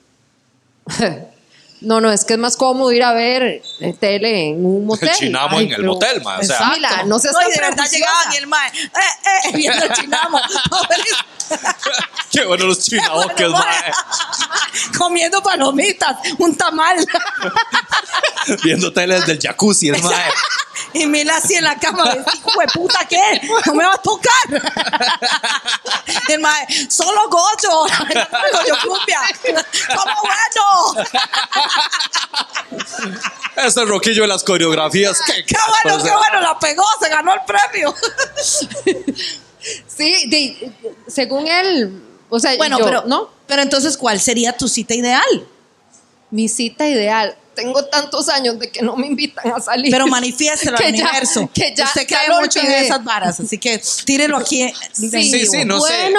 Speaker 6: <laughs> No, no, es que es más cómodo ir a ver eh, tele en un motel.
Speaker 2: Chinamo en el
Speaker 6: pero-
Speaker 2: motel, ma, o sea.
Speaker 6: Exacto. Mira, no seas
Speaker 3: No,
Speaker 6: tan
Speaker 3: y de verdad llegaban y el mae, eh, eh, <laughs> viendo el chinamo. <laughs>
Speaker 2: Qué bueno los chinaboques, mae. <laughs>
Speaker 3: Comiendo palomitas, un tamal.
Speaker 2: Viendo tele desde el jacuzzi, el mae.
Speaker 3: Y Mila así en la cama, hijo de puta, ¿qué? No me va a tocar. Y el mae, solo gocho. Goyo cumbia. ¿Cómo bueno?
Speaker 2: Ese roquillo de las coreografías. ¿Qué,
Speaker 3: Qué bueno, qué bueno, la pegó, se ganó el premio.
Speaker 6: Sí, de- según él, o sea,
Speaker 3: Bueno,
Speaker 6: yo,
Speaker 3: pero,
Speaker 6: ¿no?
Speaker 3: pero entonces, ¿cuál sería tu cita ideal?
Speaker 6: Mi cita ideal. Tengo tantos años de que no me invitan a salir.
Speaker 3: Pero manifiéstelo al <laughs>
Speaker 6: Que ya-
Speaker 3: universo.
Speaker 6: que ya-
Speaker 3: Usted cree
Speaker 6: lo
Speaker 3: mucho en
Speaker 6: olvidé.
Speaker 3: esas varas, así que tírelo aquí. en
Speaker 6: Sí,
Speaker 3: vivo.
Speaker 2: sí, no sé.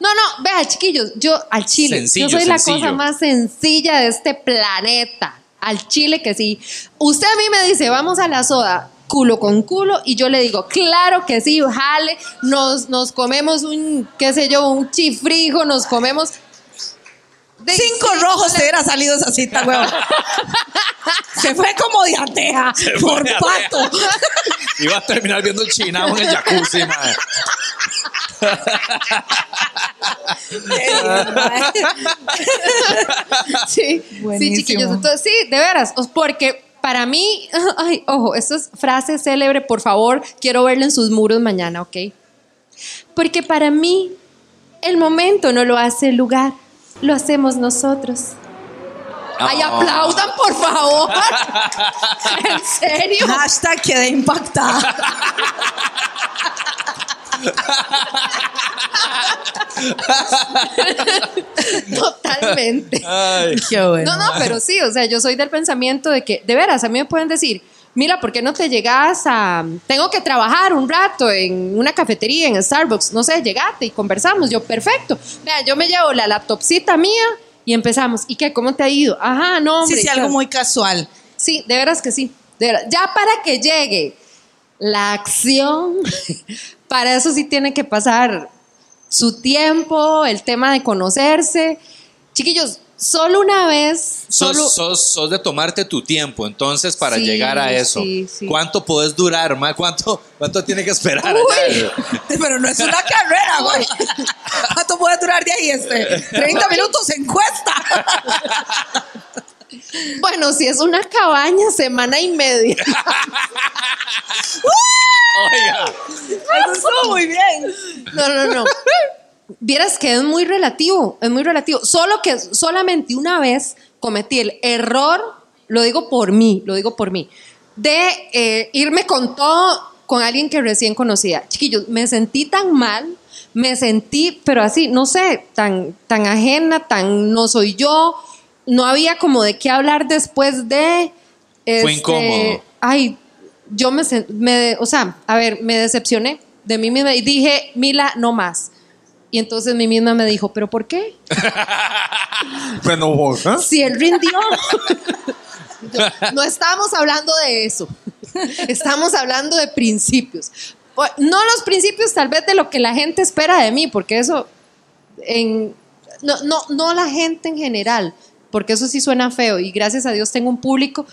Speaker 6: No, no, vea, chiquillos, yo al chile,
Speaker 2: Sencillo,
Speaker 6: yo soy la
Speaker 2: sencillo.
Speaker 6: cosa más sencilla de este planeta. Al chile que sí. Usted a mí me dice, vamos a la soda, culo con culo, y yo le digo, claro que sí, jale, nos, nos comemos un, qué sé yo, un chifrijo, nos comemos. de-
Speaker 3: Cinco
Speaker 6: sí,
Speaker 3: rojos te hubiera salido esa cita, huevón. <laughs> Se fue como diarrea por pato.
Speaker 2: Iba a terminar viendo el chinamo en el jacuzzi, mae. <laughs>
Speaker 6: Sí, sí,
Speaker 3: Buenísimo.
Speaker 6: chiquillos. Entonces, sí, de veras, porque para mí, <laughs> ay, ojo, esto es frase célebre, por favor, quiero verlo en sus muros mañana, ¿ok? Porque para mí, el momento no lo hace el lugar, lo hacemos nosotros. Ay, aplaudan, por favor. <laughs> ¿En serio?
Speaker 3: Hashtag quedé impactada. <laughs>
Speaker 6: Totalmente.
Speaker 2: Ay. <laughs>
Speaker 3: Qué bueno.
Speaker 6: No, no, pero sí, o sea, yo soy del pensamiento de que, de veras, a mí me pueden decir, mira, ¿por qué no te llegas a... Tengo que trabajar un rato en una cafetería, en Starbucks, no sé, llegate y conversamos. Yo, perfecto. Vea, yo me llevo la laptopcita mía y empezamos. ¿Y qué? ¿Cómo te ha ido? Ajá, no, hombre.
Speaker 3: Sí, sí,
Speaker 6: claro.
Speaker 3: algo muy casual.
Speaker 6: Sí, de veras que sí. de veras. Ya para que llegue la acción, para eso sí tiene que pasar su tiempo, el tema de conocerse. Chiquillos, solo una vez,
Speaker 2: Sos,
Speaker 6: solo...
Speaker 2: sos, sos de tomarte tu tiempo, entonces, para
Speaker 6: Sí,
Speaker 2: llegar a eso.
Speaker 6: sí, sí.
Speaker 2: ¿Cuánto puedes durar, ma? ¿Cuánto, ¿Cuánto tiene que esperar?
Speaker 6: Uy. <laughs>
Speaker 3: Pero no es una carrera, güey. ¿Cuánto puede durar de ahí este? <laughs> 30 minutos en cuesta. <laughs>
Speaker 6: Bueno, si es una cabaña, semana y media. <laughs>
Speaker 2: Oiga,
Speaker 3: Eso estuvo muy bien.
Speaker 6: No, no, no. Vieras que es muy relativo, es muy relativo. Solo que solamente una vez cometí el error, lo digo por mí, lo digo por mí, de eh, irme con todo con alguien que recién conocía. Chiquillos, me sentí tan mal, me sentí, pero así, no sé, tan, tan ajena, tan no soy yo. No había como de qué hablar después de.
Speaker 2: Fue
Speaker 6: este,
Speaker 2: incómodo.
Speaker 6: Ay, yo me, me, o sea, a ver, me decepcioné de mí misma y dije, Mila, no más. Y entonces mi misma me dijo, ¿pero por qué?
Speaker 2: bueno, vos, ¿eh?
Speaker 6: Si él rindió. <laughs> Yo, no estamos hablando de eso. Estamos hablando de principios. No los principios tal vez de lo que la gente espera de mí, porque eso, en, no, no, no la gente en general, porque eso sí suena feo y gracias a Dios tengo un público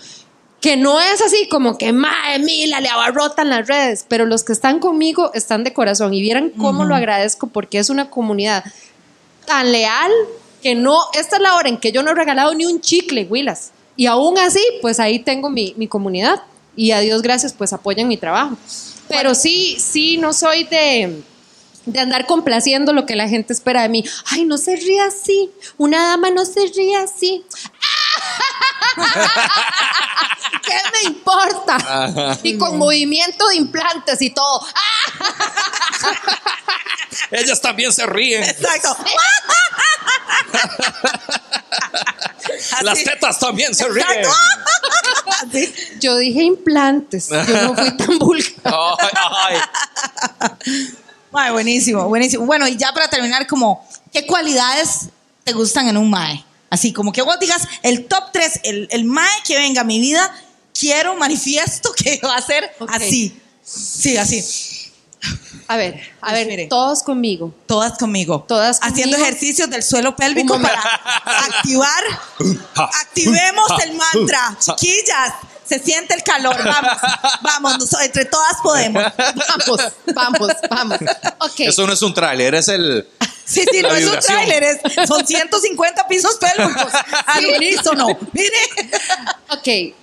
Speaker 6: que no es así como que madre Mila le abarrotan las redes, pero los que están conmigo están de corazón y vieran cómo lo agradezco porque es una comunidad tan leal que no, esta es la hora en que yo no he regalado ni un chicle, Willas. Y aún así, pues ahí tengo mi, mi comunidad y a Dios gracias, pues apoyan mi trabajo. Pero sí, sí, no soy de, de andar complaciendo lo que la gente espera de mí. Ay, no se ríe así. Una dama no se ríe así. <laughs> ¿Qué me importa? Y con movimiento de implantes y todo. <laughs>
Speaker 2: Ellas también se ríen.
Speaker 3: Exacto. <laughs>
Speaker 2: Las tetas también se ríen.
Speaker 3: Así.
Speaker 6: Yo dije implantes. Yo no fui tan vulgar.
Speaker 2: Ay, ay.
Speaker 3: Mae, buenísimo, buenísimo. Bueno, y ya para terminar, como, ¿qué cualidades te gustan en un mae? Así como que vos digas el top 3, el, el mae que venga a mi vida, quiero, manifiesto que va a ser así. Sí, así.
Speaker 6: A ver, a ver,
Speaker 3: Mire.
Speaker 6: todos conmigo.
Speaker 3: Todas conmigo.
Speaker 6: Todas
Speaker 3: Haciendo
Speaker 6: conmigo.
Speaker 3: ejercicios del suelo pélvico para activar. <laughs> Activemos el mantra. <laughs> Chiquillas, se siente el calor. Vamos, <laughs> vamos, nos- entre todas podemos.
Speaker 6: Vamos, vamos, vamos.
Speaker 2: Eso no es un tráiler, es el.
Speaker 3: Sí, sí,
Speaker 2: La
Speaker 3: no es un tráiler, es- son 150 pisos pélvicos <laughs> al unísono. Mire.
Speaker 6: Ok.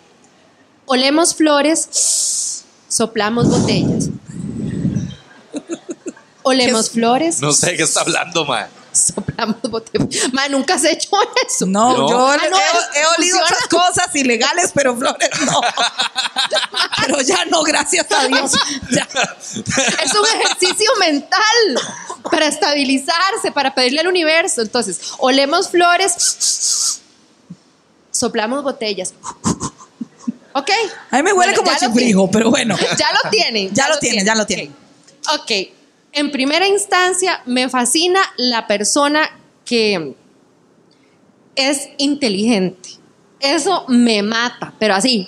Speaker 6: Olemos flores, soplamos botellas. Olemos flores,
Speaker 2: No sé de qué está hablando, ma. <laughs>
Speaker 6: soplamos botellas. Ma, nunca has hecho eso.
Speaker 3: No,
Speaker 2: No.
Speaker 3: yo
Speaker 6: Ah, no,
Speaker 3: he, he olido
Speaker 6: funciona.
Speaker 3: otras cosas ilegales, pero flores no. <laughs> Pero ya no, gracias a Dios. Ya.
Speaker 6: Es un ejercicio mental para estabilizarse, para pedirle al universo. Entonces, olemos flores, soplamos botellas. ¿Ok?
Speaker 3: A mí me huele
Speaker 6: Bueno,
Speaker 3: como a chifrijo, pero bueno.
Speaker 6: Ya lo tienen.
Speaker 3: Ya lo tienen, ya lo tienen.
Speaker 6: Ok. Ok. En primera instancia, me fascina la persona que es inteligente. Eso me mata, pero así.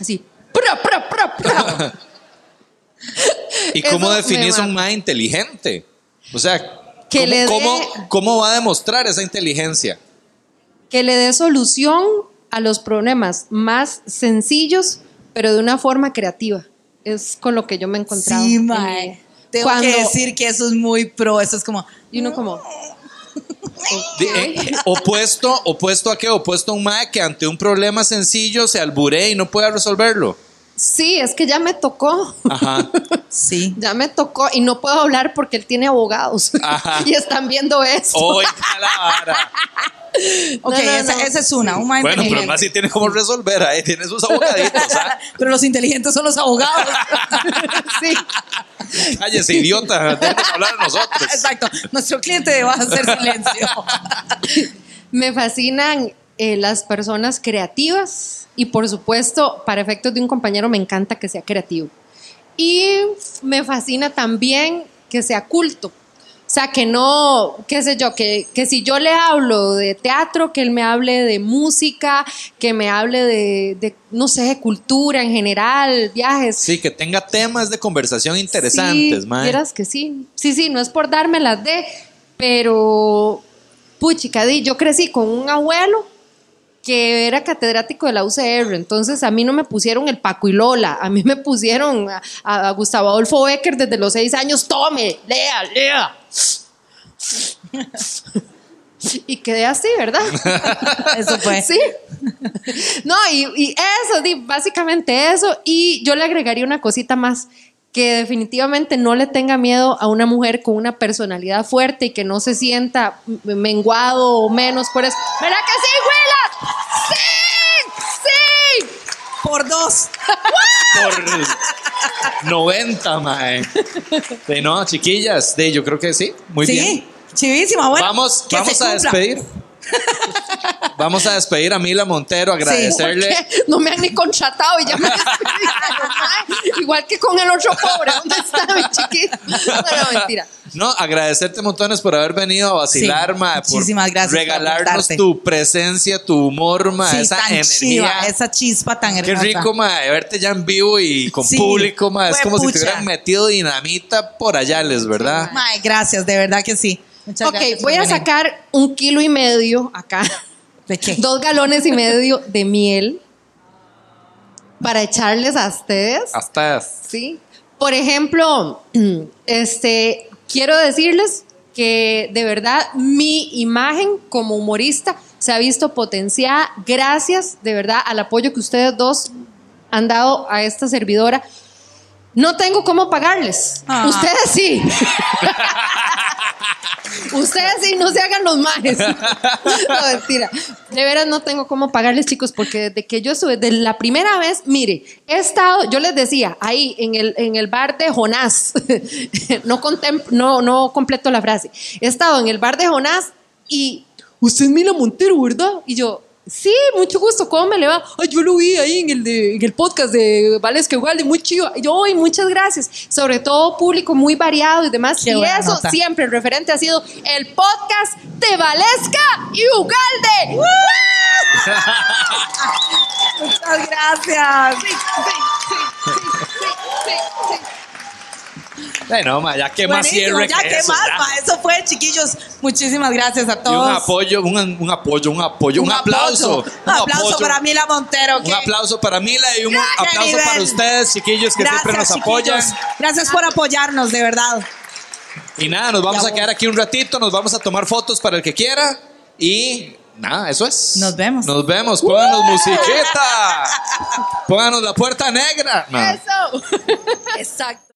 Speaker 6: Así. <laughs>
Speaker 2: ¿Y cómo
Speaker 6: Eso
Speaker 2: definís un ma inteligente? O sea,
Speaker 6: Que
Speaker 2: ¿cómo,
Speaker 6: le
Speaker 2: cómo- cómo va a demostrar esa inteligencia?
Speaker 6: que le dé solución a los problemas más sencillos, pero de una forma creativa. Es con lo que yo me he encontrado.
Speaker 3: Sí,
Speaker 6: en
Speaker 3: mae. Tengo
Speaker 6: Cuando-
Speaker 3: que decir que eso es muy pro. Eso es como.
Speaker 6: Y uno como...
Speaker 2: De- eh, opuesto, opuesto a qué? Opuesto a un ma que ante un problema sencillo se alburee y no pueda resolverlo.
Speaker 6: Sí, es que ya me tocó.
Speaker 2: Ajá. <laughs>
Speaker 3: Sí.
Speaker 6: Ya me tocó y no puedo hablar porque él tiene abogados
Speaker 2: Ajá. <laughs>
Speaker 6: y están viendo eso.
Speaker 2: Oiga la vara. <laughs>
Speaker 3: Ok,
Speaker 6: No, no,
Speaker 3: esa,
Speaker 6: no.
Speaker 3: esa es una. Un
Speaker 2: Bueno, pero más si tiene cómo resolver, ahí tiene sus abogaditos. ¿ah? <laughs>
Speaker 3: Pero los inteligentes son los abogados. <laughs>
Speaker 6: Sí.
Speaker 2: Cállese, idiota. Déjenos hablar a nosotros.
Speaker 3: Exacto. Nuestro cliente va a hacer silencio.
Speaker 6: Me fascinan eh, las personas creativas y por supuesto, para efectos de un compañero, me encanta que sea creativo. Y me fascina también que sea culto. O sea, que no, qué sé yo, que, que si yo le hablo de teatro, que él me hable de música, que me hable de, de, no sé, cultura en general, viajes.
Speaker 2: Sí, que tenga temas de conversación interesantes,
Speaker 6: sí, vieras que sí. Sí, sí, no es por dármelas de, pero puchica, yo crecí con un abuelo que era catedrático de la UCR, entonces a mí no me pusieron el Paco y Lola, a mí me pusieron a, a Gustavo Adolfo Becker desde los seis años, tome, lea, lea. Y quedé así, ¿verdad? <laughs>
Speaker 3: Eso fue.
Speaker 6: Sí. No, y, y eso, básicamente eso. Y yo le agregaría una cosita más, que definitivamente no le tenga miedo a una mujer con una personalidad fuerte y que no se sienta menguado o menos por eso. ¿Verdad que sí, Willa? ¡Sí! ¡Sí!
Speaker 3: Por dos.
Speaker 2: Por 90, mae. De no, chiquillas, de, yo creo que sí. Muy
Speaker 3: sí,
Speaker 2: bien.
Speaker 3: chivísima. Bueno,
Speaker 2: vamos vamos a
Speaker 3: cumpla.
Speaker 2: despedir. Vamos a despedir a Mila Montero, agradecerle.
Speaker 6: No me han ni contratado y ya me. <laughs> Igual que con el otro pobre. ¿Dónde está mi chiquito? No, no, mentira.
Speaker 2: No, agradecerte montones por haber venido a vacilar,
Speaker 3: Sí,
Speaker 2: por
Speaker 3: muchísimas gracias
Speaker 2: regalarnos tu presencia, tu humor,
Speaker 3: Sí,
Speaker 2: esa energía.
Speaker 3: chiva, esa chispa tan
Speaker 2: Qué
Speaker 3: hermosa.
Speaker 2: rico, mae, verte ya en vivo y con
Speaker 3: Sí,
Speaker 2: público, mae. Es como si te hubieran metido dinamita por allá, les, ¿verdad?
Speaker 3: Mae, gracias, de verdad que sí. Muchas
Speaker 6: Ok,
Speaker 3: gracias
Speaker 6: voy a sacar un kilo y medio acá. <laughs>
Speaker 3: ¿De qué?
Speaker 6: Dos galones y medio de miel para echarles a ustedes.
Speaker 2: Hasta
Speaker 6: ¿sí? Por ejemplo, <clears throat> este, quiero decirles que de verdad mi imagen como humorista se ha visto potenciada gracias de verdad al apoyo que ustedes dos han dado a esta servidora. No tengo cómo pagarles.
Speaker 3: Ah.
Speaker 6: Ustedes sí. <laughs> Ustedes sí, no se hagan los majes. <laughs> No, mentira. De veras no tengo cómo pagarles, chicos, porque desde que yo estuve, de la primera vez, mire, he estado, yo les decía, ahí en el, en el bar de Jonás, <laughs> no, no, no completo la frase, he estado en el bar de Jonás y usted es Mila Montero, ¿verdad? Y yo, sí, mucho gusto, ¿cómo me le va? Ay, yo lo vi ahí en el, de, en el podcast de Valesca Ugalde, muy chido. Y yo, ay, muchas gracias. Sobre todo público muy variado y demás.
Speaker 3: Qué
Speaker 6: y eso
Speaker 3: nota.
Speaker 6: siempre, el referente ha sido el podcast de Valesca y Ugalde. <laughs>
Speaker 3: Muchas gracias.
Speaker 2: Bueno, ma, ya que más cierre
Speaker 3: ya
Speaker 2: que
Speaker 3: que
Speaker 2: eso,
Speaker 3: más, ma, eso fue, chiquillos. Muchísimas gracias a
Speaker 2: Y un
Speaker 3: todos.
Speaker 2: apoyo, un, un apoyo, un apoyo, un, aplauso.
Speaker 3: apoyo. Un aplauso
Speaker 2: apoyo.
Speaker 3: para Mila Montero.
Speaker 2: Un aplauso para Mila y un aplauso
Speaker 3: nivel.
Speaker 2: para ustedes, chiquillos, que siempre nos apoyan.
Speaker 3: chiquillos. Gracias por apoyarnos, de verdad.
Speaker 2: Y nada, nos vamos a quedar aquí un ratito, nos vamos a tomar fotos para el que quiera. Y nada, eso es.
Speaker 3: Nos vemos.
Speaker 2: Nos vemos, pónganos musiqueta. <laughs> Pónganos la puerta negra. No.
Speaker 6: Eso. <laughs> Exacto.